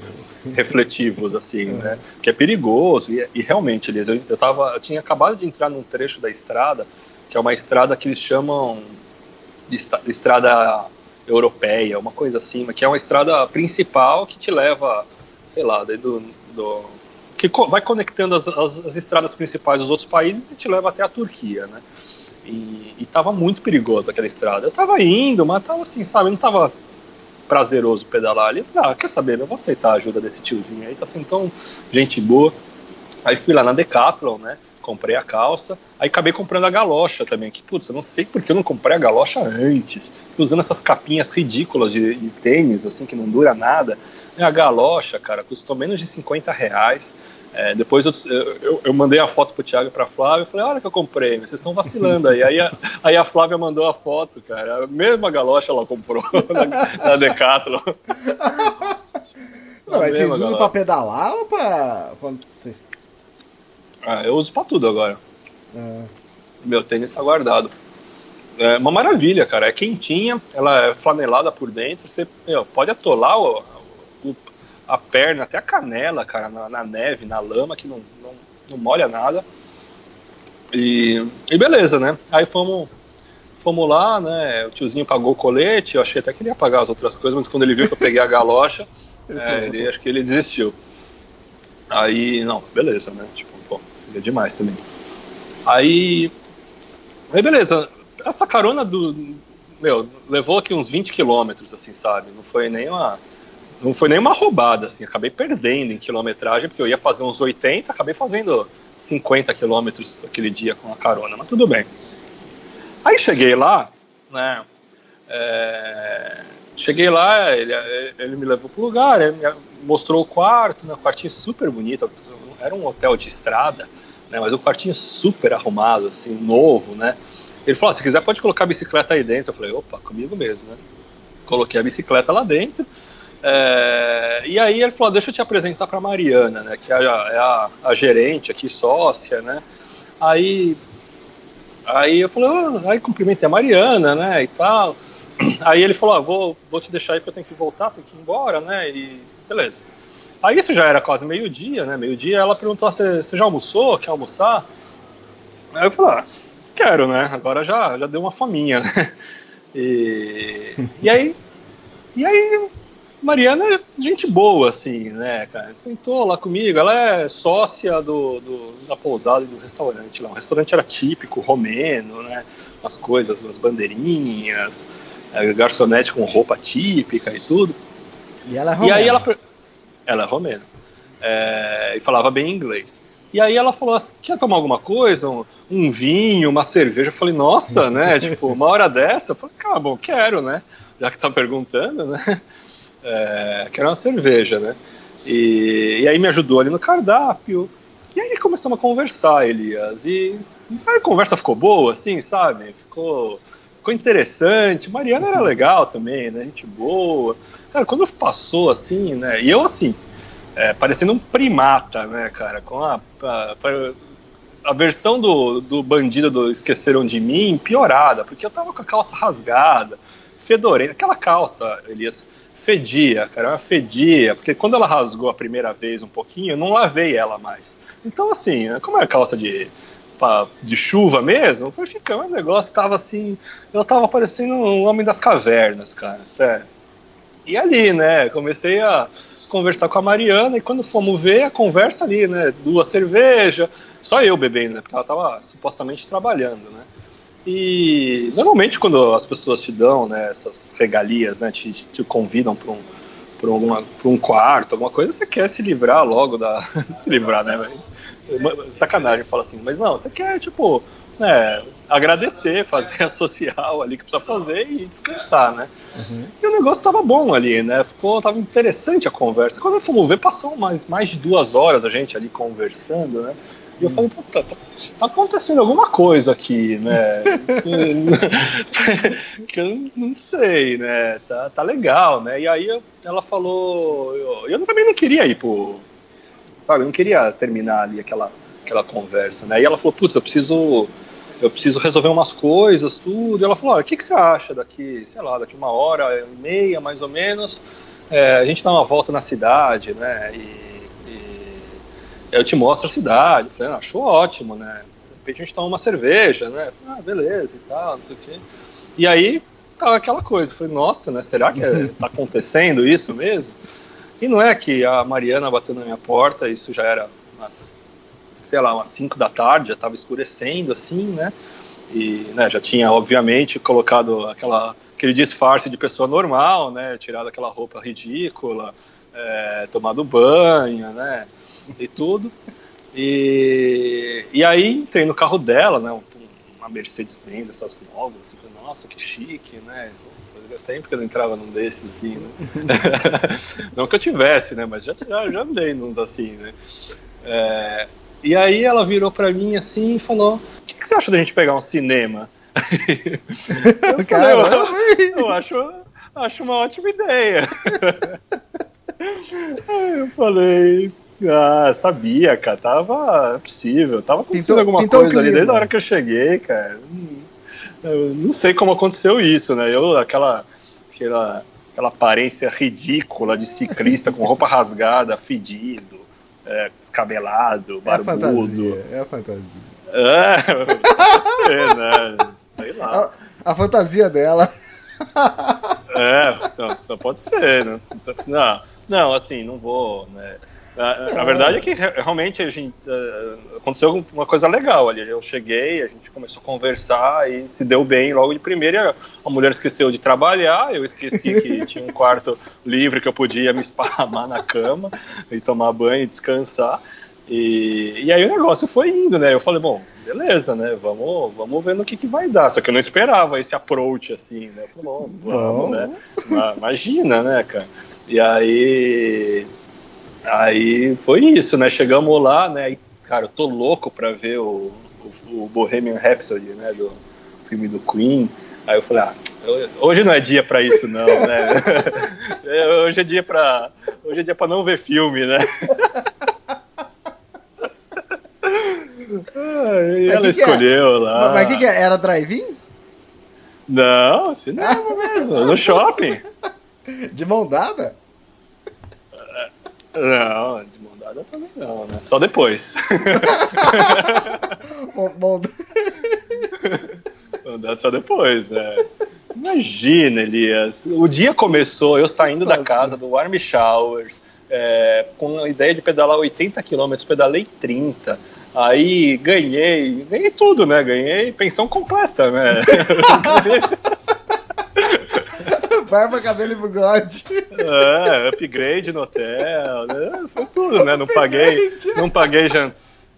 oh, refletivos, assim, é. né? Que é perigoso. E, e realmente, Elias, eu, eu, tava, eu tinha acabado de entrar num trecho da estrada, que é uma estrada que eles chamam de estrada europeia, uma coisa assim, que é uma estrada principal que te leva, sei lá, do, do que vai conectando as, as, as estradas principais dos outros países e te leva até a Turquia, né? E, e tava muito perigoso aquela estrada. Eu tava indo, mas tava assim, sabe, não tava prazeroso pedalar ali. Eu falei, ah, quer saber, eu vou aceitar a ajuda desse tiozinho aí, tá assim, tão gente boa. Aí fui lá na Decathlon, né? Comprei a calça, aí acabei comprando a galocha também. Que, putz, eu não sei porque eu não comprei a galocha antes. Fui usando essas capinhas ridículas de, de tênis, assim, que não dura nada. A galocha, cara, custou menos de 50 reais. É, depois eu, eu, eu mandei a foto pro Thiago e pra Flávia, eu falei, olha que eu comprei, vocês estão vacilando aí. Aí a, aí a Flávia mandou a foto, cara. A mesma galocha ela comprou na, na Decathlon. Não, mas vocês usam galocha. pra pedalar ou pra. Quando vocês... Ah, eu uso pra tudo agora. Ah, Meu tênis tá guardado. É uma maravilha, cara. É quentinha, ela é flanelada por dentro. Você meu, pode atolar a perna até a canela, cara, na, na neve, na lama, que não, não, não molha nada. E, e beleza, né? Aí fomos, fomos lá, né? O tiozinho pagou o colete. Eu achei até que ele ia pagar as outras coisas, mas quando ele viu que eu peguei a galocha, é, ele, acho que ele desistiu. Aí, não, beleza, né? Tipo, pô, seria demais também. Aí, aí beleza. Essa carona do. Meu, levou aqui uns 20 quilômetros, assim, sabe? Não foi nem uma. Não foi nem uma roubada, assim. Acabei perdendo em quilometragem, porque eu ia fazer uns 80, acabei fazendo 50 quilômetros aquele dia com a carona, mas tudo bem. Aí cheguei lá, né? é, cheguei lá, ele, ele me levou pro lugar, ele me mostrou o quarto, né? Um quartinho super bonito. Era um hotel de estrada, né? Mas um quartinho super arrumado, assim, novo, né? Ele falou: "Ah, se quiser pode colocar a bicicleta aí dentro. Eu falei: opa, comigo mesmo, né? Coloquei a bicicleta lá dentro. É, e aí ele falou: deixa eu te apresentar para Mariana, né? Que é, a, é a, a gerente aqui, sócia, né? Aí, aí eu falei: "Ah", aí cumprimentei a Mariana, né? E tal. Aí ele falou: ah, vou, vou te deixar aí porque eu tenho que voltar, tenho que ir embora, né? E beleza. Aí isso já era quase meio-dia, né? Meio-dia ela perguntou: "Ah, você já almoçou? Quer almoçar? Aí eu falei: ah, quero, né? Agora já, já deu uma faminha, né? E, e aí, e aí, Mariana é gente boa, assim, né, cara? Sentou lá comigo, ela é sócia do, do- da pousada e do restaurante lá. O restaurante era típico, romeno, né? As coisas, as bandeirinhas, garçonete com roupa típica e tudo. E ela é E romena. aí ela. Ela é romena. É, e falava bem inglês. E aí ela falou assim: quer tomar alguma coisa? Um, um vinho, uma cerveja? Eu falei, nossa, né? tipo, uma hora dessa? Eu falei, cara, bom, quero, né? Já que tá perguntando, né? É, quero uma cerveja, né? E, e aí me ajudou ali no cardápio. E aí começamos a conversar, Elias. E, e sabe, a conversa ficou boa, assim, sabe? Ficou, ficou interessante. Mariana era legal também, né? Gente boa. Cara, quando passou assim, né? E eu assim, é, parecendo um primata, né, cara? Com a, a, a versão do, do bandido do Esqueceram de Mim piorada, porque eu tava com a calça rasgada, fedorenta. Aquela calça, Elias, fedia, cara, ela fedia, porque quando ela rasgou a primeira vez um pouquinho, eu não lavei ela mais. Então, assim, como é calça de, de chuva mesmo, foi ficando, o negócio tava assim, eu tava parecendo um homem das cavernas, cara, sério. E ali, né, comecei a conversar com a Mariana e quando fomos ver a conversa ali, né, duas cervejas, só eu bebendo, né, porque ela tava supostamente trabalhando, né. E normalmente quando as pessoas te dão, né, essas regalias, né, te, te convidam para um alguma pra um quarto, alguma coisa, você quer se livrar logo da se livrar, né? Sacanagem, fala assim, mas não, você quer tipo, né, agradecer, fazer a social ali que precisa fazer e descansar, né? E o negócio tava bom ali, né? Ficou, tava interessante a conversa. Quando fomos ver, passou mais, mais de duas horas a gente ali conversando, né? E eu falei, puta, tá, tá acontecendo alguma coisa aqui, né? que, que eu não sei, né? Tá, tá legal, né? E aí eu- ela falou, eu, eu também não queria ir pro. Sabe, eu não queria terminar ali aquela, aquela conversa, né? E ela falou, putz, eu preciso eu preciso resolver umas coisas, tudo. E ela falou, olha, o que, que você acha daqui, sei lá, daqui uma hora e meia, mais ou menos, é, a gente dá uma volta na cidade, né, e, eu te mostro a cidade. Falei, ah, achou ótimo, né, de repente a gente toma uma cerveja, né, ah, beleza e tal, não sei o quê. E aí, tava aquela coisa, falei, nossa, né, será que é- tá acontecendo isso mesmo? E não é que a Mariana bateu na minha porta, isso já era umas sei lá, umas 5 da tarde, já estava escurecendo assim, né? E né, já tinha, obviamente, colocado aquela, aquele disfarce de pessoa normal, né? Tirado aquela roupa ridícula, é, tomado banho, né? E tudo. E, e aí entrei no carro dela, né? um- Uma Mercedes-Benz, essas novas. Assim, falei, Nossa, que chique, né? Nossa, fazia tempo que eu não entrava num desses, assim, né? não que eu tivesse, né? Mas já, já, já andei nos assim, né? É, e aí ela virou pra mim assim e falou: O que, que você acha da gente pegar um cinema? eu, falei, eu, eu acho, acho uma ótima ideia. Eu falei. Ah, sabia, cara. Tava é possível. Tava acontecendo Pintou- alguma pintou coisa ali desde a hora que eu cheguei, cara. Eu não sei como aconteceu isso, né? Eu, aquela, aquela, aquela aparência ridícula de ciclista com roupa rasgada, fedido, é, descabelado, É a barbudo. fantasia, é a fantasia. É, pode ser, né? Sei lá. A, a fantasia dela. É, não, só pode ser, né? Não, não, assim, não vou, né? A, a verdade é que re- realmente a gente, aconteceu uma coisa legal ali. Eu cheguei, a gente começou a conversar e se deu bem logo de primeira. A mulher esqueceu de trabalhar, eu esqueci que tinha um quarto livre que eu podia me esparramar na cama e tomar banho e descansar. E, e aí o negócio foi indo, né? Eu falei, bom, beleza, né? Vamos, vamos ver no que, que vai dar. Só que eu não esperava esse approach assim, né? Eu falei, bom, vamos, Bom. né? Ma- Imagina, né, cara? E aí. Aí foi isso, né? Chegamos lá, né? E, cara, eu tô louco pra ver o, o, o Bohemian Rhapsody, né? Do filme do Queen. Aí eu falei, ah, hoje não é dia pra isso, não, né? É, hoje é dia pra. Hoje é dia pra não ver filme, né? Ela que que é? escolheu lá. Mas- o que, que é? Era drive-in? Não, cinema mesmo, no shopping. De mão dada? Não, de mão dada também não, né? Só depois. Mão- dada só depois, né? Imagina, Elias. O dia começou eu saindo da casa do Warm Showers, é, com a ideia de pedalar 80 km, pedalei 30. Aí ganhei, ganhei tudo, né? Ganhei pensão completa, né? Barba, cabelo e bigode. É, upgrade no hotel, né? foi tudo, né? Não paguei, não paguei jantar.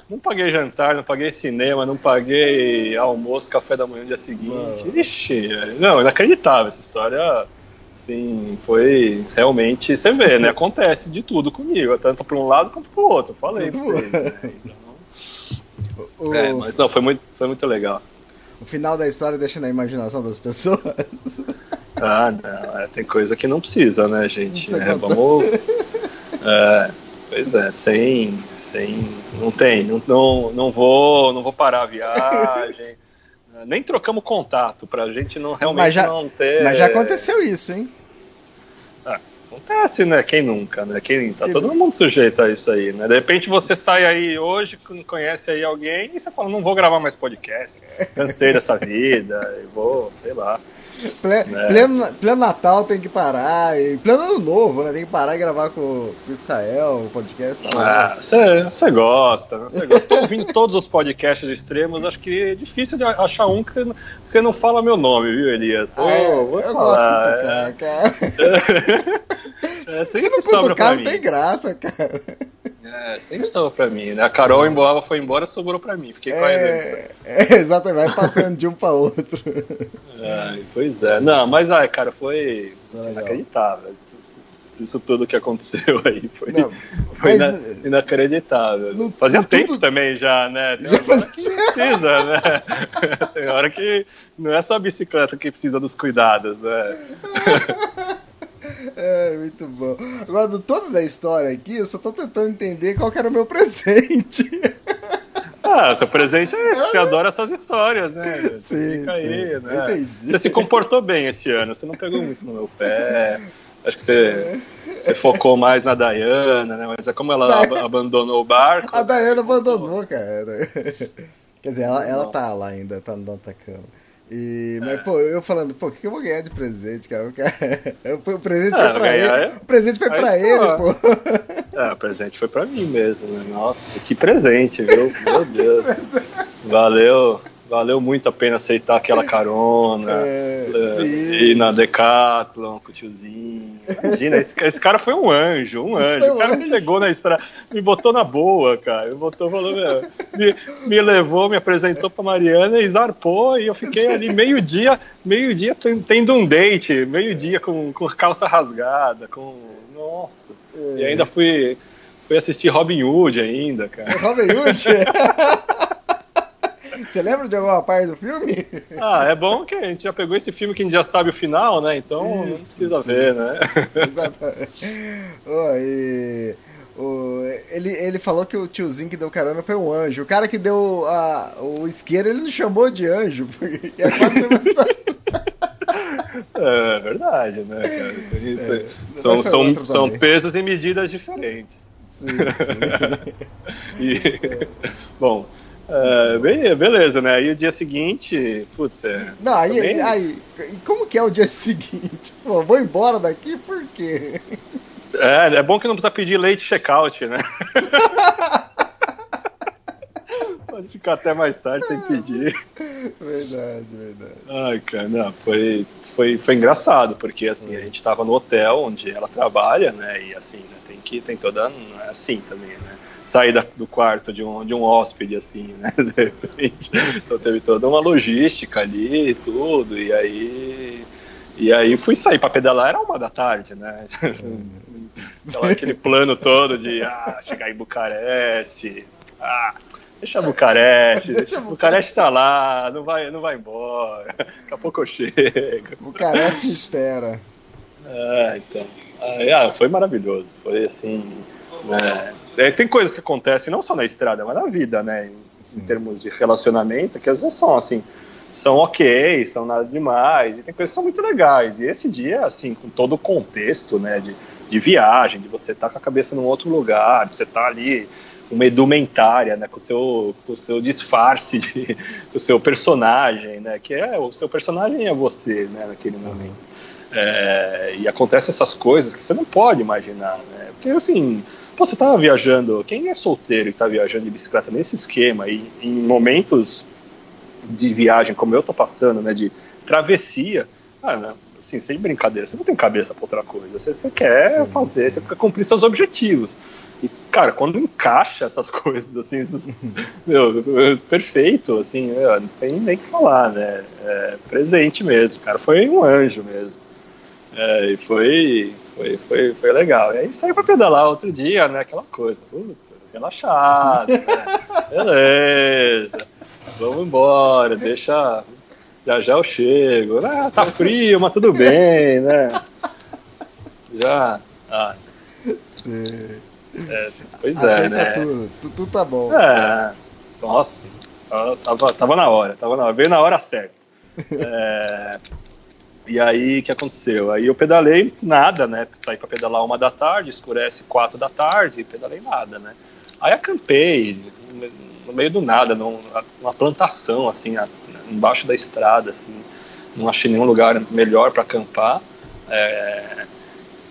Não paguei jantar, não paguei cinema, não paguei almoço, café da manhã no dia seguinte. Ixi, não, inacreditável essa história. Assim, foi realmente, você vê, né? Acontece de tudo comigo, tanto para um lado quanto para o outro. Eu Falei pra Tudo. vocês. Né? Então, O, é, mas não, foi muito, foi muito legal. o final da história deixa na imaginação das pessoas. Ah, não, é, tem coisa que não precisa, né, gente? Não É, vamos. É, pois é, sem. sem não tem, não, não, não, vou, não vou parar a viagem. Nem trocamos contato pra gente não realmente Mas já- não ter. Mas já aconteceu isso, hein? Acontece, né? Quem nunca, né? Quem, tá todo mundo sujeito a isso aí, né? De repente você sai aí hoje, conhece aí alguém e você fala, não vou gravar mais podcast, cansei dessa vida, e vou, sei lá. Ple- É. Pleno, pleno Natal tem que parar. E pleno Ano Novo, né? Tem que parar e gravar com o Israel, o podcast. Tá. Ah, você você gosta, né? Você gosta. Tô ouvindo todos os podcasts extremos, acho que é difícil de achar um que você, não- você não fala meu nome, viu, Elias? Ah, é, Ô, vou eu falar, gosto muito, é. cara. cara. É, Se sempre não cutucar, não tem graça, cara. É, sempre sobra pra mim, né? A Carol embora, foi embora, sobrou pra mim. Fiquei com a herança. É, é, exatamente, vai passando de um pra outro. Ai, pois é. Não, mas, ai, cara, foi assim, inacreditável. Isso tudo que aconteceu aí foi, Não, foi ina- inacreditável. No- Fazia tempo tudo- também já, né? Tem Já faz- que precisa, né? Tem hora que não é só a bicicleta que precisa dos cuidados, né? É, muito bom. Agora, do todo da história aqui, eu só tô tentando entender qual que era o meu presente. Ah, seu presente é esse, você adora essas histórias, né? Sim, Fica aí, sim, né? entendi. Você se comportou bem esse ano, você não pegou muito no meu pé. Acho que você, você focou mais na Dayana, né? Mas é como ela ab- abandonou o barco. A Dayana abandonou, cara. Quer dizer, ela, ela tá lá ainda, tá no Atacama. E, mas, pô, eu falando, pô, o que que eu vou ganhar de presente, cara? Eu- O presente Ah, foi pra ganhar ele. é- O presente foi Aí pra tá. ele, pô. É, o presente foi pra mim mesmo, né? Nossa, que presente, viu? Meu Deus. Valeu, valeu muito a pena aceitar aquela carona. É. Ir na Decathlon com o tiozinho. Imagina, esse, esse cara foi um anjo, um anjo. Foi o cara me anjo. pegou na estrada, me botou na boa, cara. Me botou, falou, me, me levou, me apresentou pra Mariana e zarpou. E eu fiquei ali meio-dia, meio-dia ten- tendo um date, meio-dia com, com calça rasgada, com. Nossa. É. E ainda fui, Fui assistir Robin Hood ainda, cara. Robin Hood? Você lembra de alguma parte do filme? Ah, é bom que a gente já pegou esse filme que a gente já sabe o final, né? Então não Isso, precisa sim. ver, né? Exatamente. Ô, e- o- ele, ele falou que o tiozinho que deu carona foi um anjo. O cara que deu a- o isqueiro, ele não chamou de anjo. porque É quase a mesma história. É verdade, né, cara? Isso. É, são, são, são também. pesos e medidas diferentes. Sim, sim. E, bom, é, beleza, né? Aí o dia seguinte, putz, é, Não, aí, Também- aí, e como que é o dia seguinte? Pô, vou embora daqui por quê? é, é bom que não precisa pedir late checkout, né? Pode ficar até mais tarde sem pedir. Verdade, verdade. Ai, cara, não, foi, foi, foi engraçado, porque assim, a gente tava no hotel onde ela trabalha, né? E assim, né, tem que tem toda. É assim também, né? Sair da- do quarto de um, de um hóspede, assim, né? De repente. Então teve toda uma logística ali e tudo, e aí. E aí fui sair pra pedalar, era uma da tarde, né? Então, aquele plano todo de ah, chegar em Bucareste, ah, deixa Bucareste, Deixa Bucareste tá lá, não vai, não vai embora, daqui a pouco eu chego. Me espera. Ah, então. Ah, foi maravilhoso. Foi assim. né, é, tem coisas que acontecem não só na estrada, mas na vida, né? Em, em termos de relacionamento, que às vezes são assim. São ok, são nada demais, e tem coisas que são muito legais. E esse dia, assim, com todo o contexto, né, de, de viagem, de você estar com a cabeça num outro lugar, de você estar ali uma edumentária, né, com o seu, com o seu disfarce, de, com o seu personagem, né, que é o seu personagem é você, né, naquele momento. É, e acontecem essas coisas que você não pode imaginar, né? Porque assim, pô, você tava viajando, quem é solteiro e tá viajando de bicicleta nesse esquema e em momentos de viagem como eu tô passando, né, de travessia, ah, né, assim, sem brincadeira, você não tem cabeça pra outra coisa, você, você quer Sim, fazer, você quer cumprir seus objetivos. E, cara, quando encaixa essas coisas, assim, esses- meu, perfeito, assim, é, não tem nem o que falar, né? É, presente mesmo, cara, foi um anjo mesmo. É, e foi, foi, foi, foi legal. E aí saiu pra pedalar outro dia, né? Aquela coisa, puta, relaxado, né? Beleza, vamos embora, deixa. Já já eu chego. Ah, tá frio, mas tudo bem, né? Já. Ah, Sim. pois é, Aceita né? tudo. Tu- Tudo tá bom. É, nossa, tava, tava na hora, tava na hora, veio na hora certa. É, e aí, o que aconteceu? Aí eu pedalei nada, né? Saí pra pedalar uma da tarde, escurece quatro da tarde, pedalei nada, né? Aí acampei no meio do nada, num- numa plantação, assim, embaixo da estrada, assim. Não achei nenhum lugar melhor para acampar. É,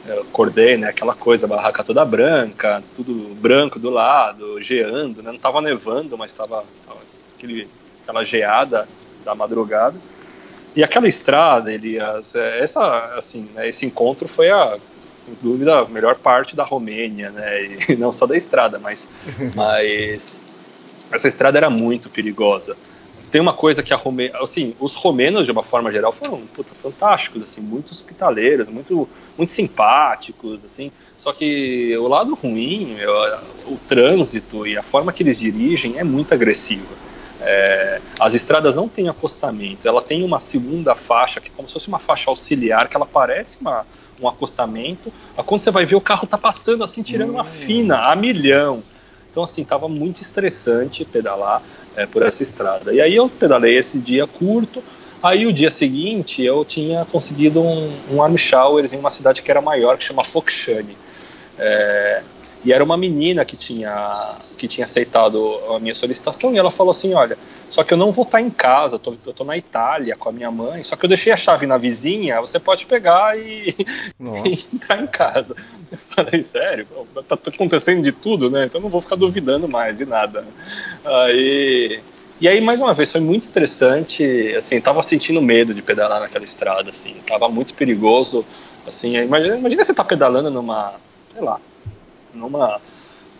eu acordei, né? Aquela coisa, barraca toda branca, tudo branco do lado, geando, né? Não tava nevando, mas tava, tava aquele, aquela geada da madrugada. E aquela estrada, Elias, é, essa, assim, né, esse encontro foi a, sem dúvida, a melhor parte da Romênia, né? E não só da estrada, mas, mas essa estrada era muito perigosa. Tem uma coisa que a Rome... assim, os romenos de uma forma geral foram puta, fantásticos, assim, muito hospitaleiros, muito muito simpáticos, assim. Só que o lado ruim, eu- o trânsito e a forma que eles dirigem é muito agressiva. É, as estradas não têm acostamento, ela tem uma segunda faixa que é como se fosse uma faixa auxiliar que ela parece uma, um acostamento. Quando você vai ver o carro tá passando assim tirando uma Hum. fina a milhão. Então assim tava muito estressante pedalar é, por essa estrada. E aí eu pedalei esse dia curto. Aí o dia seguinte eu tinha conseguido um, um arm shower em uma cidade que era maior, que chama Fokshane. É, e era uma menina que tinha, que tinha aceitado a minha solicitação e ela falou assim, olha, só que eu não vou estar em casa, eu tô, eu tô na Itália com a minha mãe, só que eu deixei a chave na vizinha, você pode pegar e, e entrar em casa. Eu falei, sério? Tá acontecendo de tudo, né? Então não vou ficar duvidando mais de nada. Aí... E aí, mais uma vez, foi muito estressante, assim, tava sentindo medo de pedalar naquela estrada, assim, tava muito perigoso, assim, imagina, imagina você tá pedalando numa, sei lá, numa,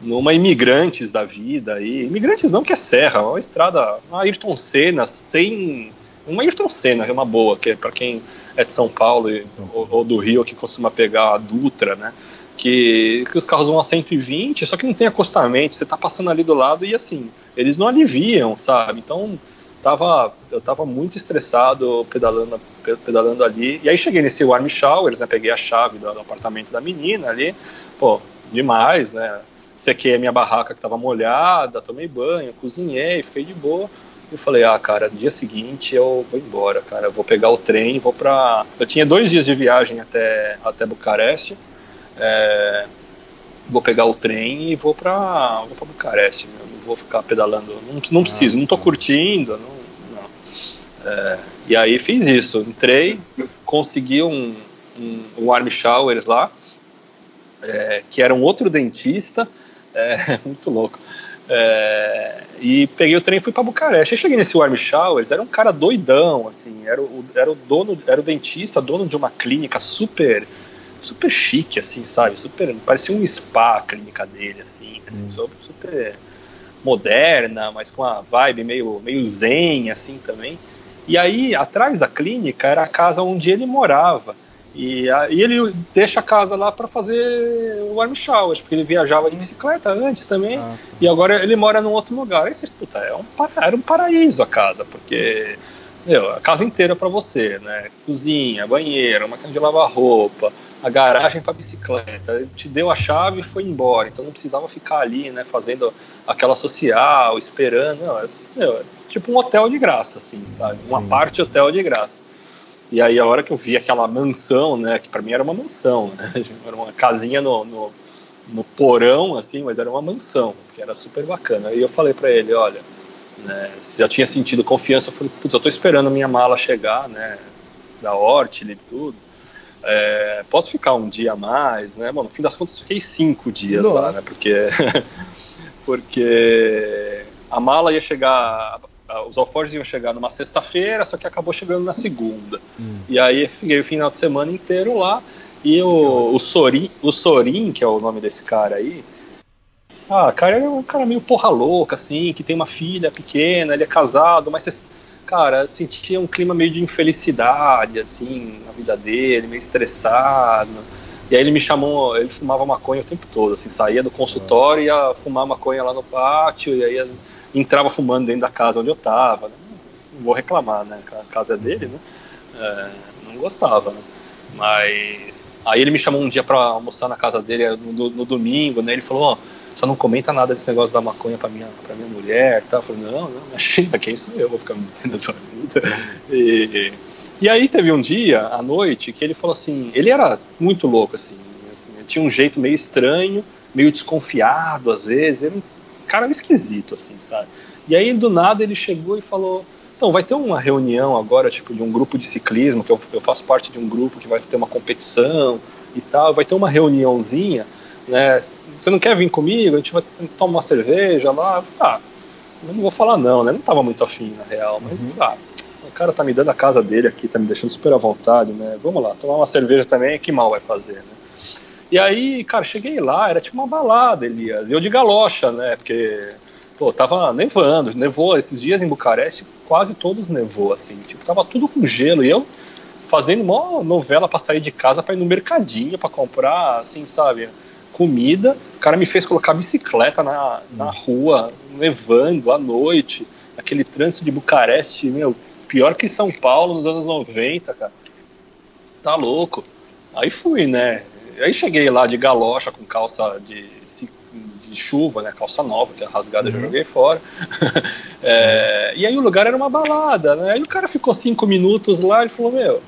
numa imigrantes da vida aí, imigrantes não que é serra, uma estrada, uma Ayrton Senna, sem, uma Ayrton Senna, é uma boa, que é para quem é de São Paulo e- São ou, ou do Rio que costuma pegar a Dutra, né, que, que os carros vão a 120, só que não tem acostamento, você tá passando ali do lado e assim, eles não aliviam, sabe? Então tava, eu tava muito estressado pedalando, pe- pedalando ali. E aí cheguei nesse warm showers, né? Peguei a chave do, do apartamento da menina ali, pô, demais, né? Sequei a minha barraca que tava molhada, tomei banho, cozinhei, fiquei de boa. E eu falei, ah, cara, no dia seguinte eu vou embora, cara. Eu vou pegar o trem, vou pra. Eu tinha dois dias de viagem até, até Bucareste. É, vou pegar o trem e vou pra, vou pra Bucareste. Meu. Não vou ficar pedalando. Não, não preciso, não tô curtindo. Não, não. É, e aí fiz isso. Entrei, consegui um, um, um warm showers lá, é, que era um outro dentista. É, muito louco. É, e peguei o trem e fui para Bucareste. Cheguei nesse warm showers, era um cara doidão, assim, era o, era o dono, era o dentista, dono de uma clínica super super chique, assim, sabe? Super, parecia um spa a clínica dele, assim, assim super, super moderna, mas com uma vibe meio, meio zen, assim, também. E aí, atrás da clínica, era a casa onde ele morava. E, a, e ele deixa a casa lá para fazer o warm showers, porque ele viajava de bicicleta antes também, Ah, e agora ele mora num outro lugar. Aí você, puta, é um, era um paraíso a casa, porque meu, a casa inteira para você, né? Cozinha, banheiro, máquina de lavar roupa, a garagem para bicicleta. Ele te deu a chave e foi embora, então não precisava ficar ali, né? Fazendo aquela social, esperando. Não, é, meu, é tipo um hotel de graça, assim, sabe? Uma Sim. parte hotel de graça. E aí a hora que eu vi aquela mansão, né? Que para mim era uma mansão, né? Era uma casinha no, no, no porão, assim, mas era uma mansão, que era super bacana. Aí eu falei para ele, olha, né, se já tinha sentido confiança, eu falei, putz, eu tô esperando a minha mala chegar, né? Da Ortile e tudo. É, posso ficar um dia a mais, né? Bom, no fim das contas, fiquei cinco dias lá, Nossa. né? Porque, porque a mala ia chegar, os alforjes iam chegar numa sexta-feira, só que acabou chegando na segunda. E aí fiquei o final de semana inteiro lá. E o, o, Sorin, o Sorin, que é o nome desse cara aí, ah, cara, ele é um cara meio porra louca, assim, que tem uma filha pequena, ele é casado, mas cara, sentia um clima meio de infelicidade, assim, na vida dele, meio estressado. E aí ele me chamou, ele fumava maconha o tempo todo, assim, saía do consultório e ia fumar maconha lá no pátio, e aí as- entrava fumando dentro da casa onde eu tava. né? Não vou reclamar, né? A casa é dele, né? É, não gostava, né? Mas aí ele me chamou um dia pra almoçar na casa dele no, no- domingo, né? Ele falou, ó, só não comenta nada desse negócio da maconha pra minha, pra minha mulher, tá? Eu falei, não, não, imagina, quem sou eu, vou ficar me metendo na tua vida. E, e aí teve um dia, à noite, que ele falou assim, ele era muito louco, assim, assim, tinha um jeito meio estranho, meio desconfiado às vezes, ele, cara esquisito, assim, sabe? E aí do nada ele chegou e falou, então, vai ter uma reunião agora, tipo, de um grupo de ciclismo, que eu, eu faço parte de um grupo que vai ter uma competição e tal, vai ter uma reuniãozinha, né? Você não quer vir comigo? A gente vai tomar uma cerveja lá. Ah, eu não vou falar não, né? Não tava muito afim, na real, mas ah, o cara tá me dando a casa dele aqui, tá me deixando super à vontade, né? Vamos lá, tomar uma cerveja também, que mal vai fazer, né? E aí, cara, cheguei lá, era tipo uma balada, Elias, eu de galocha, né? Porque pô, tava nevando, nevou esses dias em Bucareste, quase todos nevou, assim, tipo, tava tudo com gelo, e eu fazendo uma novela pra sair de casa pra ir no mercadinho pra comprar, assim, sabe, comida. O cara me fez colocar bicicleta na, na rua, nevando à noite, aquele trânsito de Bucareste, meu, pior que São Paulo nos anos 90, cara. Tá louco. Aí fui, né? Aí cheguei lá de galocha com calça de, de chuva, né? Calça nova, que é rasgada, eu já joguei fora. É, e aí o lugar era uma balada, né? Aí o cara ficou cinco minutos lá e falou, meu,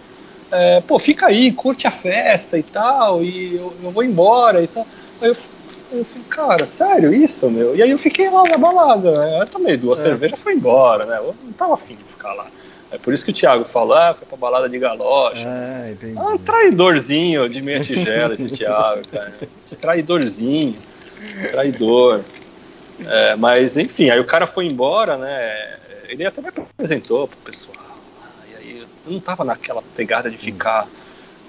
é, pô, fica aí, curte a festa e tal, e eu, eu vou embora e tal. Aí eu, eu falei, cara, sério isso, meu? E aí eu fiquei lá na balada, né? Eu tomei duas É. cervejas e fui embora, né? Eu não tava afim de ficar lá. É por isso que o Thiago falou, ah, foi pra balada de galocha. Ah, entendi. Ah, um traidorzinho de meia tigela esse Thiago, cara. Traidorzinho. Traidor. É, mas, enfim, aí o cara foi embora, né? Ele até me apresentou pro pessoal. E aí eu não tava naquela pegada de ficar.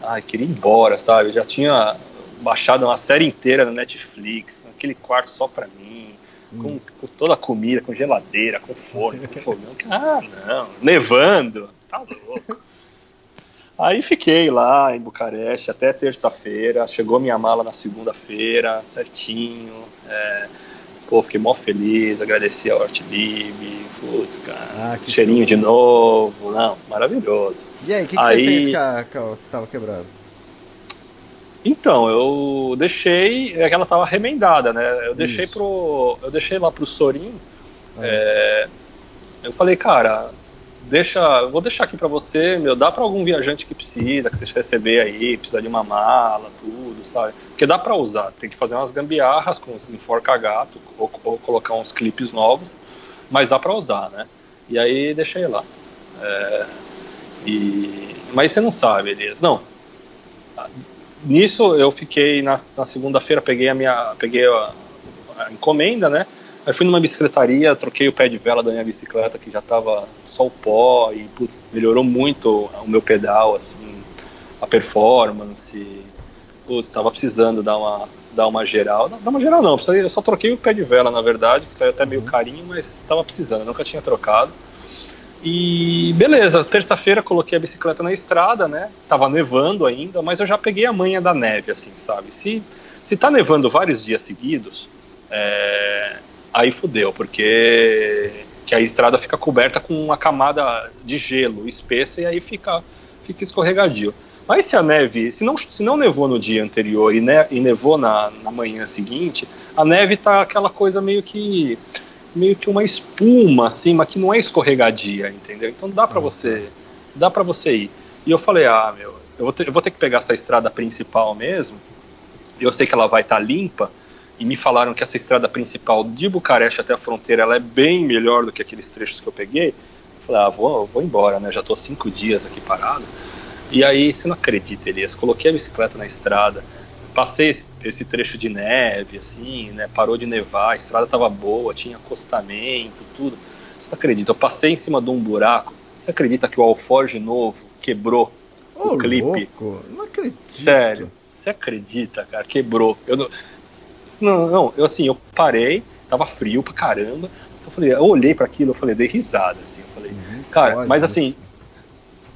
Ai, queria ir embora, sabe? Eu já tinha baixado uma série inteira na Netflix, naquele quarto só pra mim. Com, com toda a comida, com geladeira, com forno, com fogão. Ah, não, nevando, tá louco. Aí fiquei lá em Bucareste até terça-feira. Chegou minha mala na segunda-feira, certinho. É, pô, fiquei mó feliz, agradeci a Hortlib. Putz, cara. Ah, que cheirinho de novo. Não, maravilhoso. E aí, o que, que Aí- você fez com a, com a que tava quebrado? Então, eu deixei. É que ela tava remendada, né? Eu deixei Isso. pro. Eu deixei lá pro Sorin. é, eu falei, cara, deixa. Vou deixar aqui pra você, meu, dá pra algum viajante que precisa, que você receber aí, precisa de uma mala, tudo, sabe? Porque dá pra usar, tem que fazer umas gambiarras com os enforca-gato, ou, ou colocar uns clipes novos, mas dá pra usar, né? E aí deixei lá. É, e, mas você não sabe, Elias. Não. Nisso eu fiquei na, na segunda-feira, peguei a minha. Peguei a, a encomenda, né? Aí fui numa bicicletaria, troquei o pé de vela da minha bicicleta, que já tava só o pó, e putz, melhorou muito o meu pedal, assim, a performance. Putz, tava precisando dar uma, dar uma geral. Não, dar uma geral não, eu só troquei o pé de vela, na verdade, que saiu até meio carinho, mas tava precisando, nunca tinha trocado. E beleza, terça-feira coloquei a bicicleta na estrada, né? Tava nevando ainda, mas eu já peguei a manha da neve, assim, sabe? Se, se tá nevando vários dias seguidos, é, aí fudeu, porque que a estrada fica coberta com uma camada de gelo espessa e aí fica, fica escorregadio. Mas se a neve, se não, se não nevou no dia anterior e, ne, e nevou na, na manhã seguinte, a neve tá aquela coisa meio que meio que uma espuma assim, mas que não é escorregadia, entendeu? Então dá para você, dá para você ir. E eu falei, ah, meu, eu vou, ter, eu vou ter que pegar essa estrada principal mesmo. Eu sei que ela vai estar limpa e me falaram que essa estrada principal de Bucareste até a fronteira ela é bem melhor do que aqueles trechos que eu peguei. Eu falei, ah, vou, vou embora, né? Já tô cinco dias aqui parado. E aí, você não acredita, Elias, coloquei a bicicleta na estrada, passei esse, esse trecho de neve, assim, né? Parou de nevar, a estrada tava boa, tinha acostamento, tudo. Você não acredita? Eu passei em cima de um buraco. Você acredita que o alforge novo quebrou Ô, o clipe? louco, não acredito. Sério, você acredita, cara? Quebrou. Eu não, não, não, eu assim, eu parei, tava frio pra caramba. Eu falei, eu olhei para aquilo, eu falei, dei risada, assim, eu falei, Uhum, cara, mas assim,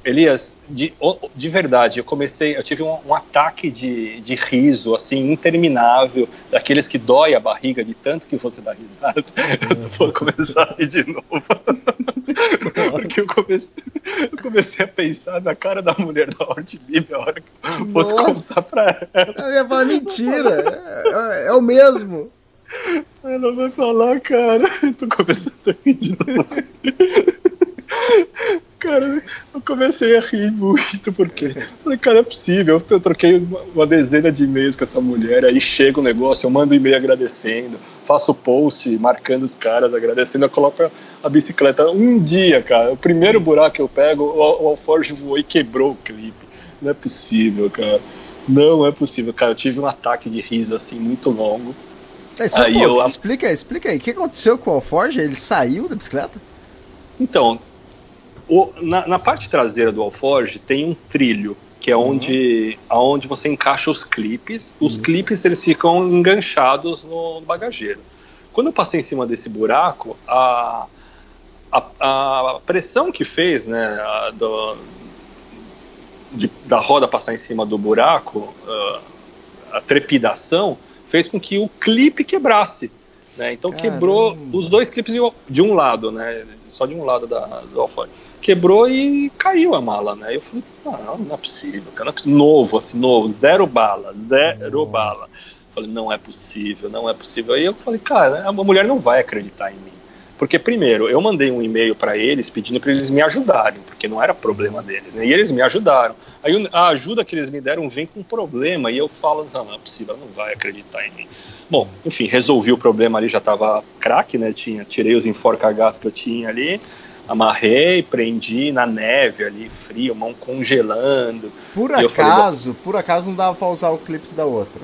Elias, de, de verdade, eu comecei, eu tive um, um ataque de, de riso, assim, interminável, daqueles que dói a barriga de tanto que você dá risada. Eu vou começar a rir de novo. Porque eu comecei, eu comecei a pensar na cara da mulher da Hortbib a hora que eu fosse Nossa. contar pra ela. Eu ia falar mentira. É, é o mesmo. Ela vai falar, cara. Eu tô começando a rir de novo. Cara, eu comecei a rir muito, porque falei, cara, é possível. Eu troquei uma, dezena de e-mails com essa mulher, aí chega o negócio, eu mando e-mail agradecendo, faço post marcando os caras, agradecendo, eu coloco a, bicicleta um dia, cara. O primeiro buraco que eu pego, o, Alforge voou e quebrou o clipe. Não é possível, cara. Não é possível, cara. Eu tive um ataque de riso assim muito longo. É, só, Aí pô, eu- Explica, explica aí. O que aconteceu com o Alforge? Ele saiu da bicicleta? Então, o- na, na parte traseira do Alforge tem um trilho, que é onde, aonde você encaixa os clipes. Os Isso. clipes eles ficam enganchados no bagageiro. Quando eu passei em cima desse buraco, a, a, a pressão que fez, né, a do- de- da roda passar em cima do buraco, ah, a trepidação, fez com que o clipe quebrasse. Né? Então quebrou Caramba. os dois clipes de, de um lado, né? Só de um lado da, do alforje. Quebrou e caiu a mala, né? Eu falei, ah, não é possível, cara, não é possível. Novo, assim, novo, zero bala, zero Nossa. bala. Falei, não é possível, não é possível. Aí eu falei, cara, a mulher não vai acreditar em mim. Porque, primeiro, eu mandei um e-mail para eles pedindo para eles me ajudarem, porque não era problema deles, né? E eles me ajudaram. Aí a ajuda que eles me deram vem com um problema, e eu falo, não, não é possível, ela não vai acreditar em mim. Bom, enfim, resolvi o problema ali, já tava craque, né? Tinha, tirei os enforca-gatos que eu tinha ali, amarrei, prendi na neve ali, frio, mão congelando. Por eu falei, acaso, por acaso não dava pra usar o clipe da outra.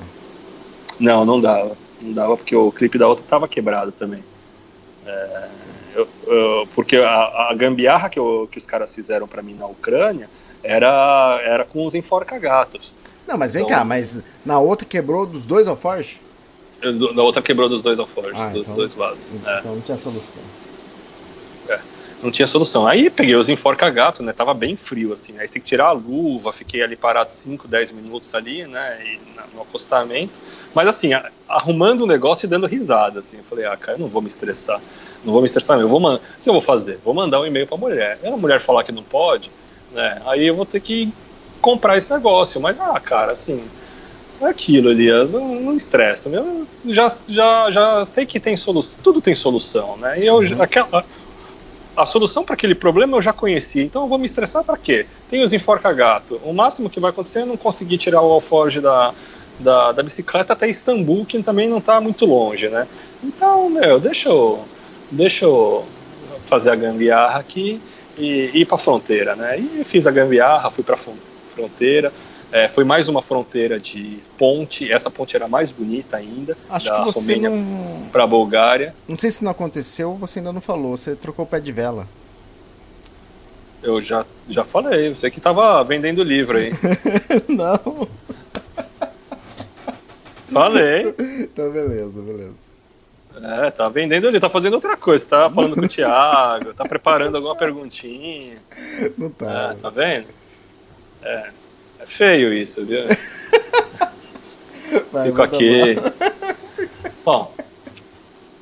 Não, não dava. Não dava porque o clipe da outra tava quebrado também. É, eu- eu- porque a, a gambiarra que, eu- que os caras fizeram para mim na Ucrânia era, era com os enforca-gatos. Não, mas vem Então- cá, mas na outra quebrou dos dois Alforge? Eu- Da outra quebrou dos dois alforjes, Ah, dos então- dois lados. É. Então não tinha solução. Não tinha solução. Aí peguei os enforca-gato, né? Tava bem frio, assim. Aí tem que tirar a luva, fiquei ali parado 5, 10 minutos ali, né? E, no acostamento. Mas assim, arrumando o negócio e dando risada, assim. Eu falei, ah, cara, eu não vou me estressar. Não vou me estressar, eu vou O que eu vou fazer? Vou mandar um e-mail pra mulher. E a mulher falar que não pode, né? Aí eu vou ter que comprar esse negócio. Mas, ah, cara, assim é aquilo, Elias, não, não estressa. Eu já, já, já sei que tem solução, tudo tem solução, né? E eu, uhum. aquela, a solução para aquele problema eu já conhecia, então eu vou me estressar para quê? Tem os enforca-gato. O máximo que vai acontecer é não conseguir tirar o alforge da, da, da bicicleta até Istambul, que também não está muito longe, né? Então, meu, deixa eu, deixa eu fazer a gambiarra aqui e, e ir para a fronteira, né? E fiz a gambiarra, fui para a fronteira. É, foi mais uma fronteira de ponte. Essa ponte era mais bonita ainda. Acho da que você Romênia não... para a Bulgária. Não sei se não aconteceu, você ainda não falou. Você trocou o pé de vela. Eu já, já falei. Você que estava vendendo livro aí. não. Falei. Então, beleza, beleza. É, tá vendendo ali, tá fazendo outra coisa, tá falando com o Thiago, tá preparando alguma perguntinha. Não tá. É, tá vendo? É. É feio isso, viu? Vai, Fico aqui. Bom,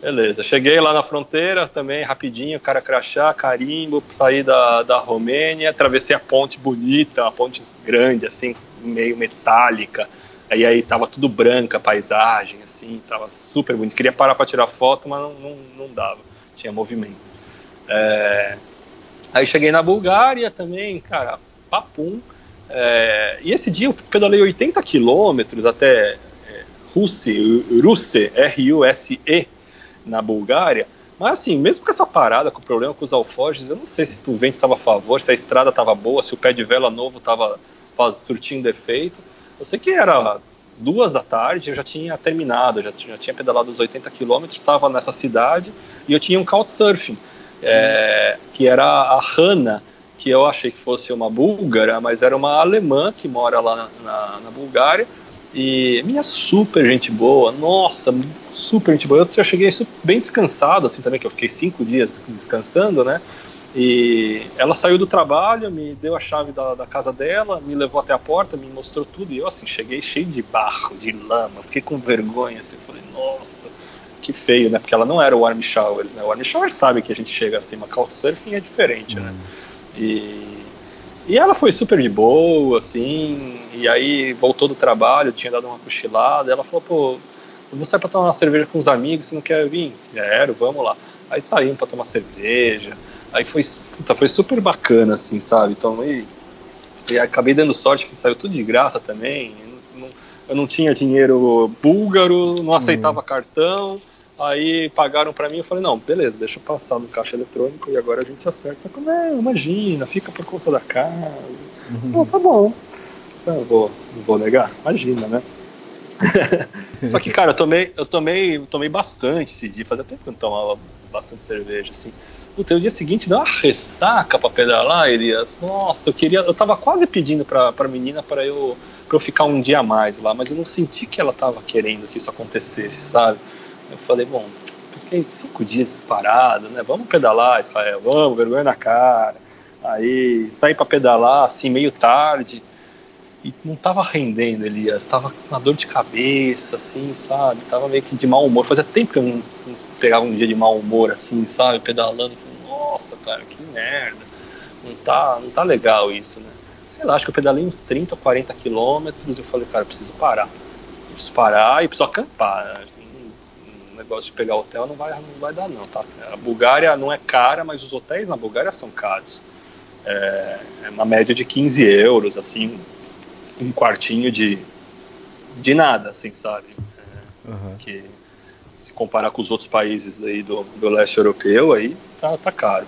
beleza. Cheguei lá na fronteira também, rapidinho, cara crachá, carimbo, saí da, da Romênia, atravessei a ponte bonita, uma ponte grande, assim, meio metálica. Aí aí tava tudo branca, paisagem, assim, tava super bonito. Queria parar para tirar foto, mas não, não, não dava, tinha movimento. É... Aí cheguei na Bulgária também, cara, papum. É, e esse dia eu pedalei 80 quilômetros até é, Russe, Russe, R-U-S-E, na Bulgária. Mas assim, mesmo com essa parada, com o problema com os alforjes, eu não sei se o vento estava a favor, se a estrada estava boa, se o pé de vela novo estava surtindo efeito. Eu sei que era duas da tarde, eu já tinha terminado, já tinha, já tinha pedalado os 80 quilômetros, estava nessa cidade e eu tinha um couchsurfing, é, que era a Hanna, que eu achei que fosse uma búlgara, mas era uma alemã que mora lá na, na, Bulgária. E minha super gente boa, nossa, super gente boa. Eu já cheguei bem descansado, assim também, que eu fiquei cinco dias descansando, né? E ela saiu do trabalho, me deu a chave da, da, casa dela, me levou até a porta, me mostrou tudo. E eu, assim, cheguei cheio de barro, de lama, fiquei com vergonha, assim. Falei, nossa, que feio, né? Porque ela não era o Army Showers, né? O Army Showers sabe que a gente chega assim, mas Couchsurfing é diferente, né? hum. né? E, e ela foi super de boa, assim, e aí voltou do trabalho, tinha dado uma cochilada, ela falou, pô, eu vou sair pra tomar uma cerveja com os amigos, você não quer vir? Quero, vamos lá. Aí saímos pra tomar cerveja, aí foi, puta, foi super bacana, assim, sabe? Então, e, e acabei dando sorte que saiu tudo de graça também, eu não, eu não tinha dinheiro búlgaro, não aceitava uhum. cartão, Aí pagaram para mim, eu falei, não, beleza, deixa eu passar no caixa eletrônico e agora a gente acerta. Só que, não, imagina, fica por conta da casa. Uhum. Não, tá bom. Não vou, não vou negar, imagina, né? Só que, cara, eu tomei, eu tomei, eu tomei bastante esse dia, fazia tempo que eu não tomava bastante cerveja, assim. Puta, o dia seguinte deu uma ressaca pra pedalar, Elias. Nossa, eu queria. Eu tava quase pedindo pra, pra menina para eu, pra eu ficar um dia a mais lá, mas eu não senti que ela tava querendo que isso acontecesse, sabe? Eu falei, bom, fiquei cinco dias parado, né? Vamos pedalar, Israel, vamos, vergonha na cara. Aí saí para pedalar, assim, meio tarde, e não tava rendendo, Elias. Tava com uma dor de cabeça, assim, sabe? Tava meio que de mau humor. Fazia tempo que eu não, não pegava um dia de mau humor, assim, sabe? Pedalando. Nossa, cara, que merda. Não tá, não tá legal isso, né? Sei lá, acho que eu pedalei uns 30 ou 40 quilômetros. Eu falei, cara, eu preciso parar. Eu preciso parar e preciso acampar. Negócio de pegar hotel não vai, não vai dar não, tá? A Bulgária não é cara, mas os hotéis na Bulgária são caros. É, é uma média de 15 euros, assim, um quartinho de, de nada, assim, sabe? É, uhum. Que se comparar com os outros países aí do, do leste europeu, aí tá, tá caro.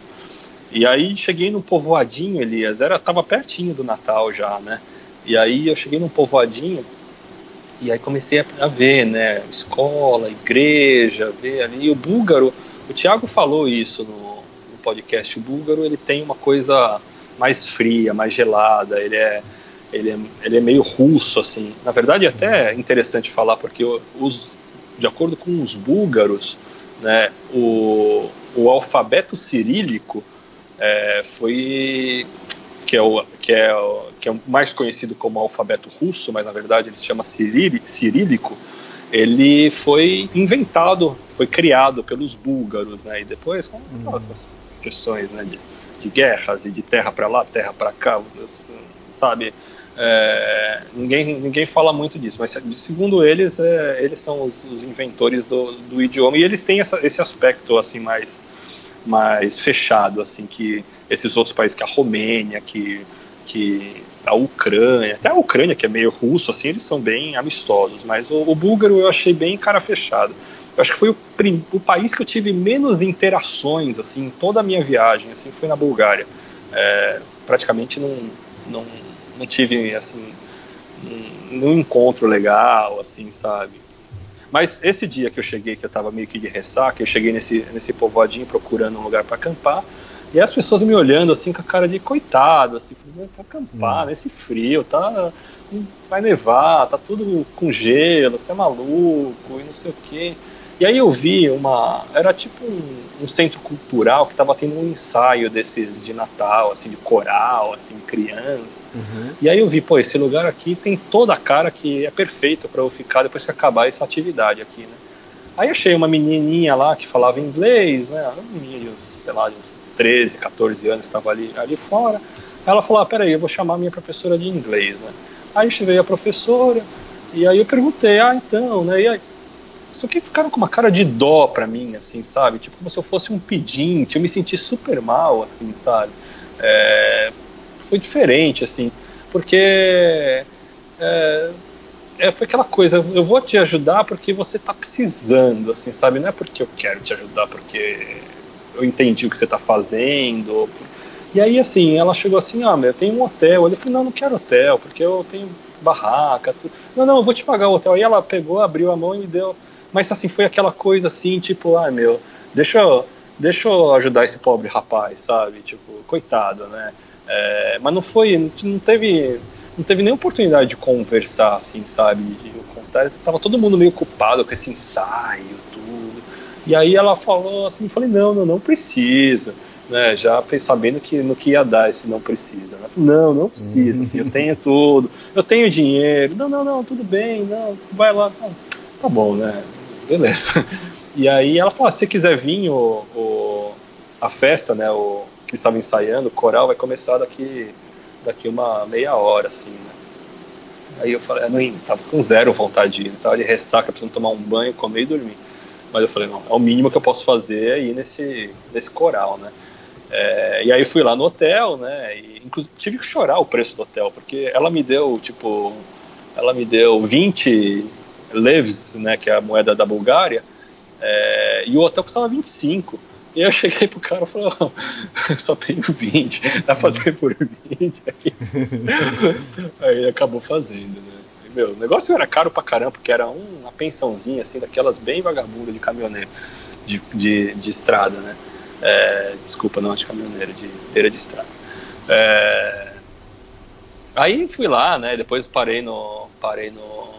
E aí cheguei num povoadinho, Elias, era, tava pertinho do Natal já, né? E aí eu cheguei num povoadinho e aí comecei a, ver, né, escola, igreja, ver ali. E o búlgaro, o Tiago falou isso no, no, podcast. O búlgaro ele tem uma coisa mais fria, mais gelada. Ele é, ele é, ele é meio russo, assim. Na verdade, é até interessante falar porque os, de acordo com os búlgaros, né, o, o alfabeto cirílico é, foi que é, o, que, é o, que é o mais conhecido como alfabeto russo, mas na verdade ele se chama cirílico, ele foi inventado, foi criado pelos búlgaros, né? E depois com uhum. essas questões né, de, de guerras e de terra para lá, terra para cá, sabe? É, ninguém, ninguém fala muito disso, mas segundo eles, é, eles são os, os inventores do, do, idioma e eles têm essa, esse aspecto assim mais, mais fechado, assim que esses outros países, que a Romênia, que, que a Ucrânia, até a Ucrânia que é meio russo, assim, eles são bem amistosos, mas o, o búlgaro eu achei bem cara fechado. Eu acho que foi o, o, país que eu tive menos interações, assim, toda a minha viagem, assim, foi na Bulgária. É, praticamente não, não não tive, assim, um, um encontro legal, assim, sabe? Mas esse dia que eu cheguei, que eu tava meio que de ressaca, eu cheguei nesse, nesse povoadinho procurando um lugar para acampar, e as pessoas me olhando assim com a cara de coitado, assim, pra acampar hum. nesse frio, tá? Vai nevar, tá tudo com gelo, você é maluco e não sei o quê. E aí eu vi uma. Era tipo um, um centro cultural que estava tendo um ensaio desses de Natal, assim, de coral, assim, de criança. Uhum. E aí eu vi, pô, esse lugar aqui tem toda a cara que é perfeito para eu ficar depois que acabar essa atividade aqui, né? Aí achei uma menininha lá que falava inglês, né? Uma menina de uns, sei lá, de uns 13, 14 anos, estava ali, ali fora. Ela falou: ah, peraí, eu vou chamar minha professora de inglês, né? Aí cheguei a professora, e aí eu perguntei: ah, então, né? E aí, só que ficaram com uma cara de dó pra mim, assim, sabe? Tipo, como se eu fosse um pedinte. Eu me senti super mal, assim, sabe? É, foi diferente, assim, porque é, é, foi aquela coisa, eu vou te ajudar porque você tá precisando, assim, sabe? Não é porque eu quero te ajudar, porque eu entendi o que você tá fazendo. E aí, assim, ela chegou assim, ah, meu, eu tenho um hotel. Eu falei, não, não quero hotel, porque eu tenho barraca. Tudo. Não, não, eu vou te pagar o hotel. Aí ela pegou, abriu a mão e me deu mas assim, foi aquela coisa assim, tipo, ah, meu, deixa eu, deixa eu ajudar esse pobre rapaz, sabe? Tipo, coitado, né? É, mas não foi, não teve, não teve nem oportunidade de conversar, assim, sabe? Eu contar, tava todo mundo meio ocupado com esse ensaio, tudo. E aí ela falou assim, eu falei, não, não, não precisa. Né, já sabendo que no que ia dar esse não precisa. Né? Não, não precisa, assim, eu tenho tudo, eu tenho dinheiro. Não, não, não, tudo bem, não, vai lá. Tá bom, né? Beleza. E aí ela falou: ah, se quiser vir, o, o, a festa, né, o, que estava ensaiando, o coral vai começar daqui, daqui uma meia hora, assim, né? Aí eu falei, não, tava com zero vontade de ir, tava de ressaca, precisando tomar um banho, comer e dormir. Mas eu falei, não, é o mínimo que eu posso fazer aí nesse, nesse coral, né? É, e aí fui lá no hotel, né? E inclusive tive que chorar o preço do hotel, porque ela me deu, tipo, ela me deu 20 leves, né, que é a moeda da Bulgária, é, e o hotel custava 25. E eu cheguei pro cara e falei, oh, só tenho 20, dá pra fazer por 20. Aí, aí acabou fazendo, né? E, meu, o negócio era caro pra caramba, porque era uma pensãozinha, assim, daquelas bem vagabundas de caminhoneiro, de, de, de estrada, né? É, desculpa, não de caminhoneiro, de beira de estrada. É, aí fui lá, né? Depois parei no, parei no,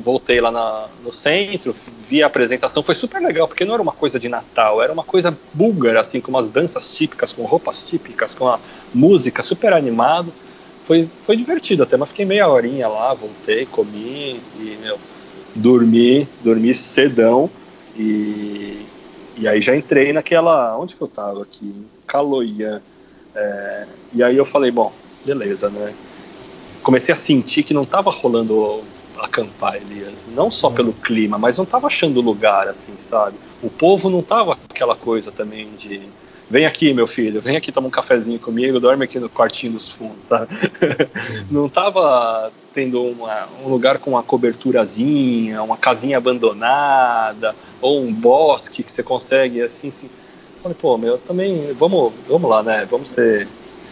voltei lá na, no centro, vi a apresentação, foi super legal, porque não era uma coisa de Natal, era uma coisa búlgara, assim, com umas danças típicas, com roupas típicas, com a música super animado. Foi, foi divertido até, mas fiquei meia horinha lá, voltei, comi e, meu, dormi, dormi cedão e, e aí já entrei naquela, onde que eu tava aqui? Caloian. É, e aí eu falei, bom, beleza, né? Comecei a sentir que não tava rolando acampar, Elias. Não só pelo clima, mas não tava achando lugar, assim, sabe? O povo não tava aquela coisa também de. Vem aqui, meu filho, vem aqui tomar um cafezinho comigo, dorme aqui no quartinho dos fundos, sabe? não tava tendo uma, um lugar com uma coberturazinha, uma casinha abandonada, ou um bosque que você consegue, assim, assim. Falei, pô, meu, também, vamos, vamos lá, né? Vamos ser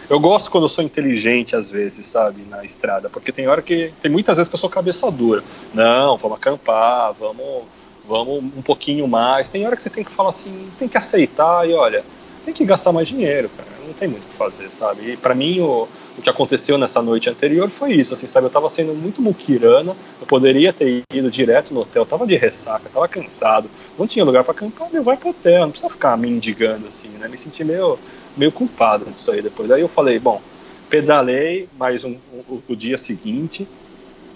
eu gosto quando eu sou inteligente, às vezes, sabe, na estrada, porque tem hora que. Tem muitas vezes que eu sou cabeça dura. Não, vamos acampar, vamos, vamos um pouquinho mais. Tem hora que você tem que falar assim, tem que aceitar e olha, tem que gastar mais dinheiro, cara. Não tem muito o que fazer, sabe? E para mim o, o que aconteceu nessa noite anterior foi isso, assim, sabe? Eu tava sendo muito muquirana, eu poderia ter ido direto no hotel, tava de ressaca, tava cansado, não tinha lugar para acampar, meu, vai pro hotel, não precisa ficar mendigando, assim, né? Me senti meio, meio culpado disso aí depois. Daí eu falei, bom, pedalei mais um, um, o dia seguinte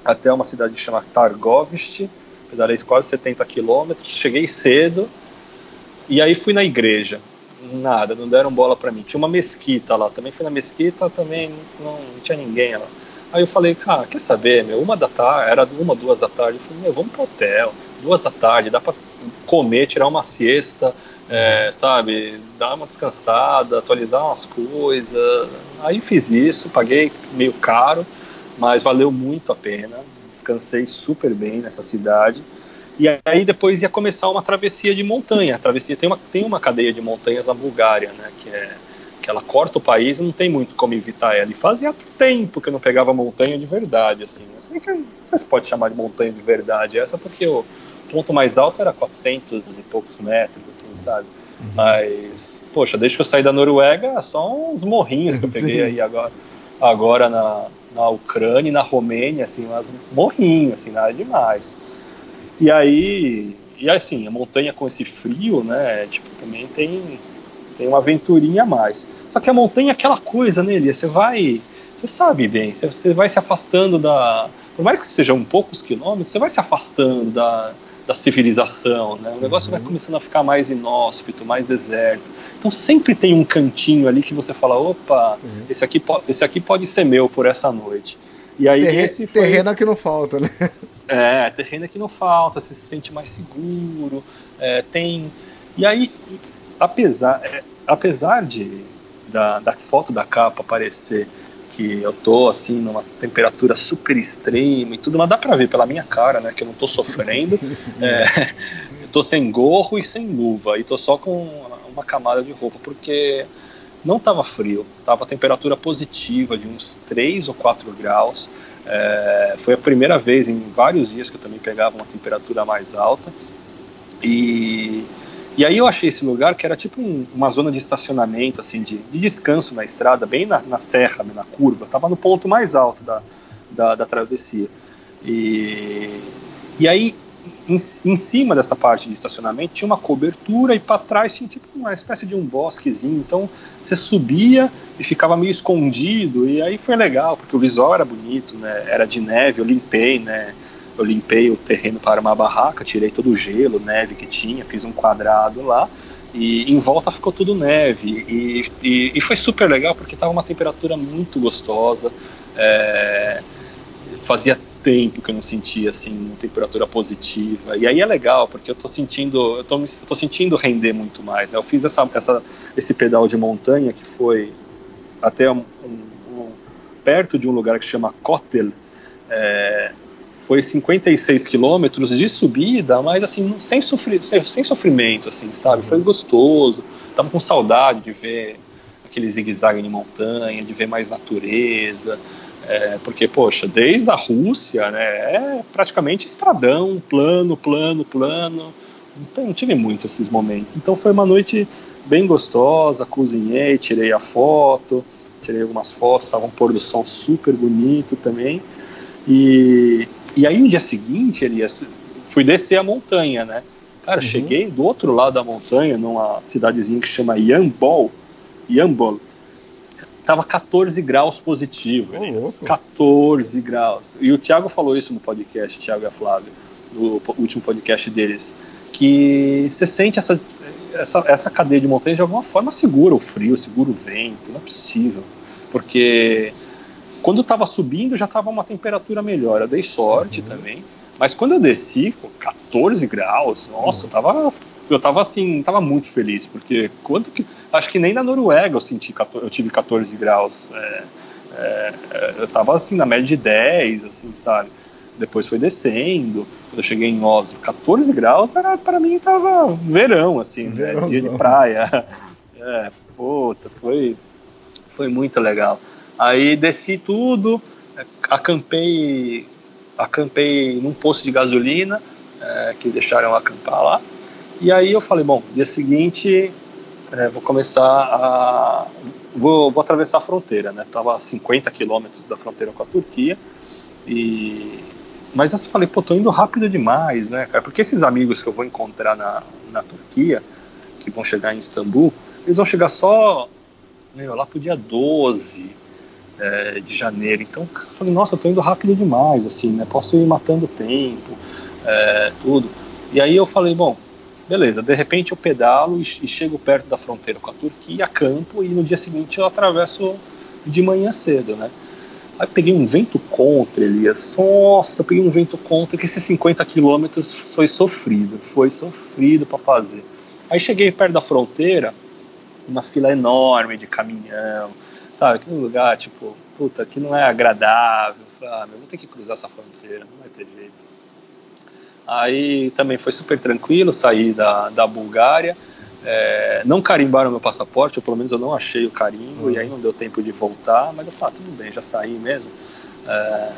até uma cidade chamada Targovist, pedalei quase 70 quilômetros, cheguei cedo e aí fui na igreja. Nada, não deram bola para mim. Tinha uma mesquita lá, também fui na mesquita, também não, não tinha ninguém lá. Aí eu falei, cara, quer saber, meu, uma da tarde, era uma, duas da tarde, eu falei, meu, vamos pro hotel, duas da tarde, dá para comer, tirar uma siesta, é, sabe, dar uma descansada, atualizar umas coisas. Aí fiz isso, paguei meio caro, mas valeu muito a pena. Descansei super bem nessa cidade. E aí depois ia começar uma travessia de montanha. A travessia tem uma, tem uma cadeia de montanhas na Bulgária, né, que é que ela corta o país e não tem muito como evitar ela. E fazia tempo que eu não pegava montanha de verdade, assim. Se bem que não sei se pode chamar de montanha de verdade essa, porque o ponto mais alto era 400 e poucos metros, assim, sabe? Uhum. Mas, poxa, desde que eu saí da Noruega, só uns morrinhos que eu peguei aí agora, agora na, na Ucrânia e na Romênia, assim, umas morrinhos, assim, nada demais. E aí, e assim, a montanha com esse frio, né, tipo, também tem, tem uma aventurinha a mais. Só que a montanha é aquela coisa, né, Elia? Você vai, você sabe bem, você, você vai se afastando da, por mais que sejam poucos quilômetros, você vai se afastando da, da civilização, né? O negócio uhum. vai começando a ficar mais inóspito, mais deserto. Então sempre tem um cantinho ali que você fala, opa, esse aqui, esse aqui pode ser meu por essa noite. E aí Terre esse foi... terreno é que não falta, né? É, terreno é que não falta, você se sente mais seguro, é, tem. E aí, apesar, é, apesar de da, da foto da capa aparecer que eu tô assim numa temperatura super extrema e tudo, mas dá pra ver pela minha cara, né, que eu não tô sofrendo. é, eu tô sem gorro e sem luva e tô só com uma camada de roupa porque não tava frio, tava temperatura positiva de uns 3 ou 4 graus. É, foi a primeira vez em vários dias que eu também pegava uma temperatura mais alta. E e aí eu achei esse lugar que era tipo um, uma zona de estacionamento, assim, de, de descanso na estrada, bem na, na serra, na curva. Estava no ponto mais alto da, da, da travessia. E, e aí, em, em, cima dessa parte de estacionamento, tinha uma cobertura e para trás tinha tipo uma espécie de um bosquezinho. Então você subia e ficava meio escondido. E aí foi legal, porque o visual era bonito, né? Era de neve, eu limpei, né? eu limpei o terreno para uma barraca, tirei todo o gelo, neve que tinha, fiz um quadrado lá e em volta ficou tudo neve e, e, e foi super legal porque estava uma temperatura muito gostosa. É, fazia tempo que eu não sentia assim uma temperatura positiva e aí é legal porque eu estou sentindo eu tô, eu tô sentindo render muito mais. Né? Eu fiz essa, essa, esse pedal de montanha que foi até um, um, um, perto de um lugar que chama Kotel. É, foi 56 quilômetros de subida, mas assim, sem, sofri sem sofrimento, assim, sabe? Foi gostoso. Tava com saudade de ver aquele zigue-zague de montanha, de ver mais natureza. É, porque, poxa, desde a Rússia, né, é praticamente estradão, plano, plano, plano. Não tive muito esses momentos. Então foi uma noite bem gostosa, cozinhei, tirei a foto, tirei algumas fotos, estava um pôr do sol super bonito também. E, e aí no dia seguinte, Elias, fui descer a montanha, né? Cara, uhum. cheguei do outro lado da montanha, numa cidadezinha que chama Yambol, Yambol. Tava 14 graus positivo, oh, 14 graus. E o Thiago falou isso no podcast, Thiago e a Flávio, no último podcast deles, que você sente essa, essa, essa cadeia de montanha de alguma forma segura o frio, segura o vento, não é possível. Porque quando estava subindo já estava uma temperatura melhor. Eu dei sorte uhum. também. Mas quando eu desci, com 14 graus, nossa, eu tava, eu tava assim, tava muito feliz, porque quanto que. Acho que nem na Noruega eu senti eu tive 14 graus. É, é, eu tava assim, na média de 10, assim, sabe? Depois foi descendo. Quando eu cheguei em Oslo, 14 graus era para mim tava verão, assim, né? dia de praia. É, puta, foi, foi muito legal. Aí desci tudo, acampei, acampei num posto de gasolina, é, que deixaram acampar lá. E aí eu falei, bom, dia seguinte é, vou começar a. Vou, vou atravessar a fronteira, né? Tava a 50 quilômetros da fronteira com a Turquia. E. Mas eu falei, pô, tô indo rápido demais, né, cara? Porque esses amigos que eu vou encontrar na, na Turquia, que vão chegar em Istambul, eles vão chegar só meu, lá pro dia 12 é, de janeiro. Então, eu falei, nossa, tô indo rápido demais, assim, né? Posso ir matando tempo, é, tudo. E aí eu falei, bom, beleza, de repente eu pedalo e, e chego perto da fronteira com a Turquia, acampo, e no dia seguinte eu atravesso de manhã cedo, né? Aí peguei um vento contra, Elias. Nossa, peguei um vento contra, que esses 50 quilômetros foi sofrido, foi sofrido para fazer. Aí cheguei perto da fronteira, uma fila enorme de caminhão, sabe? Aquele lugar, tipo, puta, que não é agradável. Ah, meu, vou ter que cruzar essa fronteira, não vai ter jeito. Aí também foi super tranquilo, saí da, da Bulgária. É, não carimbaram meu passaporte, ou pelo menos eu não achei o carimbo, uhum. e aí não deu tempo de voltar, mas eu falei, ah, tudo bem, já saí mesmo. É,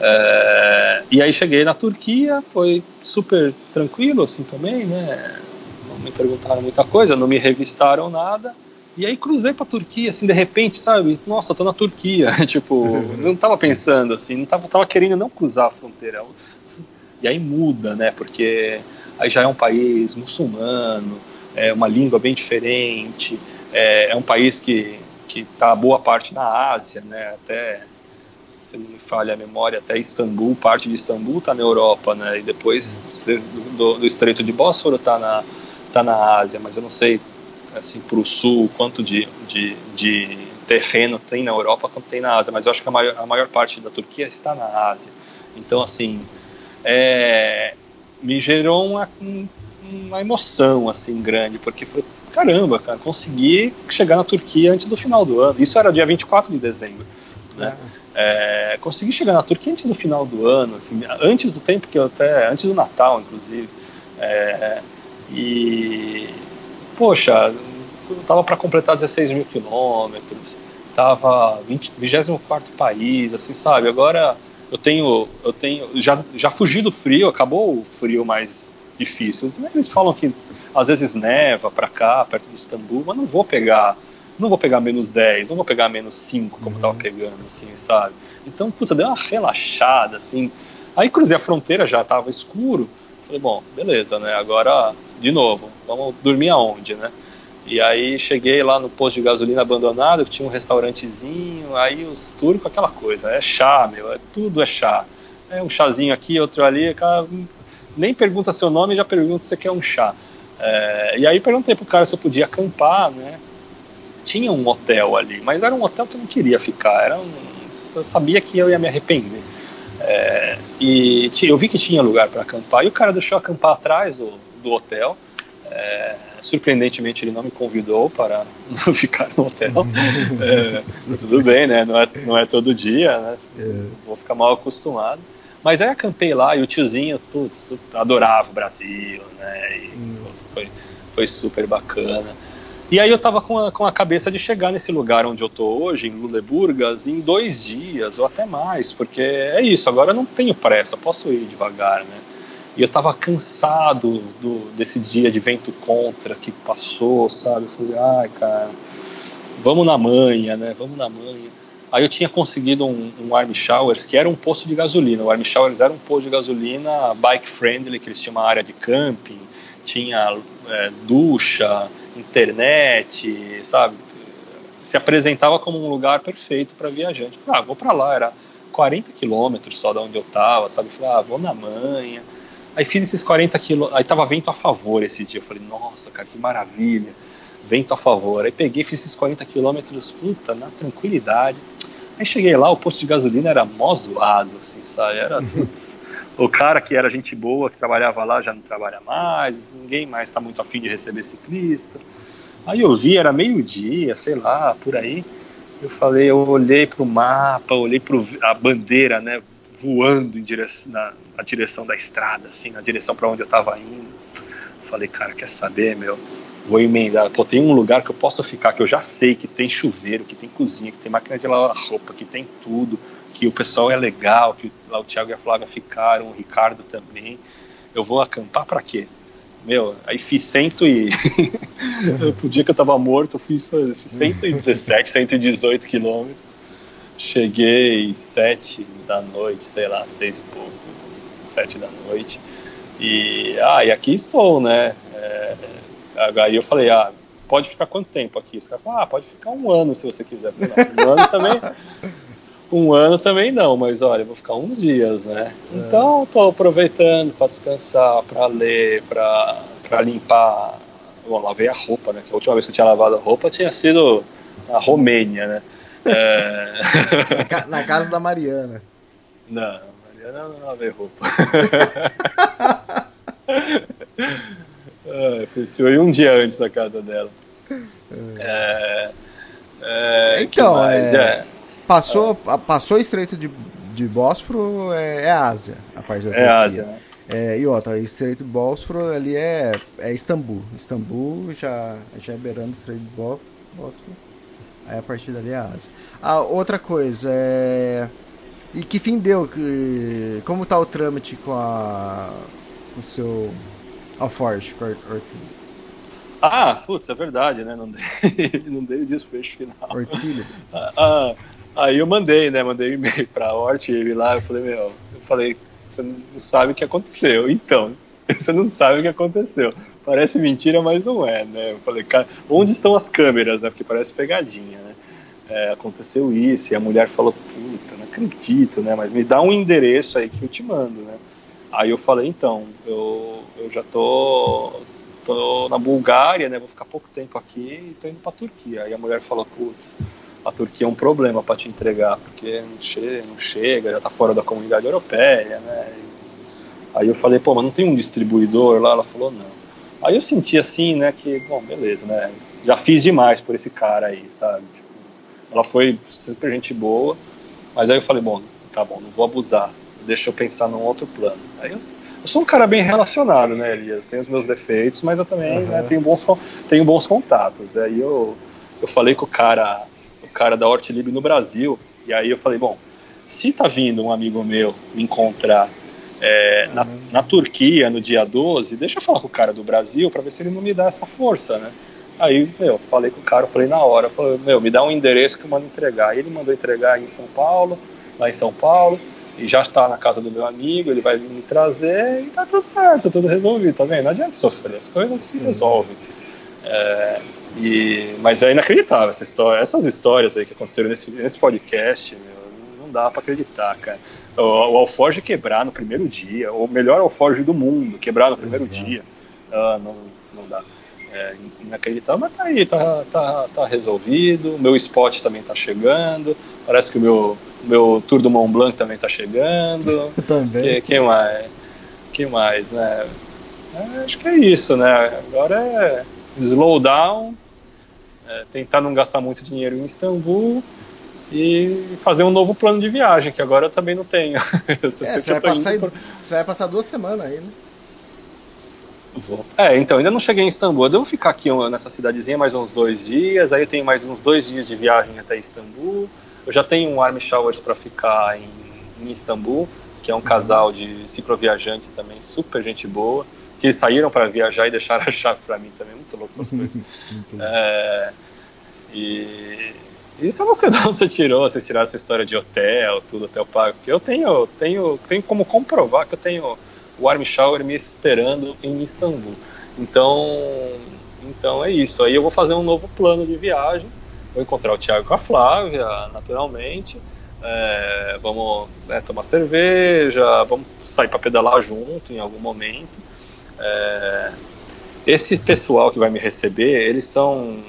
é, e aí cheguei na Turquia, foi super tranquilo assim também, né? Não me perguntaram muita coisa, não me revistaram nada. E aí cruzei pra Turquia, assim, de repente, sabe? Nossa, tô na Turquia. tipo, não tava pensando assim, não tava, tava querendo não cruzar a fronteira. E aí muda, né? Porque aí já é um país muçulmano, é uma língua bem diferente, é, é um país que que está boa parte na Ásia, né? Até se não me falha a memória, até Istambul, parte de Istambul está na Europa, né? E depois do, do, Estreito de Bósforo está na tá na Ásia, mas eu não sei assim para o sul quanto de, de, de, terreno tem na Europa quanto tem na Ásia, mas eu acho que a maior, a maior parte da Turquia está na Ásia. Então assim é, me gerou uma, uma emoção assim grande, porque foi caramba, cara, consegui chegar na Turquia antes do final do ano. Isso era dia 24 de dezembro. Né? É, consegui chegar na Turquia antes do final do ano, assim, antes do tempo que eu até. antes do Natal, inclusive. É, e. Poxa, eu tava para completar 16 mil quilômetros, tava 20, 24 país, assim, sabe? Agora eu tenho, eu tenho, já, já fugi do frio, acabou o frio mais difícil. Eles falam que às vezes neva para cá, perto de Istambul, mas não vou pegar, não vou pegar menos 10, não vou pegar menos 5 como uhum. tava pegando, assim, sabe? Então, puta, deu uma relaxada, assim. Aí cruzei a fronteira, já tava escuro. Falei, bom, beleza, né? Agora, de novo, vamos dormir aonde, né? E aí cheguei lá no posto de gasolina abandonado, que tinha um restaurantezinho, aí os turcos, aquela coisa, é chá, meu, é, tudo é chá. É um chazinho aqui, outro ali, cara, nem pergunta seu nome, já pergunta se você quer um chá. É, e aí perguntei pro cara se eu podia acampar, né? Tinha um hotel ali, mas era um hotel que eu não queria ficar, era um, eu sabia que eu ia me arrepender. É, e eu vi que tinha lugar para acampar, e o cara deixou acampar atrás do, do hotel, é, surpreendentemente ele não me convidou para ficar no hotel. é, tudo bem, né? Não é, não é todo dia, né? É. Vou ficar mal acostumado. Mas aí acampei lá e o tiozinho, putz, adorava o Brasil, né? E hum. foi, foi super bacana. E aí eu tava com a, com a cabeça de chegar nesse lugar onde eu tô hoje, em Luleburgas, em dois dias ou até mais, porque é isso, agora eu não tenho pressa, posso ir devagar, né? E eu tava cansado do, desse dia de vento contra que passou, sabe? Eu falei, ai, cara, vamos na manha, né? Vamos na manha. Aí eu tinha conseguido um, um Army Showers, que era um posto de gasolina. O Army Showers era um posto de gasolina bike friendly, que eles tinham uma área de camping, tinha é, ducha, internet, sabe? Se apresentava como um lugar perfeito para viajante. Ah, vou para lá, era 40 quilômetros só da onde eu tava, sabe? Falei, ah, vou na manha Aí fiz esses 40 quilos, aí tava vento a favor esse dia. Eu falei, nossa, cara, que maravilha, vento a favor. Aí peguei, fiz esses 40 quilômetros, puta, na tranquilidade. Aí cheguei lá, o posto de gasolina era mó zoado, assim, sabe? Era tudo. o cara que era gente boa, que trabalhava lá, já não trabalha mais, ninguém mais está muito afim de receber ciclista. Aí eu vi, era meio-dia, sei lá, por aí. Eu falei, eu olhei para o mapa, olhei para a bandeira, né? Voando em direção, na, na direção da estrada, assim, na direção para onde eu estava indo. Falei, cara, quer saber, meu? Vou emendar. Pô, tem um lugar que eu posso ficar, que eu já sei que tem chuveiro, que tem cozinha, que tem máquina de lavar roupa, que tem tudo, que o pessoal é legal, que lá o Thiago e a Flávia ficaram, o Ricardo também. Eu vou acampar para quê? meu, aí fiz cento e. o dia que eu tava morto, eu fiz 117, 118 quilômetros. Cheguei sete da noite, sei lá, seis e pouco, sete da noite. E, ah, e aqui estou, né? É, aí eu falei, ah, pode ficar quanto tempo aqui? Os caras falaram, ah, pode ficar um ano se você quiser. Falei, um ano também. Um ano também não, mas olha, eu vou ficar uns dias, né? É. Então estou aproveitando para descansar, para ler, para limpar. Bom, lavei a roupa, né? Que a última vez que eu tinha lavado a roupa tinha sido na Romênia, né? É... na casa da Mariana. Não, Mariana não lavei roupa. ah, fui um dia antes da casa dela. É, é, então, é, é, passou, ah. passou o Estreito de, de Bósforo, é, é Ásia, a parte da É Ásia, né? É, e outra, Estreito de Bósforo ali é, é Istambul. Istambul já, já é beirando o Estreito de Bósforo. Aí a partir dali é Ásia. Ah, outra coisa, é... E que fim deu? Como tá o trâmite com a... com o seu Alforge, com a ah, putz, é verdade, né? Não dei, não dei o desfecho final. Ah, ah, aí eu mandei, né? Mandei um e-mail pra e lá, eu falei, meu, eu falei, você não sabe o que aconteceu. Então, você não sabe o que aconteceu. Parece mentira, mas não é, né? Eu falei, cara, onde estão as câmeras, né? Porque parece pegadinha, né? É, aconteceu isso, e a mulher falou, puta, não acredito, né? Mas me dá um endereço aí que eu te mando, né? Aí eu falei, então, eu, eu já tô, tô na Bulgária, né? Vou ficar pouco tempo aqui e tô indo pra Turquia. Aí a mulher falou, putz, a Turquia é um problema para te entregar, porque não chega, não chega, já tá fora da comunidade europeia, né? Aí eu falei, pô, mas não tem um distribuidor lá? Ela falou, não. Aí eu senti assim, né, que, bom, beleza, né? Já fiz demais por esse cara aí, sabe? Tipo, ela foi super gente boa, mas aí eu falei, bom, tá bom, não vou abusar, deixa eu pensar num outro plano. Aí eu eu sou um cara bem relacionado, né, Elias? Tenho os meus defeitos, mas eu também uhum. né, tenho, bons, tenho bons contatos. Aí eu, eu falei com o cara, o cara da Hortilib no Brasil, e aí eu falei, bom, se tá vindo um amigo meu me encontrar é, na, na, Turquia no dia 12, deixa eu falar com o cara do Brasil para ver se ele não me dá essa força, né? Aí, meu, falei com o cara, falei na hora, falei, meu, me dá um endereço que eu mando entregar. Aí ele mandou entregar em São Paulo, lá em São Paulo e já está na casa do meu amigo, ele vai me trazer e tá tudo certo, tudo resolvido, tá vendo? Não adianta sofrer, as coisas se resolvem. É, e, mas é inacreditável essa história, essas histórias aí que aconteceram nesse, nesse podcast, meu, não dá para acreditar, cara. O, o Alforge quebrar no primeiro dia, o melhor Alforge do mundo quebrar no primeiro Exato. dia, ah, não, não dá é inacreditável, mas tá aí, tá, tá, tá resolvido. O meu spot também tá chegando. Parece que o meu, meu Tour do Mont Blanc também tá chegando. também. Que, que mais? Que mais, né? É, acho que é isso, né? Agora é slow down, é, tentar não gastar muito dinheiro em Istambul e fazer um novo plano de viagem, que agora eu também não tenho. é, você, vai passar, você vai passar duas semanas aí, né? Vou. É, então, ainda não cheguei em Istambul. Eu devo ficar aqui nessa cidadezinha mais uns dois dias. Aí eu tenho mais uns dois dias de viagem até Istambul. Eu já tenho um Army Showers para ficar em, em Istambul, que é um casal de cicloviajantes também, super gente boa, que saíram para viajar e deixaram a chave para mim também. Muito louco essas coisas. é, e isso eu não sei de onde você tirou, vocês tiraram essa história de hotel, tudo, hotel pago. Porque eu tenho, tenho, tenho como comprovar que eu tenho o Army Shower me esperando em Istambul. Então, então é isso. Aí eu vou fazer um novo plano de viagem. Vou encontrar o Thiago com a Flávia, naturalmente. É, vamos né, tomar cerveja, vamos sair para pedalar junto em algum momento. É, esse pessoal que vai me receber, eles são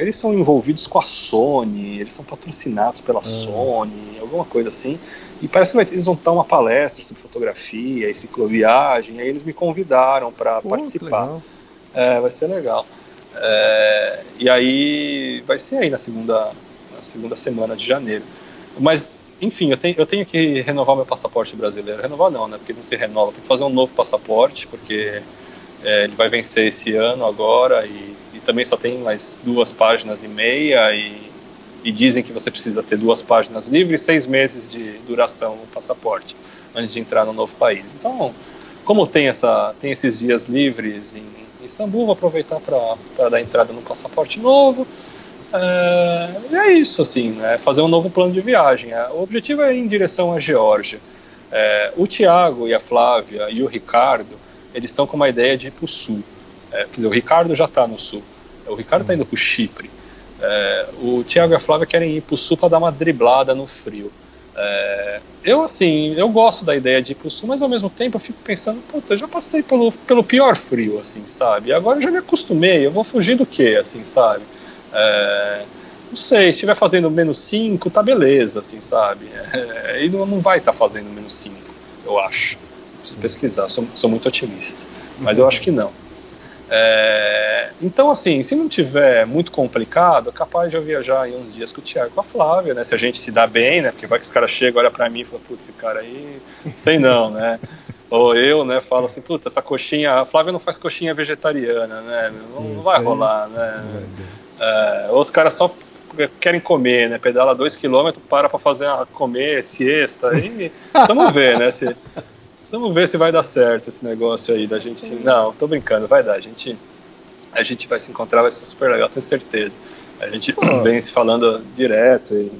eles são envolvidos com a Sony, eles são patrocinados pela uhum. Sony, alguma coisa assim. E parece que eles vão dar uma palestra sobre fotografia e cicloviagem, aí eles me convidaram para participar. É, vai ser legal. É, e aí vai ser aí na segunda, na segunda semana de janeiro. Mas, enfim, eu tenho, eu tenho que renovar meu passaporte brasileiro. Renovar não, né? Porque não se renova. Tem que fazer um novo passaporte, porque é, ele vai vencer esse ano agora e, também só tem mais duas páginas e meia e e dizem que você precisa ter duas páginas livres seis meses de duração no passaporte antes de entrar no novo país. Então, como tem, essa, tem esses dias livres em Istambul, vou aproveitar para dar entrada no passaporte novo. É, e é isso, assim, né, fazer um novo plano de viagem. É, o objetivo é ir em direção à Geórgia. É, o Tiago e a Flávia e o Ricardo, eles estão com uma ideia de ir para o sul. É, quer dizer, o Ricardo já está no sul. O Ricardo está indo para o Chipre. É, o Tiago e a Flávia querem ir para o sul para dar uma driblada no frio. É, eu, assim, eu gosto da ideia de ir para o sul, mas ao mesmo tempo eu fico pensando, puta, eu já passei pelo, pelo pior frio, assim, sabe? Agora eu já me acostumei, eu vou fugir do quê, assim, sabe? É, não sei, se estiver fazendo menos 5, tá beleza, assim, sabe? É, e não, não vai estar tá fazendo menos 5, eu acho. Preciso pesquisar, sou, sou muito otimista. Mas eu acho que não. É, então, assim, se não tiver muito complicado, é capaz de eu viajar em uns dias com o Thiago com a Flávia, né? Se a gente se dá bem, né? Porque vai que os caras chegam, olham pra mim e falam, putz, esse cara aí, sei não, né? Ou eu, né, falo assim, puta, essa coxinha, a Flávia não faz coxinha vegetariana, né? Não, não vai rolar, né? É, ou os caras só querem comer, né? Pedala dois quilômetros, para pra fazer a comer, siesta, e vamos ver, né? Se, vamos ver se vai dar certo esse negócio aí da gente sim. Não, tô brincando, vai dar. A gente, a gente vai se encontrar, vai ser super legal, tenho certeza. A gente Pô. vem se falando direto e,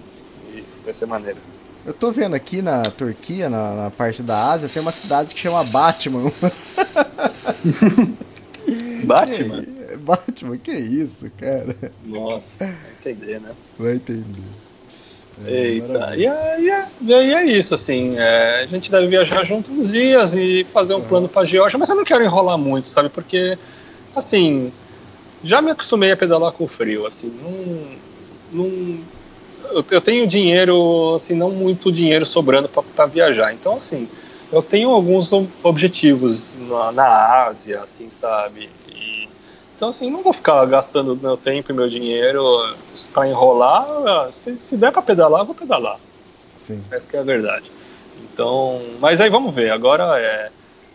e vai ser maneiro. Eu tô vendo aqui na Turquia, na, na, parte da Ásia, tem uma cidade que chama Batman. Batman? Que, Batman, que isso, cara? Nossa, vai entender, né? Vai entender. É, Eita, e é, e, é, é, isso, assim, é, a gente deve viajar junto uns dias e fazer um plano para Geórgia, mas eu não quero enrolar muito, sabe, porque, assim, já me acostumei a pedalar com frio, assim, não, não eu, eu, tenho dinheiro, assim, não muito dinheiro sobrando para viajar, então, assim, eu tenho alguns objetivos na, na Ásia, assim, sabe, então, assim, não vou ficar gastando meu tempo e meu dinheiro para enrolar. Se, se der para pedalar, vou pedalar. Sim. Essa é a verdade. Então, mas aí vamos ver. Agora é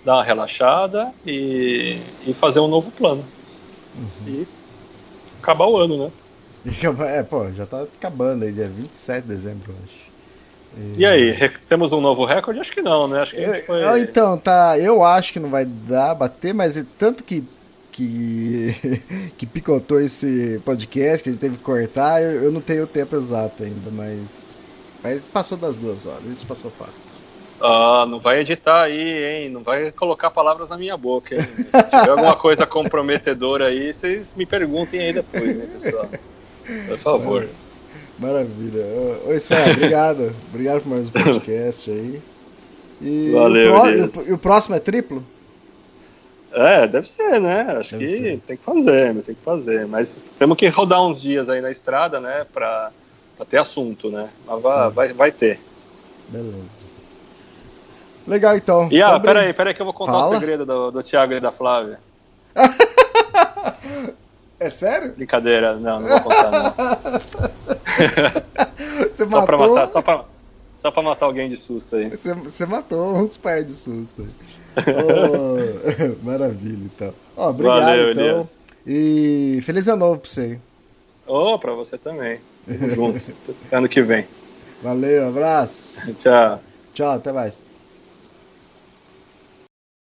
dar uma relaxada e, e fazer um novo plano. Uhum. E acabar o ano, né? É, pô, já tá acabando aí, dia 27 de dezembro, eu acho. E... e aí, temos um novo recorde? Acho que não, né? Acho que foi... Então, tá, eu acho que não vai dar bater, mas tanto que que, que picotou esse podcast, que a gente teve que cortar, eu, eu, não tenho o tempo exato ainda, mas, mas passou das duas horas, isso passou fácil. Ah, não vai editar aí, hein? Não vai colocar palavras na minha boca, hein? Se tiver alguma coisa comprometedora aí, vocês me perguntem aí depois, né, pessoal? Por favor. Maravilha. Oi, Sam, obrigado. obrigado por mais um podcast aí. E Valeu, o, pro, e o próximo é triplo? É, deve ser, né? Acho deve que ser. tem que fazer, tem que fazer. Mas temos que rodar uns dias aí na estrada, né? Pra, pra ter assunto, né? Mas vai, vai, vai, ter. Beleza. Legal, então. E ah, então, peraí, peraí que eu vou contar Fala. o segredo do, do Thiago e da Flávia. é sério? Brincadeira, não, não vou contar, não. Você só matou... Pra matar, só, pra, só pra matar alguém de susto aí. Você, você matou uns pais de susto aí oh, maravilha, então. Oh, obrigado, Valeu, então. Elias. E feliz ano novo pra você. Oh, pra você também. Tamo junto. ano que vem. Valeu, abraço. Tchau. Tchau, até mais.